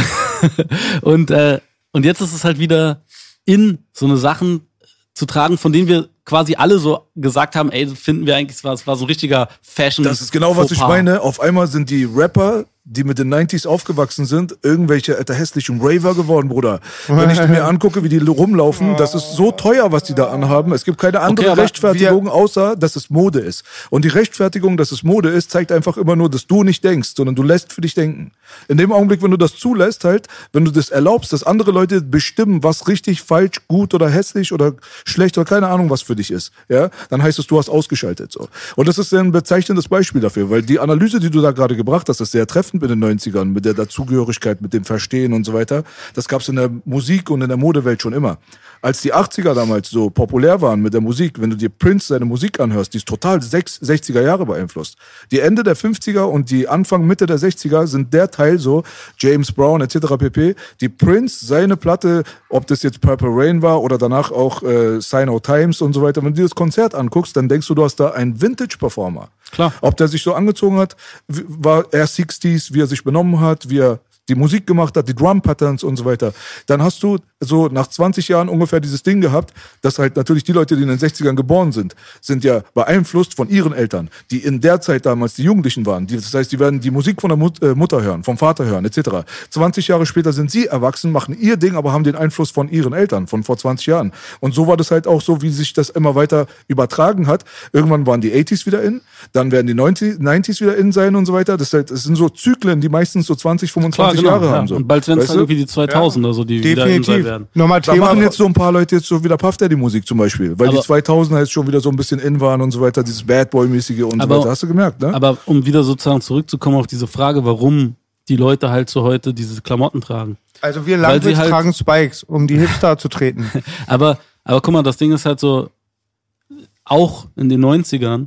und, äh, und jetzt ist es halt wieder in so eine Sachen zu tragen, von denen wir quasi alle so gesagt haben, ey, das finden wir eigentlich, es war, es war so ein richtiger Fashion. Das ist genau, was ich meine. Auf einmal sind die Rapper, die mit den 90s aufgewachsen sind, irgendwelche alter hässlichen Raver geworden, Bruder. Wenn ich mir angucke, wie die rumlaufen, das ist so teuer, was die da anhaben. Es gibt keine andere Okay, Rechtfertigung, außer, dass es Mode ist. Und die Rechtfertigung, dass es Mode ist, zeigt einfach immer nur, dass du nicht denkst, sondern du lässt für dich denken. In dem Augenblick, wenn du das zulässt, halt, wenn du das erlaubst, dass andere Leute bestimmen, was richtig, falsch, gut oder hässlich oder schlecht oder keine Ahnung, was für dich ist, ja, dann heißt es, du hast ausgeschaltet, so. Und das ist ein bezeichnendes Beispiel dafür, weil die Analyse, die du da gerade gebracht hast, ist sehr treffend mit den 90ern, mit der Dazugehörigkeit, mit dem Verstehen und so weiter. Das gab es in der Musik und in der Modewelt schon immer. Als die 80er damals so populär waren mit der Musik, wenn du dir Prince seine Musik anhörst, die ist total sechs- 60er Jahre beeinflusst. Die Ende der 50er und die Anfang, Mitte der 60er sind der Teil so, James Brown etc. pp., die Prince seine Platte, ob das jetzt Purple Rain war oder danach auch äh, Sign of Times und so weiter, wenn du dir das Konzert anguckst, dann denkst du, du hast da einen Vintage-Performer. Klar. Ob der sich so angezogen hat, war er 60s, wie er sich benommen hat, wie er die Musik gemacht hat, die Drum-Patterns und so weiter. Dann hast du so nach 20 Jahren ungefähr dieses Ding gehabt, dass halt natürlich die Leute, die in den 60ern geboren sind, sind ja beeinflusst von ihren Eltern, die in der Zeit damals die Jugendlichen waren. Das heißt, die werden die Musik von der Mut, äh, Mutter hören, vom Vater hören, etc. 20 Jahre später sind sie erwachsen, machen ihr Ding, aber haben den Einfluss von ihren Eltern, von vor 20 Jahren. Und so war das halt auch so, wie sich das immer weiter übertragen hat. Irgendwann waren die 80s wieder in, dann werden die 90, 90s wieder in sein und so weiter. Das, halt, das sind so Zyklen, die meistens so 20, 25 Klar, genau, Jahre ja. haben. So. Und bald werden es du? irgendwie die 2000 oder so, die wieder in sein Definitiv. Werden. Nochmal Da Thema. machen jetzt so ein paar Leute jetzt so wieder Puff Daddy Musik zum Beispiel, weil Aber- die 2000er jetzt schon wieder so ein bisschen in waren und so weiter, dieses Bad Boy mäßige und Aber- so weiter. Hast du gemerkt, ne? Aber um wieder sozusagen zurückzukommen auf diese Frage, warum die Leute halt so heute diese Klamotten tragen. also wir Langwitz halt- tragen Spikes, um die Hipster zu treten. Aber, aber guck mal, das Ding ist halt so, auch in den 90ern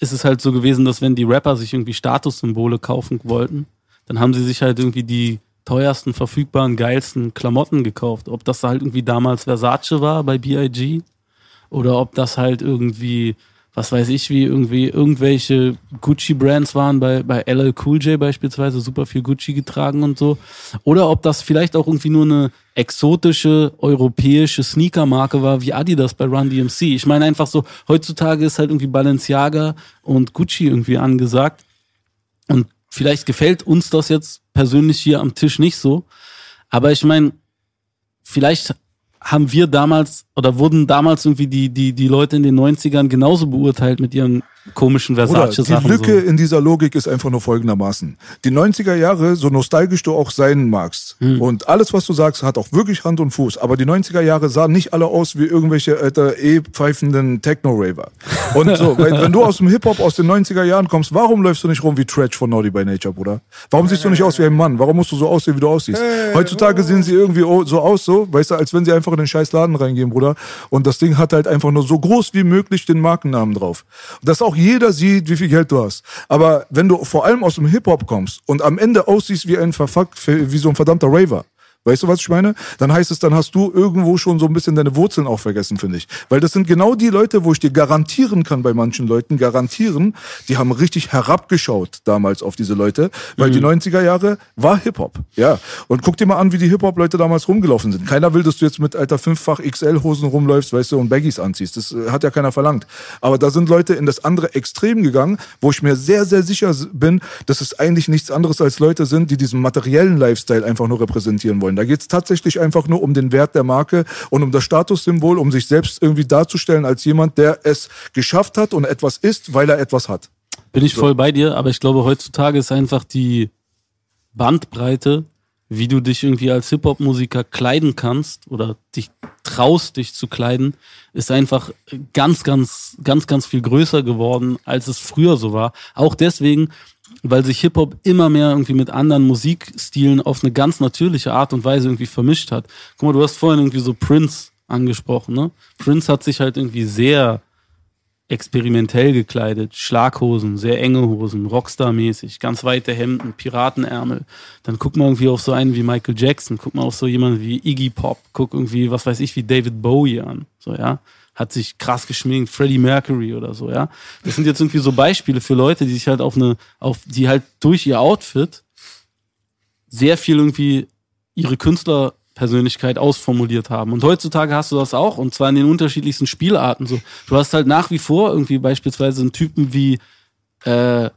ist es halt so gewesen, dass wenn die Rapper sich irgendwie Statussymbole kaufen wollten, dann haben sie sich halt irgendwie die teuersten, verfügbaren, geilsten Klamotten gekauft. Ob das halt irgendwie damals Versace war bei B.I.G. oder ob das halt irgendwie, was weiß ich, wie irgendwie irgendwelche Gucci-Brands waren bei, bei LL Cool J beispielsweise, super viel Gucci getragen und so. Oder ob das vielleicht auch irgendwie nur eine exotische europäische Sneakermarke war, wie Adidas bei Run DMC. Ich meine einfach so, heutzutage ist halt irgendwie Balenciaga und Gucci irgendwie angesagt. Und vielleicht gefällt uns das jetzt persönlich hier am Tisch nicht so. Aber ich meine, vielleicht haben wir damals oder wurden damals irgendwie die, die, die Leute in den 90ern genauso beurteilt mit ihren komischen Bruder, die Versace-Sachen. Lücke So. in dieser Logik ist einfach nur folgendermaßen. Die 90er Jahre, so nostalgisch du auch sein magst, Hm. und alles, was du sagst, hat auch wirklich Hand und Fuß, aber die 90er Jahre sahen nicht alle aus wie irgendwelche alter E-pfeifenden Techno-Raver. Und so, weil, wenn du aus dem Hip-Hop aus den 90er Jahren kommst, warum läufst du nicht rum wie Tretch von Naughty by Nature, Bruder? Warum siehst du nicht aus wie ein Mann? Warum musst du so aussehen, wie du aussiehst? Heutzutage sehen sie irgendwie so aus, so, weißt du, als wenn sie einfach in den scheiß Laden reingehen, Bruder. Und das Ding hat halt einfach nur so groß wie möglich den Markennamen drauf. Das ist auch auch jeder sieht, wie viel Geld du hast. Aber wenn du vor allem aus dem Hip-Hop kommst und am Ende aussiehst wie ein Verfuck, wie so ein verdammter Raver, Weißt du, was ich meine? Dann heißt es, dann hast du irgendwo schon so ein bisschen deine Wurzeln auch vergessen, finde ich. Weil das sind genau die Leute, wo ich dir garantieren kann, bei manchen Leuten garantieren, die haben richtig herabgeschaut damals auf diese Leute, weil die 90er Jahre war Hip-Hop. Ja. Und guck dir mal an, wie die Hip-Hop-Leute damals rumgelaufen sind. Keiner will, dass du jetzt mit alter fünffach XL-Hosen rumläufst, weißt du, und Baggies anziehst. Das äh, hat ja keiner verlangt. Aber da sind Leute in das andere Extrem gegangen, wo ich mir sehr, sehr sicher bin, dass es eigentlich nichts anderes als Leute sind, die diesen materiellen Lifestyle einfach nur repräsentieren wollen. Da geht es tatsächlich einfach nur um den Wert der Marke und um das Statussymbol, um sich selbst irgendwie darzustellen als jemand, der es geschafft hat und etwas ist, weil er etwas hat. Bin ich voll bei dir, aber ich glaube, heutzutage ist einfach die Bandbreite, wie du dich irgendwie als Hip-Hop-Musiker kleiden kannst oder dich traust, dich zu kleiden, ist einfach ganz, ganz, ganz, ganz viel größer geworden, als es früher so war. Auch deswegen, weil sich Hip-Hop immer mehr irgendwie mit anderen Musikstilen auf eine ganz natürliche Art und Weise irgendwie vermischt hat. Guck mal, du hast vorhin irgendwie so Prince angesprochen, ne? Prince hat sich halt irgendwie sehr experimentell gekleidet, Schlaghosen, sehr enge Hosen, Rockstar-mäßig, ganz weite Hemden, Piratenärmel. Dann guck mal irgendwie auf so einen wie Michael Jackson, guck mal auf so jemanden wie Iggy Pop, guck irgendwie, was weiß ich, wie David Bowie an, so, ja. Hat sich krass geschminkt, Freddie Mercury oder so, ja. Das sind jetzt irgendwie so Beispiele für Leute, die sich halt auf eine, auf, die halt durch ihr Outfit sehr viel irgendwie ihre Künstlerpersönlichkeit ausformuliert haben. Und heutzutage hast du das auch, und zwar in den unterschiedlichsten Spielarten. So, du hast halt nach wie vor irgendwie beispielsweise einen Typen wie äh,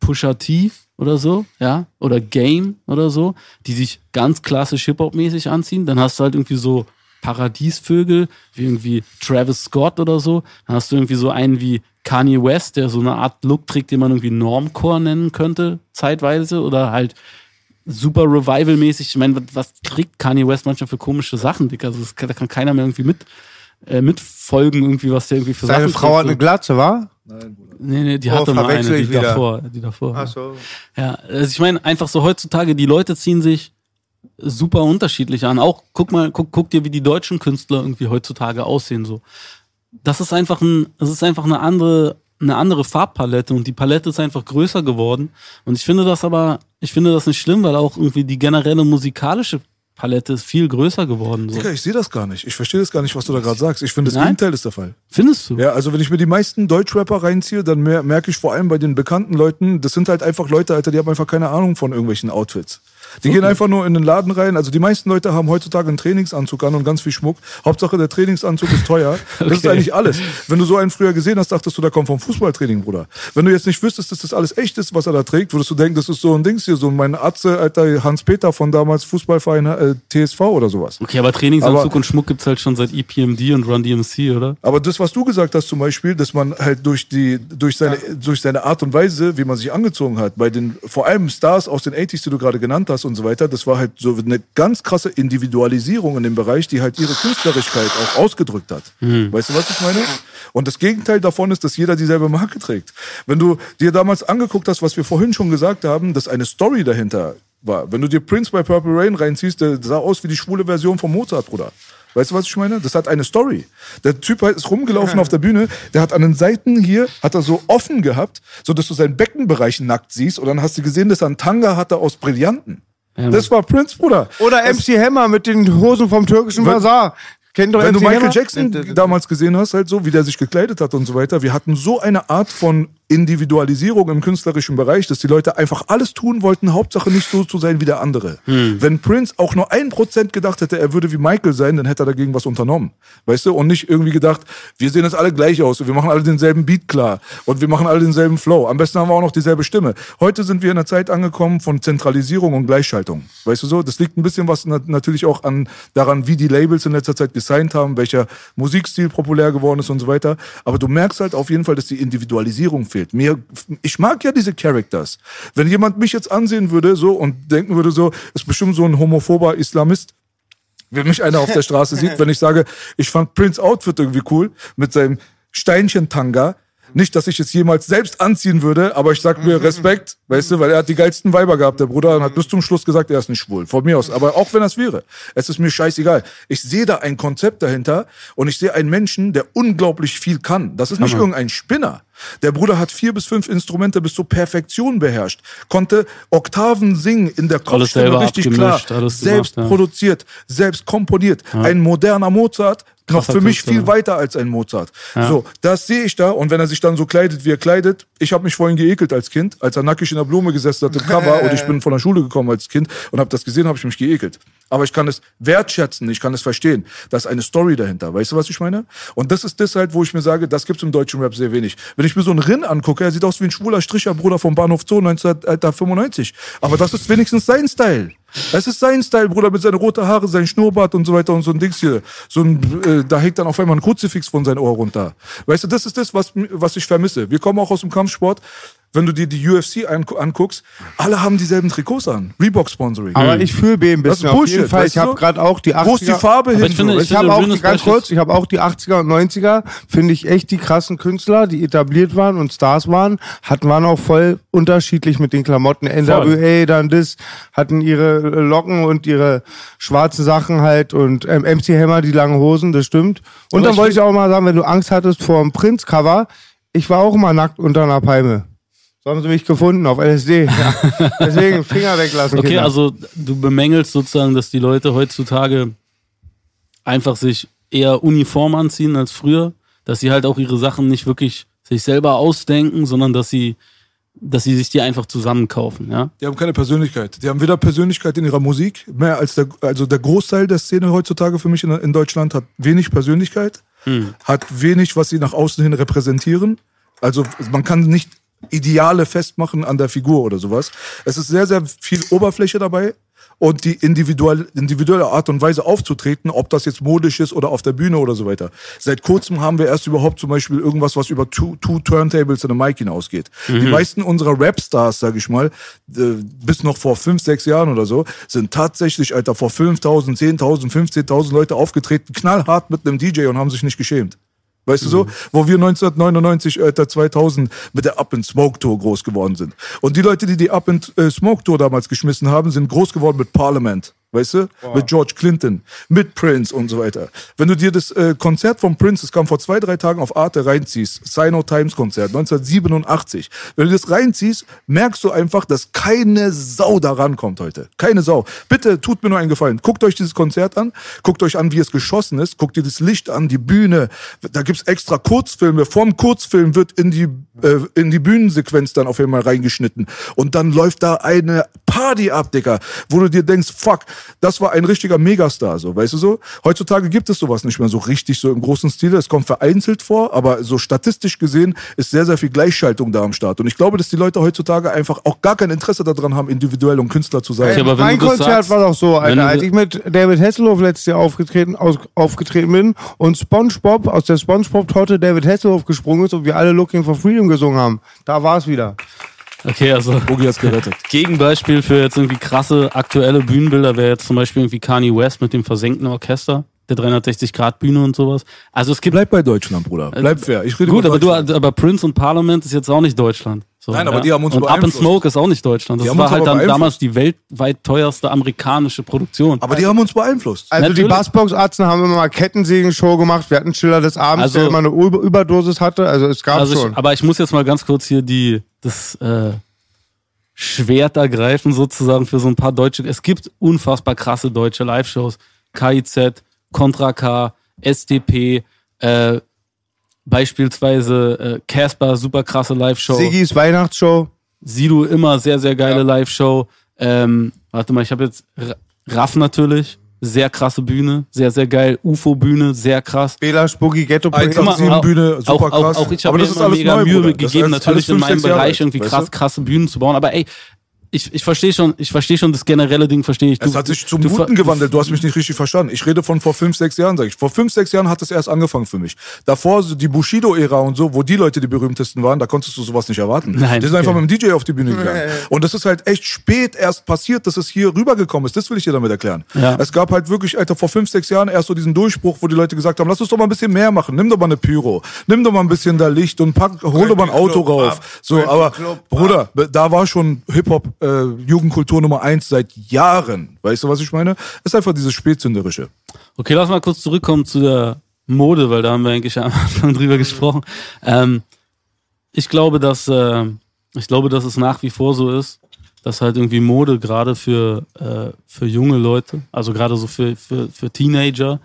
Pusha T oder so, ja, oder Game oder so, die sich ganz klassisch Hip-Hop-mäßig anziehen. Dann hast du halt irgendwie so Paradiesvögel, wie irgendwie Travis Scott oder so. Dann hast du irgendwie so einen wie Kanye West, der so eine Art Look trägt, den man irgendwie Normcore nennen könnte, zeitweise, oder halt super Revival-mäßig. Ich meine, was trägt Kanye West manchmal für komische Sachen, Dick? Also das da kann keiner mehr irgendwie mit, äh, mitfolgen, irgendwie, was der irgendwie für Seine Sachen Frau hat trägt. eine Glatze, wa? Nee, nee, die Oh, hatte mal eine, die wieder. davor, die davor. Ach so. Ja, also ich meine, einfach so heutzutage, die Leute ziehen sich super unterschiedlich an. Auch guck mal, guck, guck dir, wie die deutschen Künstler irgendwie heutzutage aussehen. So, das ist einfach ein, das ist einfach eine andere, eine andere Farbpalette und die Palette ist einfach größer geworden. Und ich finde das aber, ich finde das nicht schlimm, weil auch irgendwie die generelle musikalische Palette ist viel größer geworden. So. Digga, ich sehe das gar nicht. Ich verstehe das gar nicht, was du da gerade sagst. Ich finde, das Nein? Gegenteil ist der Fall. Findest du? Ja, also wenn ich mir die meisten Deutschrapper reinziehe, dann mer merke ich vor allem bei den bekannten Leuten, das sind halt einfach Leute, Alter, die haben einfach keine Ahnung von irgendwelchen Outfits. Die gehen einfach nur in den Laden rein. Also die meisten Leute haben heutzutage einen Trainingsanzug an und ganz viel Schmuck. Hauptsache der Trainingsanzug ist teuer. Das ist Okay. eigentlich alles. Wenn du so einen früher gesehen hast, dachtest du, der kommt vom Fußballtraining, Bruder. Wenn du jetzt nicht wüsstest, dass das alles echt ist, was er da trägt, würdest du denken, das ist so ein Dings hier, so mein Atze, Alter, Hans-Peter von damals Fußballverein äh, TSV oder sowas. Okay, aber Trainingsanzug Aber- und Schmuck gibt's halt schon seit EPMD und Run DMC, oder? Aber das, was du gesagt hast zum Beispiel, dass man halt durch die, durch seine, durch seine Art und Weise, wie man sich angezogen hat, bei den, vor allem Stars aus den 80s, die du gerade genannt hast und so weiter, das war halt so eine ganz krasse Individualisierung in dem Bereich, die halt ihre Künstlerigkeit auch ausgedrückt hat. Weißt du, was ich meine? Und das Gegenteil davon ist, dass jeder dieselbe Marke trägt. Wenn du dir damals angeguckt hast, was wir vorhin schon gesagt haben, dass eine Story dahinter war. Wenn du dir Prince bei Purple Rain reinziehst, der sah aus wie die schwule Version von Mozart, Bruder. Weißt du, was ich meine? Das hat eine Story. Der Typ ist rumgelaufen auf der Bühne, der hat an den Seiten hier, hat er so offen gehabt, so dass du seinen Beckenbereich nackt siehst und dann hast du gesehen, dass er einen Tanga hatte aus Brillanten. Das war Prince, Bruder. Oder MC Hammer mit den Hosen vom türkischen Bazar. Kennt doch Wenn du MC Michael Hammer? Jackson damals gesehen hast, halt so, wie der sich gekleidet hat und so weiter, wir hatten so eine Art von Individualisierung im künstlerischen Bereich, dass die Leute einfach alles tun wollten, Hauptsache nicht so zu sein wie der andere. Wenn Prince auch nur ein Prozent gedacht hätte, er würde wie Michael sein, dann hätte er dagegen was unternommen. Weißt du? Und nicht irgendwie gedacht, wir sehen jetzt alle gleich aus und wir machen alle denselben Beat klar und wir machen alle denselben Flow. Am besten haben wir auch noch dieselbe Stimme. Heute sind wir in einer Zeit angekommen von Zentralisierung und Gleichschaltung. Weißt du so? Das liegt ein bisschen was na natürlich auch an daran, wie die Labels in letzter Zeit gesigned haben, welcher Musikstil populär geworden ist und so weiter. Aber du merkst halt auf jeden Fall, dass die Individualisierung fehlt. Mir, ich mag ja diese Characters. Wenn jemand mich jetzt ansehen würde so und denken würde so, ist bestimmt so ein homophober Islamist, wenn mich einer auf der Straße sieht, wenn ich sage, ich fand Prince Outfit irgendwie cool mit seinem Steinchen-Tanga. Nicht, dass ich es jemals selbst anziehen würde, aber ich sag mir Respekt, weißt du, weil er hat die geilsten Weiber gehabt, der Bruder, und hat bis zum Schluss gesagt, er ist nicht schwul. Von mir aus. Aber auch wenn das wäre, es ist mir scheißegal. Ich sehe da ein Konzept dahinter und ich sehe einen Menschen, der unglaublich viel kann. Das ist nicht irgendein Spinner. Der Bruder hat vier bis fünf Instrumente bis zur Perfektion beherrscht, konnte Oktaven singen in der Kopfstimme richtig klar, selbst gemacht, ja. produziert, selbst komponiert. Ein moderner Mozart, noch für mich viel weiter als ein Mozart. So, das sehe ich da und wenn er sich dann so kleidet, wie er kleidet, ich habe mich vorhin geekelt als Kind, als er nackig in der Blume gesessen hat im Cover und ich bin von der Schule gekommen als Kind und habe das gesehen, habe ich mich geekelt. Aber ich kann es wertschätzen, ich kann es verstehen. Da ist eine Story dahinter. Weißt du, was ich meine? Und das ist das halt, wo ich mir sage, das gibt's im deutschen Rap sehr wenig. Wenn ich mir so einen Rin angucke, er sieht aus wie ein schwuler Stricherbruder vom Bahnhof Zoo 1995. Aber das ist wenigstens sein Style. Es ist sein Style, Bruder, mit seinen roten Haare, sein Schnurrbart und so weiter und so ein Dings hier. So ein, äh, da hängt dann auf einmal ein Kruzifix von seinem Ohr runter. Weißt du, das ist das, was, was ich vermisse. Wir kommen auch aus dem Kampfsport. Wenn du dir die UFC angu- anguckst, alle haben dieselben Trikots an. Reebok-Sponsoring. Aber ich fühle B ein Das ist bisschen. Auf jeden Bullshit, Fall. weißt Ich habe gerade auch die 80er. Wo ist die Farbe hin? ich finde, ich Ich habe finde, auch die, ganz Beispiel kurz, ich habe auch die 80er und 90er, finde ich echt die krassen Künstler, die etabliert waren und Stars waren, hatten waren auch voll unterschiedlich mit den Klamotten. NWA, dann das, hatten ihre Locken und ihre schwarzen Sachen halt und ähm, MC Hammer die langen Hosen, das stimmt. Und Aber dann ich wollte ich auch mal sagen, wenn du Angst hattest vor dem Prince-Cover, ich war auch mal nackt unter einer Palme. So haben sie mich gefunden auf LSD. Ja. Deswegen Finger weglassen. Okay, Kinder. also du bemängelst sozusagen, dass die Leute heutzutage einfach sich eher uniform anziehen als früher, dass sie halt auch ihre Sachen nicht wirklich sich selber ausdenken, sondern dass sie, dass sie sich die einfach zusammenkaufen, ja. Die haben keine Persönlichkeit. Die haben weder Persönlichkeit in ihrer Musik, mehr als der, also der Großteil der Szene heutzutage für mich in, in Deutschland hat wenig Persönlichkeit, hat wenig, was sie nach außen hin repräsentieren. Also man kann nicht Ideale festmachen an der Figur oder sowas. Es ist sehr, sehr viel Oberfläche dabei und die individuelle, individuelle Art und Weise aufzutreten, ob das jetzt modisch ist oder auf der Bühne oder so weiter. Seit kurzem haben wir erst überhaupt zum Beispiel irgendwas, was über two, two Turntables und eine Mic hinausgeht. Die meisten unserer Rapstars, sag ich mal, äh, bis noch vor fünf, sechs Jahren oder so, sind tatsächlich, Alter, vor 5.000, 10.000, 15.000 Leute aufgetreten, knallhart mit einem DJ und haben sich nicht geschämt. Weißt du so? Wo wir 1999, Alter, 2000 mit der Up in Smoke Tour groß geworden sind. Und die Leute, die die Up in äh, Smoke Tour damals geschmissen haben, sind groß geworden mit Parliament. Weißt du? Mit George Clinton, mit Prince und so weiter. Wenn du dir das äh, Konzert von Prince, das kam vor zwei, drei Tagen auf Arte reinziehst, Sino Times Konzert 1987, wenn du das reinziehst, merkst du einfach, dass keine Sau da rankommt heute. Keine Sau. Bitte tut mir nur einen Gefallen. Guckt euch dieses Konzert an, guckt euch an, wie es geschossen ist, guckt dir das Licht an, die Bühne. Da gibt's extra Kurzfilme. Vom Kurzfilm wird in die, äh, in die Bühnensequenz dann auf einmal reingeschnitten. Und dann läuft da eine Party ab, Digga, wo du dir denkst, fuck, das war ein richtiger Megastar, so, weißt du so? Heutzutage gibt es sowas nicht mehr so richtig, so im großen Stile. Es kommt vereinzelt vor, aber so statistisch gesehen ist sehr, sehr viel Gleichschaltung da am Start. Und ich glaube, dass die Leute heutzutage einfach auch gar kein Interesse daran haben, individuell und Künstler zu sein. Okay, aber mein Konzert sagst, war doch so, Alter, als ich mit David Hasselhoff letztes Jahr aufgetreten, aus, aufgetreten bin und SpongeBob aus der SpongeBob-Torte David Hasselhoff gesprungen ist und wir alle Looking for Freedom gesungen haben. Da war es wieder. Okay, also Bogi hat's gerettet. Gegenbeispiel für jetzt irgendwie krasse aktuelle Bühnenbilder wäre jetzt zum Beispiel irgendwie Kanye West mit dem versenkten Orchester, der 360-Grad-Bühne und sowas. Also es gibt Bleib bei Deutschland, Bruder. Bleib fair. Ich rede Gut, aber, du, aber Prince und Parliament ist jetzt auch nicht Deutschland. So, Nein, aber die haben uns Und Up in beeinflusst. Smoke ist auch nicht Deutschland. Das war halt dann damals die weltweit teuerste amerikanische Produktion. Aber die haben uns beeinflusst. Also Natürlich. die Bassbox-Arzten haben immer mal Kettensägen-Show gemacht. Wir hatten Schiller des Abends, Also- der immer eine Über Überdosis hatte. Also es gab also schon. ich, aber ich muss jetzt mal ganz kurz hier die das äh, Schwert ergreifen sozusagen für so ein paar deutsche. Es gibt unfassbar krasse deutsche Live-Shows. KIZ, Contra K, SDP, äh, beispielsweise äh, Casper, super krasse Live-Show. Siggis Weihnachtsshow. Sido immer sehr, sehr geile Live-Show. Ähm, warte mal, ich habe jetzt Raff natürlich. Sehr krasse Bühne, sehr, sehr geil. UFO-Bühne, sehr krass. Bela Spooky Ghetto sieben auch- Bühne, super auch, krass. Auch, auch ich Aber habe mir das ist immer alles mega neu, Mühe Bruder. Gegeben, natürlich in meinem Jahre Bereich alt, irgendwie krass, du? krasse Bühnen zu bauen. Aber ey, ich, ich verstehe schon, ich verstehe schon das generelle Ding, verstehe ich. Es hat sich zum du Guten gewandelt. Du hast mich nicht richtig verstanden. Ich rede von vor fünf, sechs Jahren, sag ich. Vor fünf, sechs Jahren hat es erst angefangen für mich. Davor so die Bushido-Ära und so, wo die Leute die berühmtesten waren, da konntest du sowas nicht erwarten. Nein, die sind okay. einfach mit dem DJ auf die Bühne gegangen. Und das ist halt echt spät erst passiert, dass es hier rübergekommen ist. Das will ich dir damit erklären. Ja. Es gab halt wirklich, Alter, vor fünf, sechs Jahren erst so diesen Durchbruch, wo die Leute gesagt haben, lass uns doch mal ein bisschen mehr machen. Nimm doch mal eine Pyro. Nimm doch mal ein bisschen da Licht und pack, hol doch mal ein Auto Club rauf. ab. So, aber Club ab. Bruder, da war schon Hip-Hop äh, Jugendkultur Nummer eins seit Jahren. Weißt du, was ich meine? Ist einfach dieses Spätzünderische. Okay, lass mal kurz zurückkommen zu der Mode, weil da haben wir eigentlich am Anfang drüber gesprochen. Ähm, ich glaube, dass äh, ich glaube, dass es nach wie vor so ist, dass halt irgendwie Mode gerade für äh, für junge Leute, also gerade so für für, für Teenager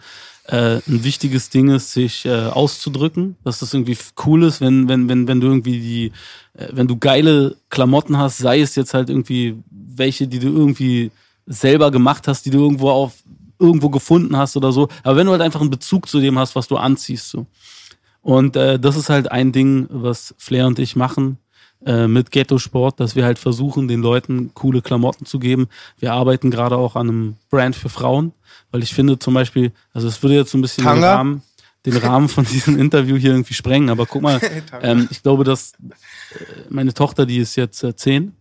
äh, ein wichtiges Ding ist, sich äh, auszudrücken, dass das irgendwie cool ist, wenn wenn wenn wenn du irgendwie die äh, wenn du geile Klamotten hast, sei es jetzt halt irgendwie welche, die du irgendwie selber gemacht hast, die du irgendwo auf irgendwo gefunden hast oder so, aber wenn du halt einfach einen Bezug zu dem hast, was du anziehst so. Und äh, das ist halt ein Ding, was Flair und ich machen äh, mit Ghetto Sport, dass wir halt versuchen, den Leuten coole Klamotten zu geben. Wir arbeiten gerade auch an einem Brand für Frauen, weil ich finde zum Beispiel, also es würde jetzt so ein bisschen den? Rahmen, den Rahmen von diesem Interview hier irgendwie sprengen, aber guck mal, ähm, ich glaube, dass äh, meine Tochter, die ist jetzt äh, zehn,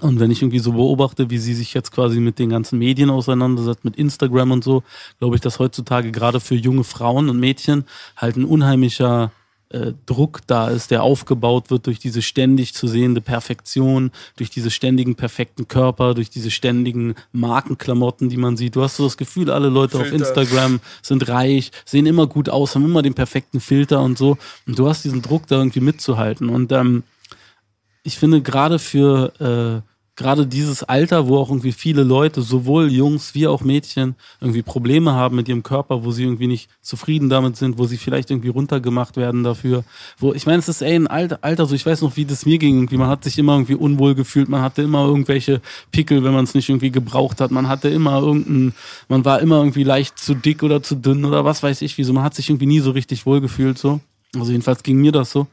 und wenn ich irgendwie so beobachte, wie sie sich jetzt quasi mit den ganzen Medien auseinandersetzt, mit Instagram und so, glaube ich, dass heutzutage gerade für junge Frauen und Mädchen halt ein unheimlicher äh, Druck da ist, der aufgebaut wird durch diese ständig zu sehende Perfektion, durch diese ständigen perfekten Körper, durch diese ständigen Markenklamotten, die man sieht. Du hast so das Gefühl, alle Leute auf Filter. Instagram sind reich, sehen immer gut aus, haben immer den perfekten Filter und so. Und du hast diesen Druck da irgendwie mitzuhalten. Und ähm, ich finde gerade für äh, gerade dieses Alter, wo auch irgendwie viele Leute, sowohl Jungs wie auch Mädchen, irgendwie Probleme haben mit ihrem Körper, wo sie irgendwie nicht zufrieden damit sind, wo sie vielleicht irgendwie runtergemacht werden dafür. Wo, ich meine, es ist ey ein Alter, Alter, so ich weiß noch, wie das mir ging. Irgendwie, man hat sich immer irgendwie unwohl gefühlt, man hatte immer irgendwelche Pickel, wenn man es nicht irgendwie gebraucht hat. Man hatte immer irgendein, man war immer irgendwie leicht zu dick oder zu dünn oder was weiß ich wieso. Man hat sich irgendwie nie so richtig wohl gefühlt so. Also jedenfalls ging mir das so.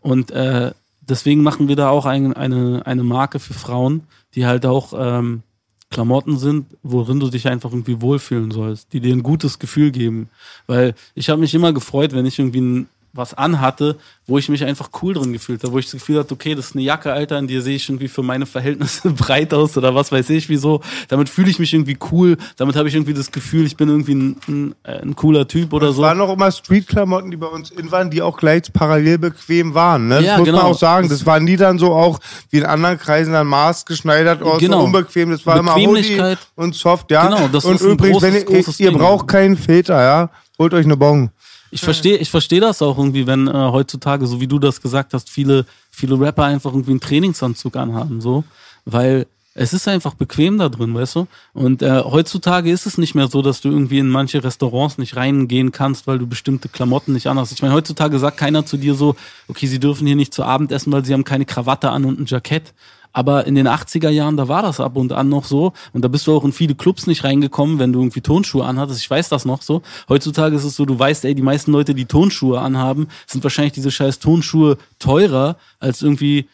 Und äh, deswegen machen wir da auch ein, eine, eine Marke für Frauen, die halt auch ähm, Klamotten sind, worin du dich einfach irgendwie wohlfühlen sollst, die dir ein gutes Gefühl geben. Weil ich habe mich immer gefreut, wenn ich irgendwie ein, was anhatte, wo ich mich einfach cool drin gefühlt habe, wo ich das Gefühl hatte, okay, das ist eine Jacke, Alter, in der sehe ich irgendwie für meine Verhältnisse breit aus oder was weiß ich, wieso. Damit fühle ich mich irgendwie cool, damit habe ich irgendwie das Gefühl, ich bin irgendwie ein, ein, äh, ein cooler Typ oder Es so. waren noch immer Streetklamotten, die bei uns in waren, die auch gleich parallel bequem waren. Ne? Das Ja, muss genau. man auch sagen. Das Das- waren nie dann so auch wie in anderen Kreisen dann maßgeschneidert oder Genau. so unbequem. Das war immer Hoodie und Soft, ja. Genau, das und ist ein übrigens, großes, wenn ihr, großes ihr braucht keinen Filter, ja. Holt euch eine Bon. Ich verstehe, ich verstehe das auch irgendwie, wenn äh, heutzutage, so wie du das gesagt hast, viele, viele Rapper einfach irgendwie einen Trainingsanzug anhaben, so, weil es ist einfach bequem da drin, weißt du? Und äh, heutzutage ist es nicht mehr so, dass du irgendwie in manche Restaurants nicht reingehen kannst, weil du bestimmte Klamotten nicht anhast. Ich meine, heutzutage sagt keiner zu dir so, okay, sie dürfen hier nicht zu Abend essen, weil sie haben keine Krawatte an und ein Jackett. Aber in den 80er Jahren, da war das ab und an noch so. Und da bist du auch in viele Clubs nicht reingekommen, wenn du irgendwie Tonschuhe anhattest. Ich weiß das noch so. Heutzutage ist es so, du weißt, ey, die meisten Leute, die Tonschuhe anhaben, sind wahrscheinlich diese scheiß Tonschuhe teurer als irgendwie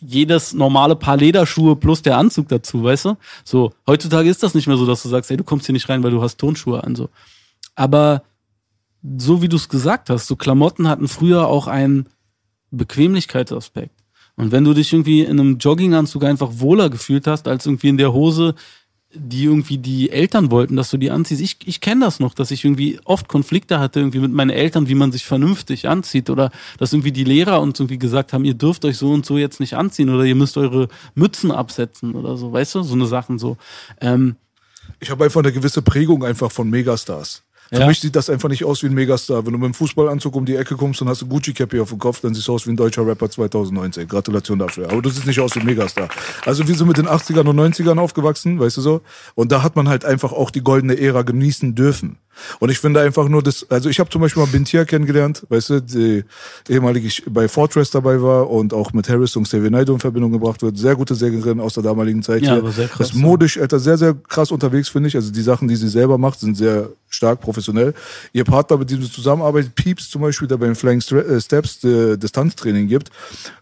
jedes normale Paar Lederschuhe plus der Anzug dazu, weißt du? So, heutzutage ist das nicht mehr so, dass du sagst, ey, du kommst hier nicht rein, weil du hast Tonschuhe an, so. Aber so wie du es gesagt hast, so Klamotten hatten früher auch einen Bequemlichkeitsaspekt. Und wenn du dich irgendwie in einem Jogginganzug einfach wohler gefühlt hast, als irgendwie in der Hose, die irgendwie die Eltern wollten, dass du die anziehst. Ich, ich kenne das noch, dass ich irgendwie oft Konflikte hatte irgendwie mit meinen Eltern, wie man sich vernünftig anzieht oder dass irgendwie die Lehrer uns irgendwie gesagt haben, ihr dürft euch so und so jetzt nicht anziehen oder ihr müsst eure Mützen absetzen oder so, weißt du, so eine Sachen so. Ähm, Ich habe einfach eine gewisse Prägung einfach von Megastars. Für Ja. mich sieht das einfach nicht aus wie ein Megastar. Wenn du mit dem Fußballanzug um die Ecke kommst und hast ein Gucci-Cappy auf dem Kopf, dann siehst du aus wie ein deutscher Rapper 2019. Gratulation dafür. Aber du siehst nicht aus wie ein Megastar. Also wir sind mit den 80ern und 90ern aufgewachsen, weißt du so? Und da hat man halt einfach auch die goldene Ära genießen dürfen. Und ich finde einfach nur das, also ich habe zum Beispiel mal Bintia kennengelernt, weißt du, die ehemalige ich bei Fortress dabei war und auch mit Harris und Xavier Naidoo in Verbindung gebracht wird. Sehr gute Sängerin aus der damaligen Zeit Ja, hier. aber sehr krass, ist modisch, Alter, sehr, sehr krass unterwegs, finde ich. Also die Sachen, die sie selber macht, sind sehr stark professionell. Ihr Partner, mit dem sie zusammenarbeitet, Pieps zum Beispiel, der beim Flying äh, Steps äh, Distanztraining gibt,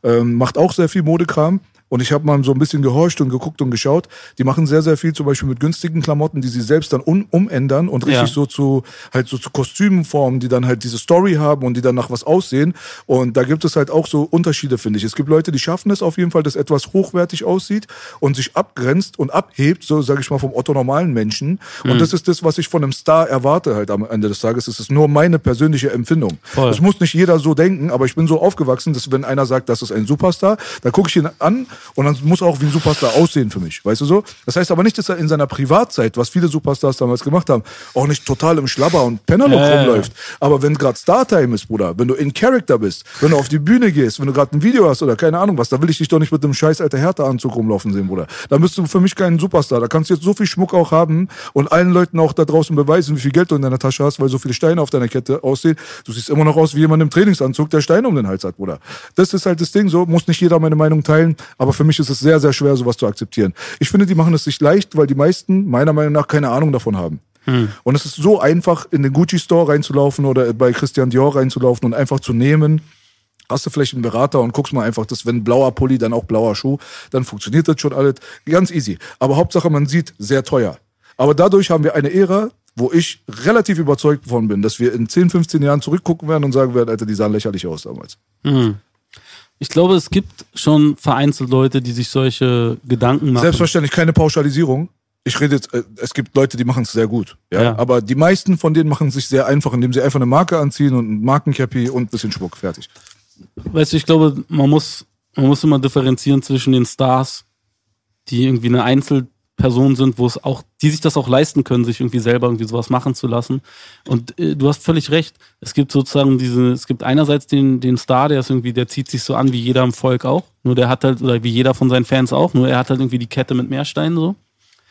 ähm, macht auch sehr viel Modekram. Und ich habe mal so ein bisschen gehorcht und geguckt und geschaut. Die machen sehr, sehr viel zum Beispiel mit günstigen Klamotten, die sie selbst dann um, umändern und richtig Ja. so zu halt so zu Kostümen formen, die dann halt diese Story haben und die dann nach was aussehen. Und da gibt es halt auch so Unterschiede, finde ich. Es gibt Leute, die schaffen es auf jeden Fall, dass etwas hochwertig aussieht und sich abgrenzt und abhebt, so sage ich mal, vom Otto normalen Menschen. Mhm. Und das ist das, was ich von einem Star erwarte halt am Ende des Tages. Es ist nur meine persönliche Empfindung. Es muss nicht jeder so denken, aber ich bin so aufgewachsen, dass wenn einer sagt, das ist ein Superstar, dann gucke ich ihn an Und dann muss er auch wie ein Superstar aussehen für mich, weißt du so? Das heißt aber nicht, dass er in seiner Privatzeit, was viele Superstars damals gemacht haben, auch nicht total im Schlabber und Pennerloch ja. rumläuft. Aber wenn gerade Startime ist, Bruder, wenn du in Character bist, wenn du auf die Bühne gehst, wenn du gerade ein Video hast oder keine Ahnung was, da will ich dich doch nicht mit einem scheiß alter Hertha-Anzug rumlaufen sehen, Bruder. Da bist du für mich kein Superstar. Da kannst du jetzt so viel Schmuck auch haben und allen Leuten auch da draußen beweisen, wie viel Geld du in deiner Tasche hast, weil so viele Steine auf deiner Kette aussehen. Du siehst immer noch aus wie jemand im Trainingsanzug, der Steine um den Hals hat, Bruder. Das ist halt das Ding, so muss nicht jeder meine Meinung teilen, aber für mich ist es sehr, sehr schwer, sowas zu akzeptieren. Ich finde, die machen es sich leicht, weil die meisten meiner Meinung nach keine Ahnung davon haben. Und es ist so einfach, in den Gucci Store reinzulaufen oder bei Christian Dior reinzulaufen und einfach zu nehmen. Hast du vielleicht einen Berater und guckst mal einfach, dass wenn blauer Pulli, dann auch blauer Schuh, dann funktioniert das schon alles. Ganz easy. Aber Hauptsache, man sieht, sehr teuer. Aber dadurch haben wir eine Ära, wo ich relativ überzeugt davon bin, dass wir in 10, 15 Jahren zurückgucken werden und sagen werden, Alter, die sahen lächerlich aus damals. Ich glaube, es gibt schon vereinzelt Leute, die sich solche Gedanken machen. Selbstverständlich keine Pauschalisierung. Ich rede jetzt, äh, es gibt Leute, die machen es sehr gut. Ja? Ja. Aber die meisten von denen machen es sich sehr einfach, indem sie einfach eine Marke anziehen und ein Markencappy und ein bisschen Schmuck. Fertig. weißt du, ich glaube, man muss, man muss immer differenzieren zwischen den Stars, die irgendwie eine Einzelperson sind, wo es auch, die sich das auch leisten können, sich irgendwie selber irgendwie sowas machen zu lassen. Und äh, du hast völlig recht. Es gibt sozusagen diese, es gibt einerseits den, den Star, der ist irgendwie, der zieht sich so an wie jeder im Volk auch. Nur der hat halt, oder wie jeder von seinen Fans auch, nur er hat halt irgendwie die Kette mit Meersteinen so.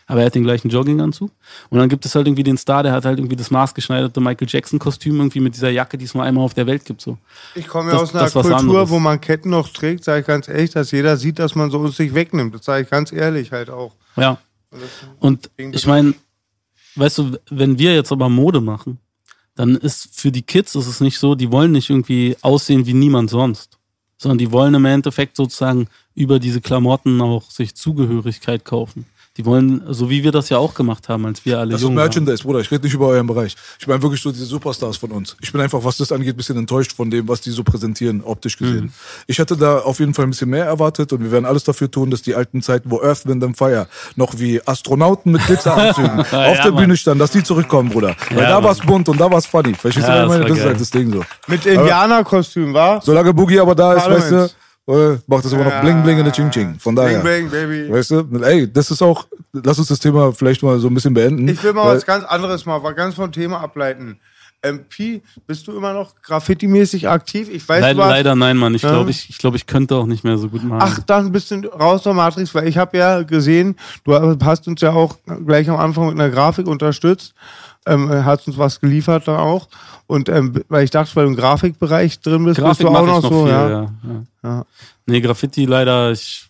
Aber er hat den gleichen Jogginganzug. Und dann gibt es halt irgendwie den Star, der hat halt irgendwie das maßgeschneiderte Michael Jackson-Kostüm irgendwie mit dieser Jacke, die es nur einmal auf der Welt gibt. So. Ich komme ja Das- aus einer Kultur, wo man Ketten noch trägt, sage ich ganz ehrlich, dass jeder sieht, dass man so uns sich wegnimmt. Das sage ich ganz ehrlich halt auch. Ja. Und ich meine, weißt du, wenn wir jetzt aber Mode machen, dann ist für die Kids ist es nicht so, die wollen nicht irgendwie aussehen wie niemand sonst, sondern die wollen im Endeffekt sozusagen über diese Klamotten auch sich Zugehörigkeit kaufen. Die wollen, so wie wir das ja auch gemacht haben, als wir alle Das ist jung waren. Merchandise, Bruder. Ich rede nicht über euren Bereich. Ich meine wirklich so diese Superstars von uns. Ich bin einfach, was das angeht, ein bisschen enttäuscht von dem, was die so präsentieren, optisch gesehen. Mhm. Ich hatte da auf jeden Fall ein bisschen mehr erwartet und wir werden alles dafür tun, dass die alten Zeiten, wo Earth, Wind and Fire noch wie Astronauten mit Glitzeranzügen auf Ja, der Mann. Bühne standen, dass die zurückkommen, Bruder. Weil Ja, da Mann. war's bunt und da war's funny. Verstehst Ja, du, was ich meine? das war Das ist halt das Ding so. Mit Indianerkostüm, war? Solange Boogie aber da ist, weißt du, äh, macht das immer noch bling bling in der Ching Ching. Von daher. Bling, bling, baby. Weißt du? Ey, das ist auch, lass uns das Thema vielleicht mal so ein bisschen beenden. Ich will mal was ganz anderes mal, was ganz vom Thema ableiten. Ähm, Pi, bist du immer noch graffiti-mäßig aktiv? Ich weiß, Leider, du warst- leider nein, Mann. Ich glaube, ich, ich, glaub, ich könnte auch nicht mehr so gut machen. Ach, dann bist du raus der Matrix, weil ich habe ja gesehen, du hast uns ja auch gleich am Anfang mit einer Grafik unterstützt, ähm, hast uns was geliefert da auch. Und ähm, weil ich dachte, weil du im Grafikbereich drin bist, Grafik bist du auch noch noch so, viel, ja. ja. Ja, Ja. Nee, Graffiti leider, ich,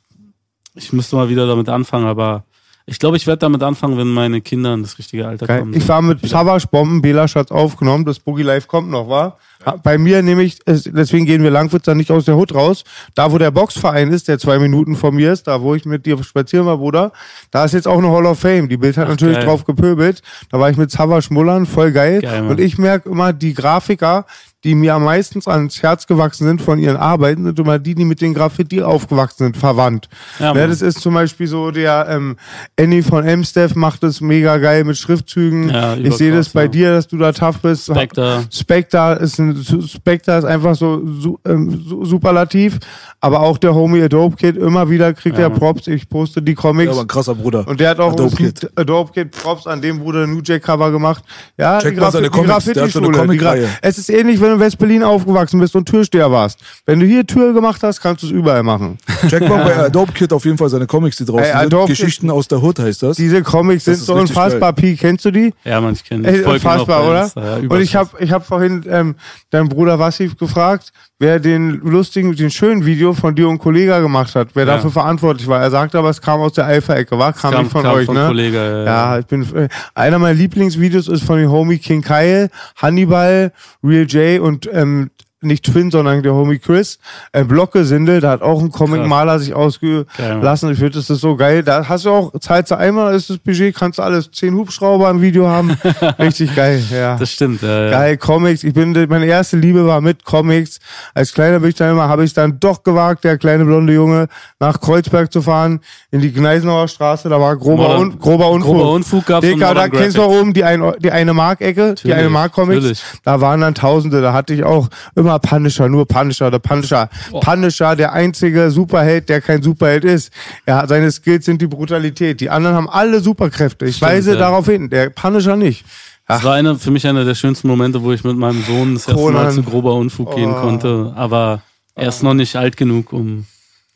ich müsste mal wieder damit anfangen, aber ich glaube, ich werde damit anfangen, wenn meine Kinder in das richtige Alter Geil. kommen. Ich war mit Savage Bomben, Bela Schatz aufgenommen, das Boogie Live kommt noch, war. Bei mir nämlich, es- deswegen gehen wir Langwitzer nicht aus der Hut raus. Da, wo der Boxverein ist, der zwei Minuten von mir ist, da, wo ich mit dir spazieren war, Bruder, da ist jetzt auch eine Hall of Fame. Die Bild hat natürlich geil. drauf gepöbelt. Da war ich mit Savage Mullern, voll geil. Geil. Und ich merke immer, die Grafiker, die mir am meisten ans Herz gewachsen sind von ihren Arbeiten, sind immer die, die mit den Graffiti aufgewachsen sind, verwandt. Ja, ne, Mann. das ist zum Beispiel so der ähm, Annie von Emsteff macht das mega geil mit Schriftzügen. Ja, ich sehe das bei ja. dir, dass du da tough bist. Spectre. Spectre ist ein Spectre ist einfach so su, ähm, su, superlativ, aber auch der Homie Adobe Kid immer wieder kriegt Ja, er. Props. Ich poste die Comics. Ja, aber ein krasser Bruder. und der hat auch Adobe Kid. Adobe Kid Props an dem Bruder New Jack Cover gemacht. Ja, Check die, mal seine die Comics, der hat so eine Graffiti-Schule. Die Gra- Comicreihe. Es ist ähnlich, wenn du in West-Berlin aufgewachsen bist und Türsteher warst. Wenn du hier Tür gemacht hast, kannst du es überall machen. Check mal bei Adobe Kid auf jeden Fall seine Comics, die draußen Ey, sind. Adobe Geschichten aus der Hood heißt das. Diese Comics Das sind so unfassbar. Pi, kennst du die? Ja, man, ich kenne auch unfassbar, oder? Ja, und ich habe ich hab vorhin ähm, deinen Bruder Wassif gefragt, wer den lustigen, den schönen Video von dir und Kollega gemacht hat, wer Ja. dafür verantwortlich war. Er sagte aber, es kam aus der Alpha-Ecke, war? Kam, kam- nicht von kam euch, von ne? Kollege, ja, ja, ich bin, äh, einer meiner Lieblingsvideos ist von dem Homie King Kyle, Hannibal, Real J und ähm, nicht Twin, sondern der Homie Chris. Äh, Blocke-Sindel, da hat auch ein Comic-Maler sich ausgelassen. Ich finde, das ist so geil. Da hast du auch, zahlst du einmal, ist das Budget, kannst du alles, zehn Hubschrauber im Video haben. Richtig geil, ja. Das stimmt, ja, ja. Geil, Comics. Ich bin, meine erste Liebe war mit Comics. Als kleiner bin ich dann immer, habe ich dann doch gewagt, der kleine blonde Junge, nach Kreuzberg zu fahren, in die Gneisenauer Straße. Da war grober, Modern- Un, grober Unfug. grober Unfug gab's Dicker, da kennst du Graphic. oben die, ein, die eine Mark-Ecke, die eine Mark-Comics. Da waren dann Tausende. Da hatte ich auch immer immer Punisher, nur Punisher, der Punisher. Punisher, der einzige Superheld, der kein Superheld ist. Er hat seine Skills sind die Brutalität. Die anderen haben alle Superkräfte. Ich Stimmt, weise ja. darauf hin. Der Punisher nicht. Das war eine, für mich einer der schönsten Momente, wo ich mit meinem Sohn das erste Mal zu grober Unfug gehen Oh. konnte. Aber er ist noch nicht alt genug, um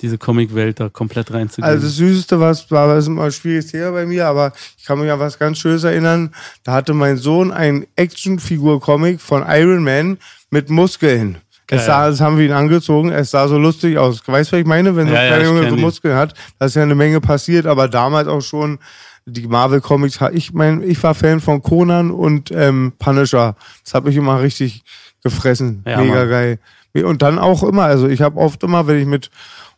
diese Comicwelt da komplett reinzugehen. Also das Süßeste, was war, das ist immer ein schwieriges Thema bei mir, aber ich kann mich an was ganz Schönes erinnern. Da hatte mein Sohn ein Actionfigur-Comic von Iron Man mit Muskeln. Es sah, das haben wir ihn angezogen, es sah so lustig aus. Weißt du, was ich meine? Wenn so Ja, ein ja, kleiner ich Junge so. Muskeln hat, da ist ja eine Menge passiert, aber damals auch schon die Marvel-Comics, ich mein, ich war Fan von Conan und ähm, Punisher. Das hat mich immer richtig gefressen. Ja, Mega Mann. geil. Und dann auch immer, also ich habe oft immer, wenn ich mit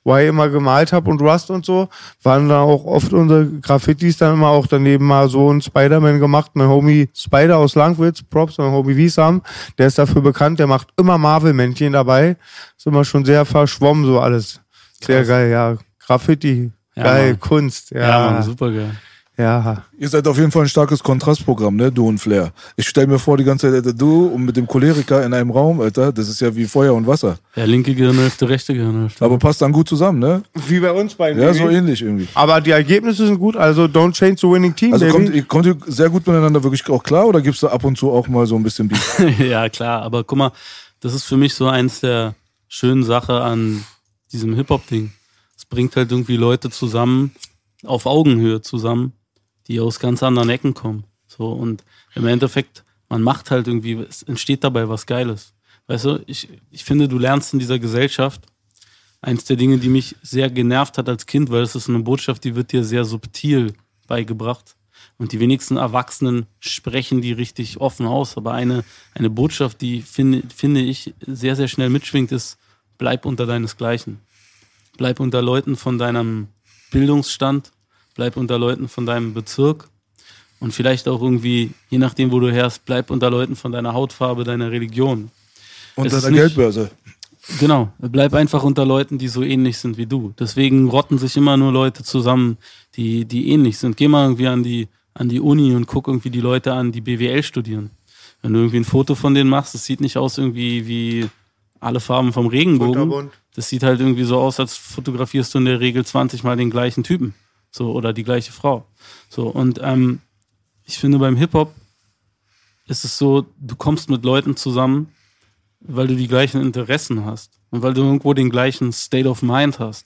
Y immer gemalt habe und Rust und so, waren da auch oft unsere Graffitis dann immer auch daneben mal so ein Spider-Man gemacht. Mein Homie Spider aus Langwitz, Props, mein Homie Wiesam, der ist dafür bekannt, der macht immer Marvel-Männchen dabei. Ist immer schon sehr verschwommen so alles. Sehr Krass. geil, ja. Graffiti, Ja, geil, Mann. Kunst, ja. ja, Mann, super geil. Ja. Ihr seid auf jeden Fall ein starkes Kontrastprogramm, ne? Du und Flair. Ich stell mir vor, die ganze Zeit, Alter, du und mit dem Choleriker in einem Raum, Alter, das ist ja wie Feuer und Wasser. Ja, linke Gehirnhälfte, rechte Gehirnhälfte. Aber passt dann gut zusammen, ne? Wie bei uns beiden. Ja, Baby. so ähnlich irgendwie. Aber die Ergebnisse sind gut, also don't change the winning team, Also baby. kommt, ihr- kommt ihr sehr gut miteinander wirklich auch klar oder gibt's da ab und zu auch mal so ein bisschen Beef? ja, klar, aber guck mal, das ist für mich so eins der schönen Sachen an diesem Hip-Hop-Ding. Es bringt halt irgendwie Leute zusammen, auf Augenhöhe zusammen, die aus ganz anderen Ecken kommen. So, und im Endeffekt, man macht halt irgendwie, es entsteht dabei was Geiles. Weißt du, ich, ich finde, du lernst in dieser Gesellschaft eins der Dinge, die mich sehr genervt hat als Kind, weil es ist eine Botschaft, die wird dir sehr subtil beigebracht. Und die wenigsten Erwachsenen sprechen die richtig offen aus. Aber eine, eine Botschaft, die finde, finde ich sehr, sehr schnell mitschwingt, ist, bleib unter deinesgleichen. Bleib unter Leuten von deinem Bildungsstand, bleib unter Leuten von deinem Bezirk und vielleicht auch irgendwie, je nachdem, wo du herrst, bleib unter Leuten von deiner Hautfarbe, deiner Religion. Und Es deiner nicht- Geldbörse. Genau, bleib einfach unter Leuten, die so ähnlich sind wie du. Deswegen rotten sich immer nur Leute zusammen, die, die ähnlich sind. Geh mal irgendwie an die, an die Uni und guck irgendwie die Leute an, die BWL studieren. Wenn du irgendwie ein Foto von denen machst, das sieht nicht aus irgendwie wie alle Farben vom Regenbogen. Das sieht halt irgendwie so aus, als fotografierst du in der Regel 20 Mal den gleichen Typen. So, oder die gleiche Frau. So, und ähm, ich finde beim Hip-Hop ist es so, du kommst mit Leuten zusammen, weil du die gleichen Interessen hast und weil du irgendwo den gleichen State of Mind hast.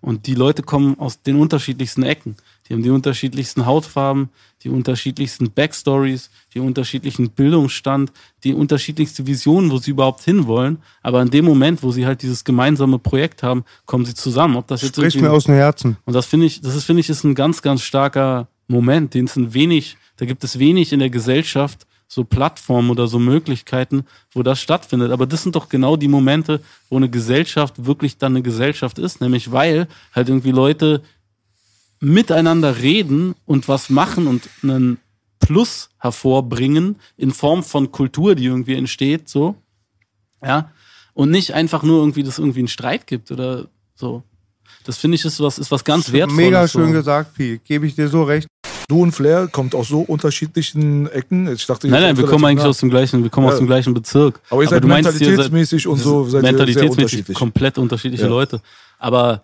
Und die Leute kommen aus den unterschiedlichsten Ecken. Die haben die unterschiedlichsten Hautfarben, die unterschiedlichsten Backstories, die unterschiedlichen Bildungsstand, die unterschiedlichste Visionen, wo sie überhaupt hinwollen. Aber in dem Moment, wo sie halt dieses gemeinsame Projekt haben, kommen sie zusammen. Ob das jetzt irgendwie- mir aus dem Herzen. und das finde ich, das ist, finde ich, ist ein ganz, ganz starker Moment, den es ein wenig, da gibt es wenig in der Gesellschaft so Plattformen oder so Möglichkeiten, wo das stattfindet. Aber das sind doch genau die Momente, wo eine Gesellschaft wirklich dann eine Gesellschaft ist, nämlich weil halt irgendwie Leute miteinander reden und was machen und einen Plus hervorbringen in Form von Kultur, die irgendwie entsteht, so. Ja. Und nicht einfach nur irgendwie, dass es irgendwie einen Streit gibt oder so. Das finde ich ist was, ist was ganz wertvolles. Mega schön so. gesagt, Pi. Gebe ich dir so recht. Du und Flair kommt aus so unterschiedlichen Ecken. Ich dachte, Nein, nein, wir kommen eigentlich nah. aus dem gleichen, wir kommen Ja. aus dem gleichen Bezirk. Aber ihr seid du meinst, ihr seid- mentalitätsmäßig und so seid mentalitätsmäßig unterschiedlich. komplett unterschiedliche Ja. Leute. Aber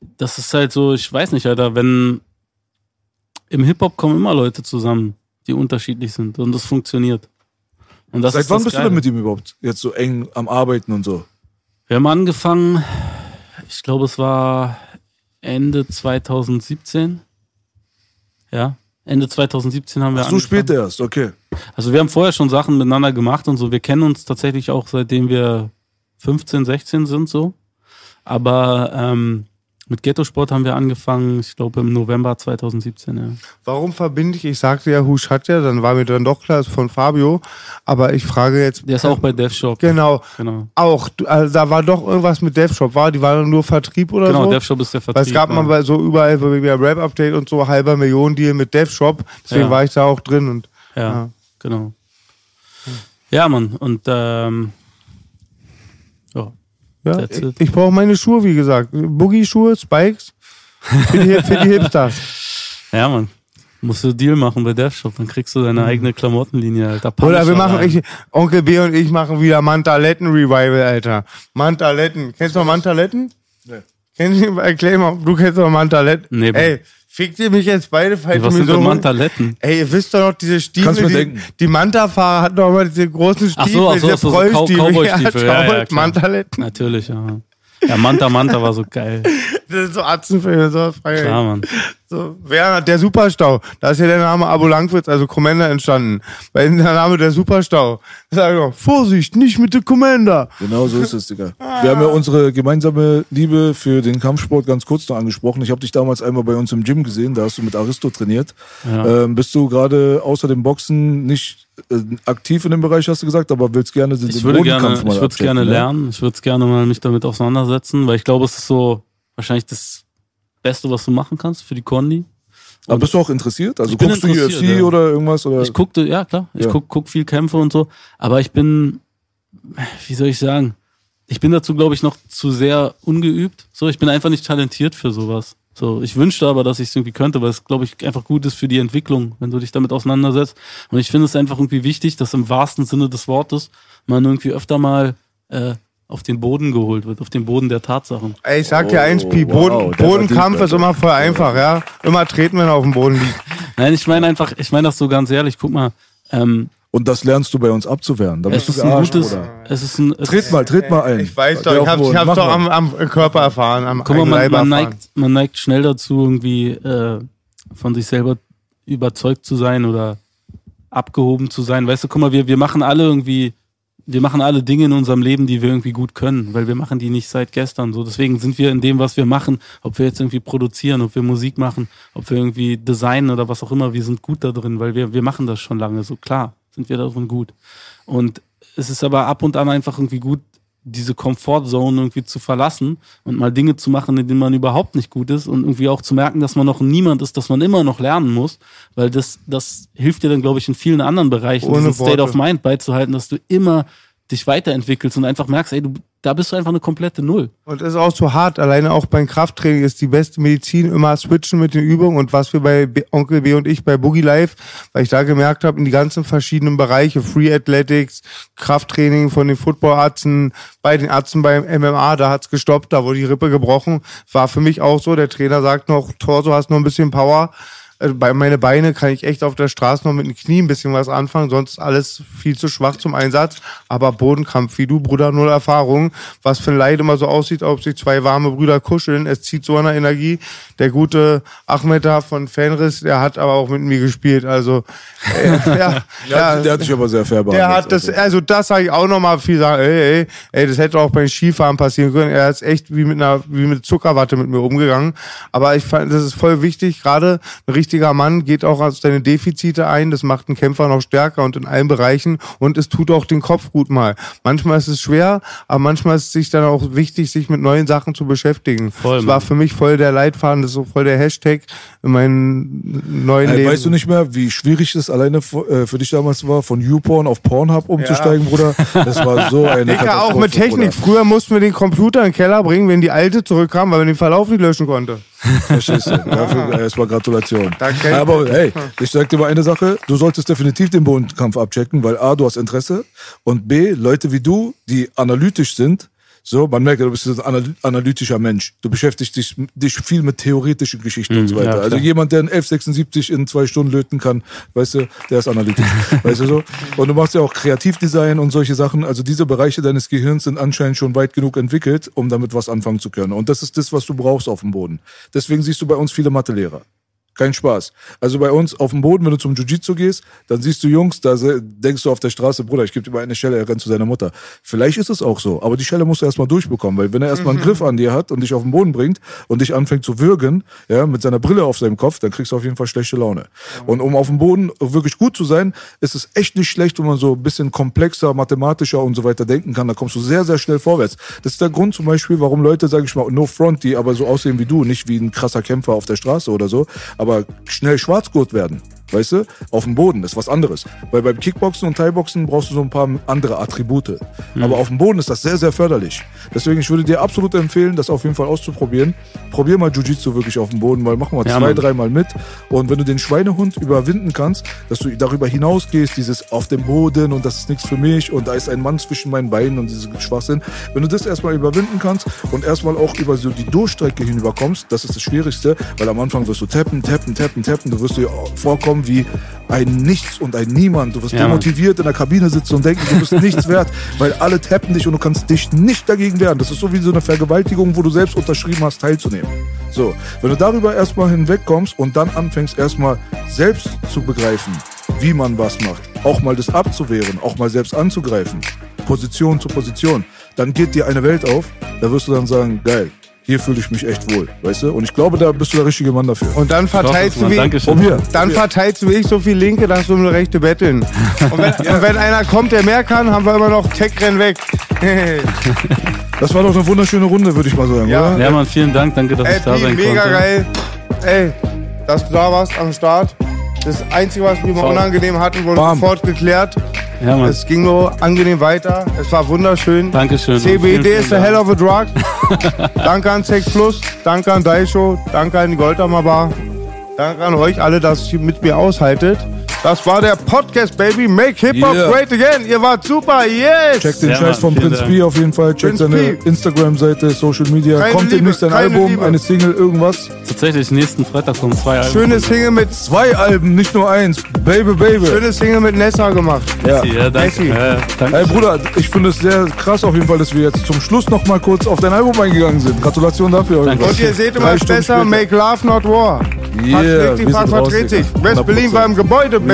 das ist halt so, ich weiß nicht, Alter, wenn im Hip-Hop kommen immer Leute zusammen, die unterschiedlich sind und das funktioniert. Und das Seit wann bist du Geile. denn mit ihm überhaupt jetzt so eng am Arbeiten und so? Wir haben angefangen, ich glaube, es war Ende 2017. Ja, Ende 2017 haben wir Ach so angefangen. spät erst, okay. Also wir haben vorher schon Sachen miteinander gemacht und so. Wir kennen uns tatsächlich auch seitdem wir 15, 16 sind so. Aber ähm, mit Ghetto-Sport haben wir angefangen, ich glaube im November 2017, ja. Warum verbinde ich? Ich sagte ja Husch hat ja, dann war mir dann doch klar, es ist von Fabio. Aber ich frage jetzt. Der ist auch bei Dev Shop. Genau. Genau, Auch, also da war doch irgendwas mit DevShop, war? Die waren nur Vertrieb oder genau so? Dev Shop ist der Vertrieb. Weil es gab ja. mal bei so überall bei Rap-Update und so halber Million Deal mit DevShop. Deswegen Ja. war ich da auch drin und Ja, Ja. genau. Ja, Mann, und ähm, ja, That's ich, ich brauche meine Schuhe, wie gesagt. Boogie-Schuhe, Spikes. Für die, für die Hipsters. ja, Mann. Musst du Deal machen bei Death Shop, dann kriegst du deine eigene Klamottenlinie, Alter. Oder wir Punisher machen, ich, Onkel B und ich machen wieder Mantaletten-Revival, Alter. Mantaletten. Kennst du noch Mantaletten? Nee. Kennst du, erklär mal, du kennst doch Mantaletten. Nee. Ey, fickt ihr mich jetzt beide, falls Was sind so... Mantaletten? Ey, ihr wisst doch noch, diese Stiefel, Kannst mir die, denken. die Manta-Fahrer hatten doch mal diese großen Stiefel, Ach so, ach so, diese so. Cowboy-Stiefel, ja, ja. Mantaletten. Natürlich, ja. Ja, Manta Manta war so geil. Das sind so Atzenfilme, so frei. Klar, Mann. So, wer, der Superstau. Da ist ja der Name Abo Langwitz, also Commander entstanden. Weil der Name der Superstau. Da sag ich noch, Vorsicht, nicht mit dem Commander. Genau so ist es, Digga. Wir haben ja unsere gemeinsame Liebe für den Kampfsport ganz kurz noch angesprochen. Ich habe dich damals einmal bei uns im Gym gesehen, da hast du mit Aristo trainiert. Ja. Ähm, bist du gerade außer dem Boxen nicht äh, aktiv in dem Bereich, hast du gesagt, aber willst gerne den Ich würde gerne, Bodenkampf mal ich würde es gerne ne? lernen. Ich würde es gerne mal mich damit auseinandersetzen, weil ich glaube, es ist so wahrscheinlich das Beste, was du machen kannst für die Kondi. Aber bist du auch interessiert? Also guckst du UFC ja. oder irgendwas? Oder? Ich guckte, ja klar, ich Ja. guck, guck viel Kämpfe und so, aber ich bin, wie soll ich sagen, ich bin dazu, glaube ich, noch zu sehr ungeübt. So, ich bin einfach nicht talentiert für sowas. So, ich wünschte aber, dass ich es irgendwie könnte, weil es, glaube ich, einfach gut ist für die Entwicklung, wenn du dich damit auseinandersetzt. Und ich finde es einfach irgendwie wichtig, dass im wahrsten Sinne des Wortes man irgendwie öfter mal äh, auf den Boden geholt wird, auf den Boden der Tatsachen. Ey, ich sag dir eins, Pi, wow, Boden, war Bodenkampf ist immer voll einfach, ja. Immer treten, wenn er auf dem Boden liegt. Nein, ich meine einfach, ich meine das so ganz ehrlich, guck mal, ähm, Und das lernst du bei uns abzuwehren. Da es bist du ist ein gearscht, gutes, es ist ein, es Tritt mal, tritt mal ein. Ich weiß doch, ich hab's, ich hab's doch am, am Körper erfahren, am Guck mal, man, man, neigt, man neigt schnell dazu, irgendwie äh, von sich selber überzeugt zu sein oder abgehoben zu sein. Weißt du, guck mal, wir, wir machen alle irgendwie, wir machen alle Dinge in unserem Leben, die wir irgendwie gut können, weil wir machen die nicht seit gestern. So, deswegen sind wir in dem, was wir machen, ob wir jetzt irgendwie produzieren, ob wir Musik machen, ob wir irgendwie designen oder was auch immer, wir sind gut da drin, weil wir, wir machen das schon lange. So klar, sind wir da drin gut. Und es ist aber ab und an einfach irgendwie gut, diese Comfortzone irgendwie zu verlassen und mal Dinge zu machen, in denen man überhaupt nicht gut ist und irgendwie auch zu merken, dass man noch niemand ist, dass man immer noch lernen muss, weil das, das hilft dir dann, glaube ich, in vielen anderen Bereichen, Ohne diesen State Worte. of Mind beizuhalten, dass du immer dich weiterentwickelst und einfach merkst, ey, du, da bist du einfach eine komplette Null. Und das ist auch so hart. Alleine auch beim Krafttraining ist die beste Medizin immer switchen mit den Übungen. Und was wir bei Onkel B und ich bei Boogie Life, weil ich da gemerkt habe, in die ganzen verschiedenen Bereiche, Free Athletics, Krafttraining von den Footballärzten, bei den Ärzten beim MMA, da hat's gestoppt, da wurde die Rippe gebrochen. War für mich auch so. Der Trainer sagt noch, Torso hast noch ein bisschen Power. Äh, Bei meine Beine kann ich echt auf der Straße noch mit den Knien ein bisschen was anfangen, sonst alles viel zu schwach zum Einsatz. Aber Bodenkampf, wie du, Bruder, null Erfahrung. Was für ein Leid immer so aussieht, ob sich zwei warme Brüder kuscheln. Es zieht so eine Energie. Der gute Ahmed da von Fenris, der hat aber auch mit mir gespielt. Also, äh, ja, Ja, der hat dich aber sehr fair der hat das, Also. also das sage ich auch nochmal viel sagen, ey, ey, ey, das hätte auch beim Skifahren passieren können. Er ist echt wie mit einer, wie mit Zuckerwatte mit mir umgegangen. Aber ich fand, das ist voll wichtig. Gerade ein richtiger Mann geht auch aus seine Defizite ein. Das macht einen Kämpfer noch stärker und in allen Bereichen. Und es tut auch den Kopf gut mal. Manchmal ist es schwer, aber manchmal ist es sich dann auch wichtig, sich mit neuen Sachen zu beschäftigen. Voll, das war für mich voll der Leitfaden, das ist so voll der Hashtag in meinem neuen Ey, Leben. weißt du nicht mehr, wie schwierig es alleine für, äh, für dich damals war, von YouPorn auf Pornhub umzusteigen, Bruder? Das war so eine Digga, auch mit Technik. Bruder. Früher mussten wir den Computer in den Keller bringen, wenn die alte zurückkam, weil man den Verlauf nicht löschen konnte. Verstehst du? Dafür erstmal Gratulation. Danke. Aber hey, ich sag dir mal eine Sache, du solltest definitiv den Bodenkampf abchecken, weil A, du hast Interesse und B, Leute wie du, die analytisch sind, so, man merkt ja, du bist ein anal- analytischer Mensch. Du beschäftigst dich, dich viel mit theoretischen Geschichten und so weiter. ja, also jemand, der einen 1176 in zwei Stunden löten kann, weißt du, der ist analytisch. weißt du so? Und du machst ja auch Kreativdesign und solche Sachen. Also diese Bereiche deines Gehirns sind anscheinend schon weit genug entwickelt, um damit was anfangen zu können. Und das ist das, was du brauchst auf dem Boden. Deswegen siehst du bei uns viele Mathelehrer. Kein Spaß. Also bei uns auf dem Boden, wenn du zum Jiu-Jitsu gehst, dann siehst du Jungs, da denkst du auf der Straße, Bruder, ich gebe dir mal eine Schelle, er rennt zu seiner Mutter. Vielleicht ist es auch so, aber die Schelle musst du erstmal durchbekommen, weil wenn er erstmal einen Griff an dir hat und dich auf den Boden bringt und dich anfängt zu würgen, ja, mit seiner Brille auf seinem Kopf, dann kriegst du auf jeden Fall schlechte Laune. Und um auf dem Boden wirklich gut zu sein, ist es echt nicht schlecht, wenn man so ein bisschen komplexer, mathematischer und so weiter denken kann. Da kommst du sehr, sehr schnell vorwärts. Das ist der Grund zum Beispiel, warum Leute, sage ich mal, no front, die aber so aussehen wie du, nicht wie ein krasser Kämpfer auf der Straße oder so, aber schnell Schwarzgurt werden. Weißt du? Auf dem Boden ist was anderes. Weil beim Kickboxen und Thai-Boxen brauchst du so ein paar andere Attribute. Aber auf dem Boden ist das sehr, sehr förderlich. Deswegen, ich würde dir absolut empfehlen, das auf jeden Fall auszuprobieren. Probier mal Jiu-Jitsu wirklich auf dem Boden, weil mach mal Ja, zwei, dreimal mit. Und wenn du den Schweinehund überwinden kannst, dass du darüber hinausgehst, dieses auf dem Boden und das ist nichts für mich und da ist ein Mann zwischen meinen Beinen und dieses Schwachsinn. Wenn du das erstmal überwinden kannst und erstmal auch über so die Durchstrecke hinüberkommst, das ist das Schwierigste, weil am Anfang wirst du tappen, tappen, tappen, tappen, du wirst dir vorkommen wie ein Nichts und ein Niemand. Du wirst Ja, demotiviert in der Kabine sitzen und denken, du bist nichts wert, weil alle tappen dich und du kannst dich nicht dagegen wehren. Das ist so wie so eine Vergewaltigung, wo du selbst unterschrieben hast, teilzunehmen. So, wenn du darüber erstmal hinwegkommst und dann anfängst erstmal selbst zu begreifen, wie man was macht, auch mal das abzuwehren, auch mal selbst anzugreifen, Position zu Position, dann geht dir eine Welt auf, da wirst du dann sagen, geil, hier fühle ich mich echt wohl, weißt du? Und ich glaube, da bist du der richtige Mann dafür. Und dann verteilst du wie, Dankeschön. Dann verteilst du wie ich so viel Linke, dass du eine rechte betteln. Und wenn, und wenn einer kommt, der mehr kann, haben wir immer noch Tech-Renn weg. Das war doch eine wunderschöne Runde, würde ich mal sagen, Ja. oder? Ja, Mann, vielen Dank. Danke, dass Ey, ich da sein mega konnte. geil. Ey, dass du da warst am Start. Das Einzige, was wir mal unangenehm hatten, wurde Bam. sofort geklärt. Ja, Mann. Es ging nur angenehm weiter. Es war wunderschön. Dankeschön. CBD Vielen, vielen ist a hell of a drug. danke an Sex Plus, danke an Daisho, danke an die Goldhammer Bar. Danke an euch alle, dass ihr mit mir aushaltet. Das war der Podcast, Baby. Make Hip-Hop Yeah. great again. Ihr wart super. Yes. Check den Ja, Scheiß von Prinz. P auf jeden Fall. Check Prinz seine. Instagram-Seite, Social Media. Keine Kommt demnächst ein Album, Liebe. eine Single, irgendwas. Tatsächlich, nächsten Freitag kommen zwei Alben. Schönes Single mit, Zwei Alben, nicht nur eins. Baby, baby. schönes Single mit Nessa gemacht. Ja. Ja, danke. Ja, danke. Ey Bruder, ich finde es sehr krass auf jeden Fall, dass wir jetzt zum Schluss noch mal kurz auf dein Album eingegangen sind. Gratulation dafür. Danke. Und ihr seht immer besser, später. make love, not war. Yeah, Pack sind raus, verdreht sich. West Berlin 100%. war im Gebäude, baby,